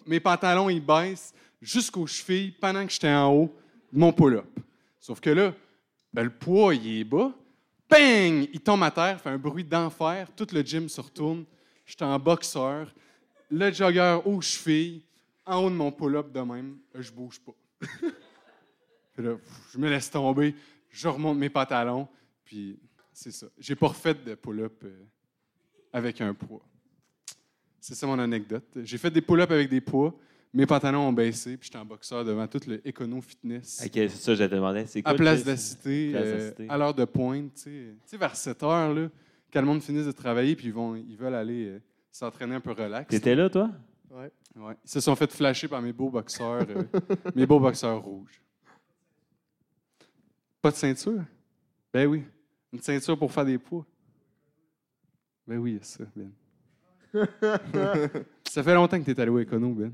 Mes pantalons, ils baissent jusqu'aux chevilles pendant que j'étais en haut mon pull-up. Sauf que là, ben, le poids, il est bas. Bang! Il tombe à terre, fait un bruit d'enfer. Tout le gym se retourne. J'étais en boxeur. Le jogger aux chevilles, en haut de mon pull-up de même. Je bouge pas. Puis là, pff, je me laisse tomber, je remonte mes pantalons, puis c'est ça. J'ai pas refait de pull-up euh, avec un poids. C'est ça mon anecdote. J'ai fait des pull-ups avec des poids, mes pantalons ont baissé, puis j'étais en boxeur devant tout le Econo Fitness. Ok, c'est ça, te demandais. C'est quoi À Place de la Cité, euh, à l'heure de pointe, Tu sais, vers 7 heures, là, quand le monde finisse de travailler, puis ils, vont, ils veulent aller euh, s'entraîner un peu relax. T'étais là, toi? Ouais. Ouais. Ils se sont fait flasher par mes beaux boxeurs, euh, mes beaux boxeurs rouges. Pas de ceinture? Ben oui. Une ceinture pour faire des poids. Ben oui, a ça, Ben. ça fait longtemps que tu es allé au Econo, Ben.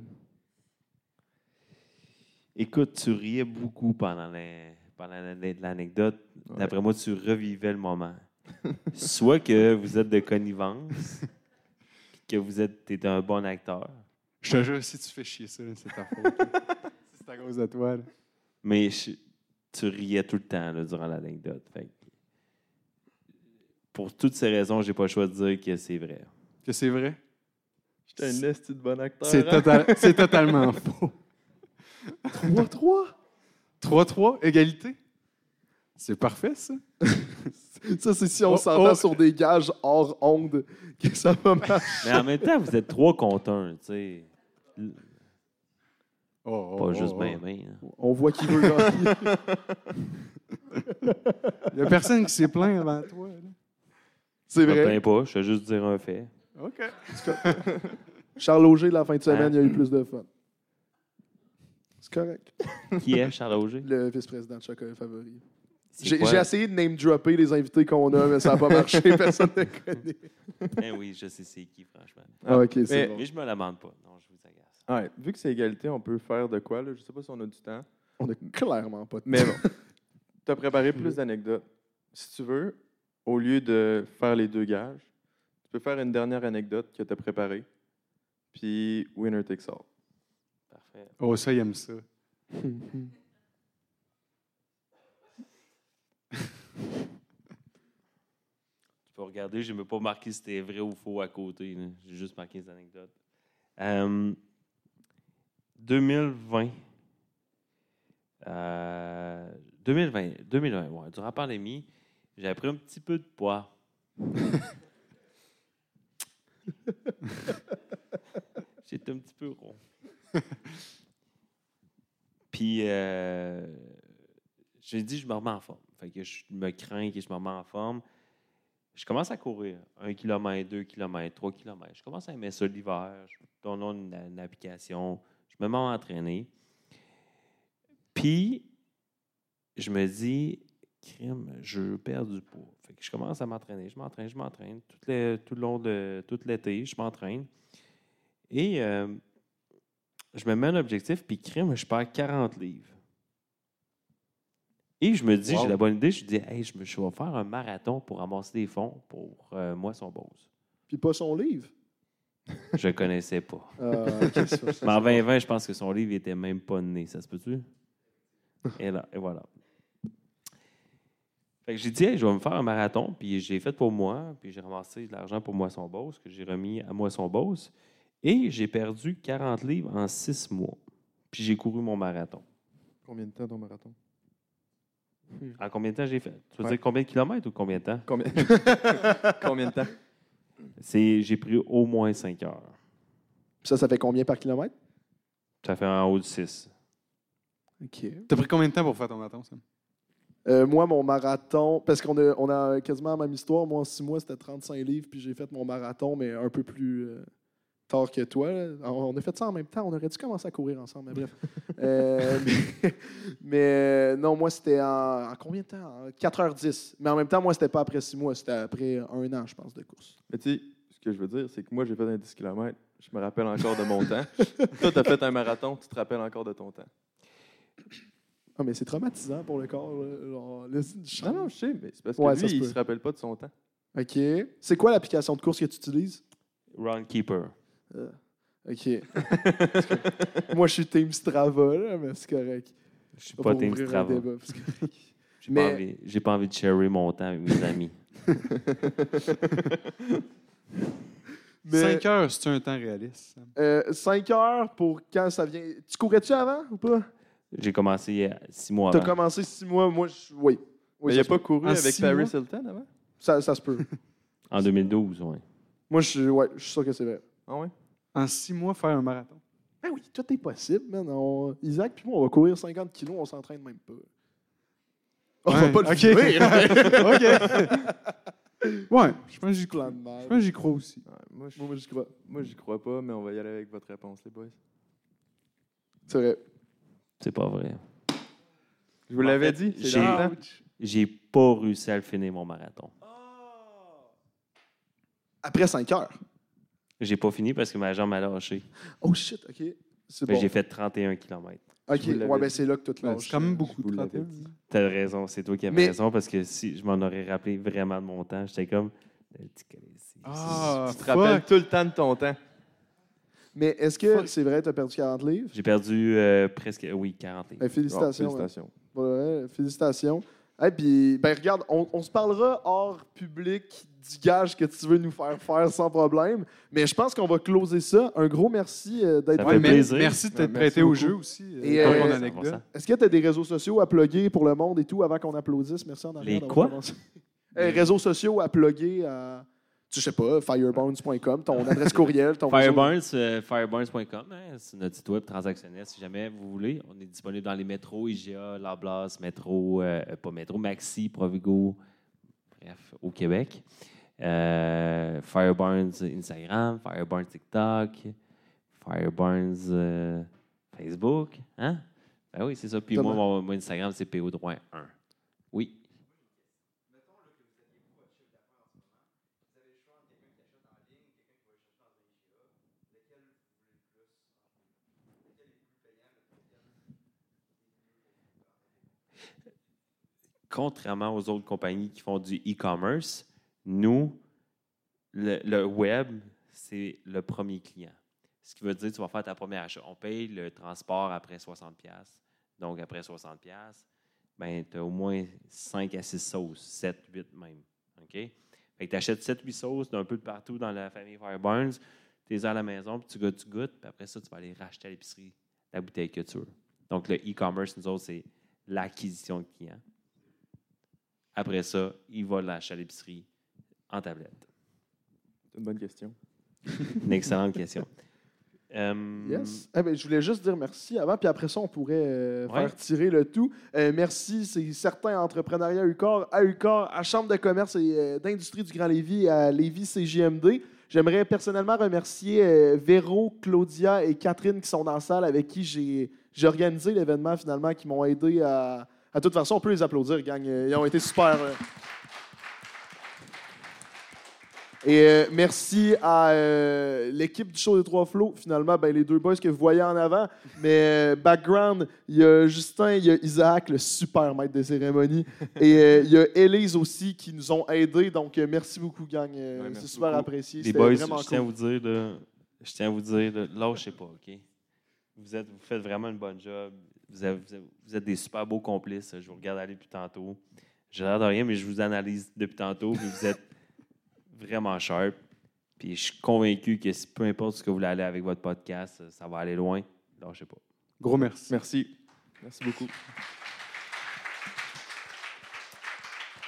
Écoute, tu riais beaucoup pendant la- pendant l'anecdote. D'après moi, tu revivais le moment. Soit que vous êtes de connivence, que vous êtes t'es un bon acteur, Je te jure, si tu fais chier ça, c'est ta faute. c'est à cause de toi. là. Mais je- tu riais tout le temps là, durant l'anecdote. Pour toutes ces raisons, j'ai pas le choix de dire que c'est vrai. Que c'est vrai? J'étais un esti de bon acteur. C'est hein? total- totalement faux. 3-3? 3-3, égalité? C'est parfait, ça. Ça, c'est si on Oh, s'entend oh. sur des gages hors onde que ça va marcher. Mais en même temps, vous êtes trois contre un, tu sais. Oh, Pas oh, juste oh, ben, oh. ben. hein. On voit qui veut gagner. Il n'y a personne qui s'est plaint avant toi. C'est Je vrai. plains pas, je vais juste dire un fait. OK. Charles Auger, la fin de semaine, il y a eu plus de fun. C'est correct. Qui est Charles Auger? Le vice-président de Chocolat Favori. J'ai essayé de name-dropper les invités qu'on a, mais ça n'a pas marché. Personne ne connaît. Eh oui, je sais c'est qui, franchement. Ah, ok, c'est Mais- bon. Mais je me lamente pas. Non, je vous agace. Ouais, vu que c'est égalité, on peut faire de quoi? Là? Je sais pas si on a du temps. On a clairement pas de Mais bon, tu as préparé plus d'anecdotes. Si tu veux, au lieu de faire les deux gages, tu peux faire une dernière anecdote que tu as préparée. Puis, winner takes all. Parfait. Oh, ça, il aime ça. Tu peux regarder, je n'ai même pas marqué si c'était vrai ou faux à côté. J'ai juste marqué les anecdotes. Euh, 2020. Euh, 2020, 2020, ouais, durant la pandémie, j'ai pris un petit peu de poids. J'étais un petit peu rond. Puis, euh, j'ai dit, je me remets en forme. Fait que je me crains que je me remets en forme. Je commence à courir. Un kilomètre, deux kilomètres, trois kilomètres. Je commence à aimer ça l'hiver. Je download une, une application. Je me mets à m'entraîner. Puis, je me dis, crime, je perds du poids. Fait que je commence à m'entraîner. Je m'entraîne, je m'entraîne. Tout, le- tout le long de tout l'été, je m'entraîne. Et euh, je me mets un objectif, puis crime, je perds 40 livres. Et je me dis, Wow. j'ai la bonne idée, je dis, hey, je, me, je vais faire un marathon pour ramasser des fonds pour euh, moi, son Bose. Puis pas son livre. Je connaissais pas. Ah, ça. Mais en 2020, je pense que son livre était même pas né. Ça se peut-tu? Et là, et voilà. Fait que j'ai dit, hey, je vais me faire un marathon, puis j'ai fait pour moi, puis j'ai ramassé de l'argent pour Moisson Beauce, que j'ai remis à Moisson Beauce, et j'ai perdu 40 livres en six mois. Puis j'ai couru mon marathon. Combien de temps ton marathon? En combien de temps j'ai fait? Tu veux Ouais. dire combien de kilomètres ou combien de temps? Combien, Combien de temps? C'est, j'ai pris au moins 5 heures. Ça, ça fait combien par kilomètre? Ça fait en haut de 6. OK. T'as pris combien de temps pour faire ton marathon, Sam? Euh, moi, mon marathon, parce qu'on a, on a quasiment la même histoire. Moi, en six mois, c'était 35 livres, puis j'ai fait mon marathon, mais un peu plus euh, tard que toi. là. On a fait ça en même temps. On aurait dû commencer à courir ensemble, mais bref. Euh, mais mais, euh, non, moi, c'était en, en combien de temps? En 4h10. Mais en même temps, moi, c'était pas après six mois, c'était après un an, je pense, de course. Mais tu sais, ce que je veux dire, c'est que moi, j'ai fait un 10 km. Je me rappelle encore de mon temps. Toi, tu as fait un marathon, tu te rappelles encore de ton temps. Ah, mais c'est traumatisant pour le corps. Genre. Non, non, je sais, mais c'est parce que Ouais, lui, ça se il peut. se rappelle pas de son temps. OK. C'est quoi l'application de course que tu utilises? Runkeeper. Euh, OK. moi, je suis Team Strava, là, mais c'est correct. Je suis Pas Team Strava. J'ai Mais- pas envie, j'ai pas envie de sharer mon temps avec mes amis. Mais- 5 heures, c'est un temps réaliste. Sam? Euh, 5 heures pour quand ça vient. Tu courais-tu avant ou pas? J'ai commencé il y a six mois Tu as avant. commencé 6 mois. Moi, je... oui. oui. mais il pas couru En avec six Paris mois? Hilton avant? Ça, ça se peut. En 2012, oui. Moi, je suis ouais, je suis sûr que c'est vrai. Ah ouais? En 6 mois, faire un marathon. Ben oui, tout est possible, man. On- Isaac puis moi, on va courir 50 kilos, on s'entraîne même pas. On va Ouais, pas le ok. filmer, OK. Ouais, je pense que j'y crois. de Je pense que j'y crois aussi. Ouais, moi, j'y crois. moi, j'y crois pas, mais on va y aller avec votre réponse, les boys. C'est vrai. C'est pas vrai. Je vous l'avais dit. J'ai pas réussi à le finir, mon marathon. Après 5 heures. J'ai pas fini parce que ma jambe m'a lâché. Oh shit, OK. C'est que bon. J'ai fait 31 km. OK, ouais, ben c'est là que tout lâche. c'est quand même beaucoup de l'avais 31. dit. T'as raison, c'est toi qui avais Mais- raison parce que si je m'en aurais rappelé vraiment de mon temps, j'étais comme. Ah, tu te rappelles tout le temps de ton temps. Mais est-ce que c'est vrai, tu as perdu 40 livres? J'ai perdu euh, presque, oui, 40 livres. Ben, félicitations. Félicitations. hein. Ouais, félicitations. Et puis, ben regarde, on, on se parlera hors public du gage que tu veux nous faire faire sans problème. Mais je pense qu'on va closer ça. Un gros merci euh, d'être venu. plaisir. Merci de t'être prêté au jeu aussi, euh, Et, euh, anecdote. Est-ce que tu as des réseaux sociaux à plugger pour le monde et tout avant qu'on applaudisse? Merci en arrière Les quoi? commencé. Euh, réseaux sociaux à plugger à, tu sais pas, fireburns.com, ton adresse courriel, ton Fireburns, euh, fireburns.com, hein, c'est notre site web transactionnel si jamais vous voulez. On est disponible dans les métros, IGA, Lablas, Métro, euh, pas Métro, Maxi, Provigo, bref, au Québec. Euh, Fireburns Instagram, Fireburns TikTok, Fireburns euh, Facebook. Hein? Ben oui, c'est ça. Puis moi, mon Instagram, c'est PO Droit 1. Oui. contrairement aux autres compagnies qui font du e-commerce, nous, le, web, c'est le premier client. Ce qui veut dire que tu vas faire ta première achat. On paye le transport après 60$. Donc, après 60$, ben, tu as au moins 5 à 6 sauces, 7, 8 même. OK? Fait que tu achètes 7, 8 sauces d'un peu de partout dans la famille Fireburns, tu les as à la maison, puis tu goûtes, tu goûtes, puis après ça, tu vas aller racheter à l'épicerie la bouteille que tu veux. Donc, le e-commerce, nous autres, c'est l'acquisition de clients. Après ça, il va l'acheter à l'épicerie en tablette. C'est une bonne question. Une excellente question. Euh, Yes. Eh ben, je voulais juste dire merci avant, puis après ça, on pourrait euh, Ouais. faire tirer le tout. Euh, merci, c'est certain, à Entrepreneuriat UCOR, à UCOR, à Chambre de commerce et euh, d'industrie du Grand Lévis à Lévis CJMD. J'aimerais personnellement remercier Véro, Claudia et Catherine qui sont dans la salle avec qui j'ai j'ai organisé l'événement finalement, qui m'ont aidé à. À toute façon, on peut les applaudir, gang. Ils ont été super. euh, Et euh, merci à euh, l'équipe du show des Trois Flots. Finalement, ben, les deux boys que vous voyez en avant. Mais euh, background, il y a Justin, il y a Isaac, le super maître de cérémonie. Et euh, il y a Élise aussi qui nous ont aidés. Donc, euh, merci beaucoup, gang. Ouais, C'est merci super beaucoup. apprécié. Les boys, vraiment je tiens à cool. vous dire, là, je tiens à vous dire, là, lâchez pas, OK? Vous, êtes, vous faites vraiment une bonne job. Vous, avez- vous avez- vous êtes des super beaux complices. Je vous regarde aller depuis tantôt. J'ai l'air de rien, mais je vous analyse depuis tantôt. Puis vous êtes vraiment sharp. Puis je suis convaincu que si- peu importe ce que vous voulez aller avec votre podcast, ça va aller loin. Lâchez pas. Gros merci. Merci. Merci beaucoup.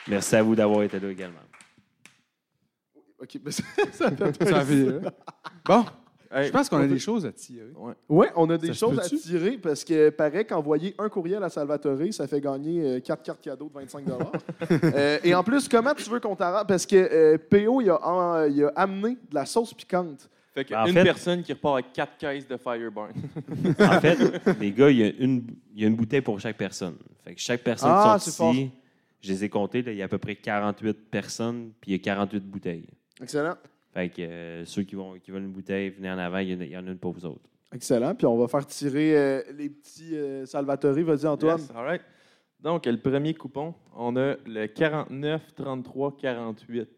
Merci à vous d'avoir été là également. OK, ben, ça, ça fait Ça fait, hein? Bon, Hey, je pense qu'on a des choses à tirer. Oui, on a des Ça choses à tirer parce que paraît qu'envoyer un courriel à Salvatore, ça fait gagner 4 cartes cadeaux de 25 Euh, Et en plus, comment tu veux qu'on t'arrange? Parce que euh, PO, il a, en- il a amené de la sauce piquante. Fait qu'une fait- personne qui repart avec quatre caisses de Fireburn. En fait, les gars, il y, a une, il y a une bouteille pour chaque personne. Fait que chaque personne Ah, qui ici, je les ai comptés, là, il y a à peu près 48 personnes, puis il y a 48 bouteilles. Excellent. Fait que euh, ceux qui, vont, qui veulent une bouteille, venez en avant, il y en a, il y en a une pour vous autres. Excellent. Puis on va faire tirer euh, les petits euh, Salvatore. Vas-y, Antoine. Yes, all right. Donc, le premier coupon, on a le 49 33 48.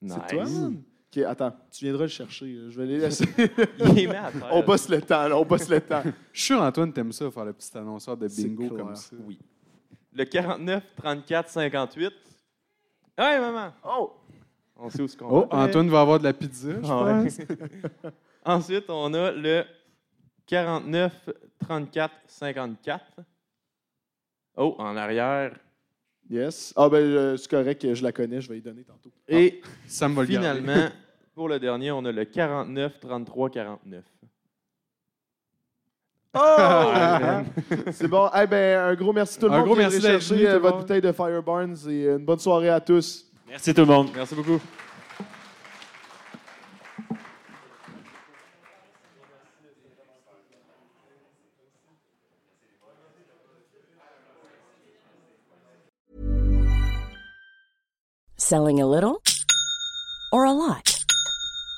Nice. C'est toi, man? OK, attends. Tu viendras le chercher. là. Je vais les laisser. Il terre. on bosse le temps, là. On bosse le temps. Je suis sûr, Antoine, t'aimes ça, faire le petit annonceur de bingo comme ça. Oui. Le 49 34 58. Hey, maman! Oh! On sait où ce qu'on Oh, va. Antoine va avoir de la pizza, je Ah ouais. pense. Ensuite, on a le 49 34 54. Oh, en arrière. Yes. Ah, ben, euh, c'est correct. Je la connais. Je vais y donner tantôt. Et Ça me finalement, pour le dernier, on a le 49 33 49. Oh! c'est bon. Eh ben, un gros merci tout le Un monde. gros qui est merci venu, euh, votre bouteille de et une bonne soirée à tous. Merci tout le monde. Merci beaucoup. Selling a little or a lot?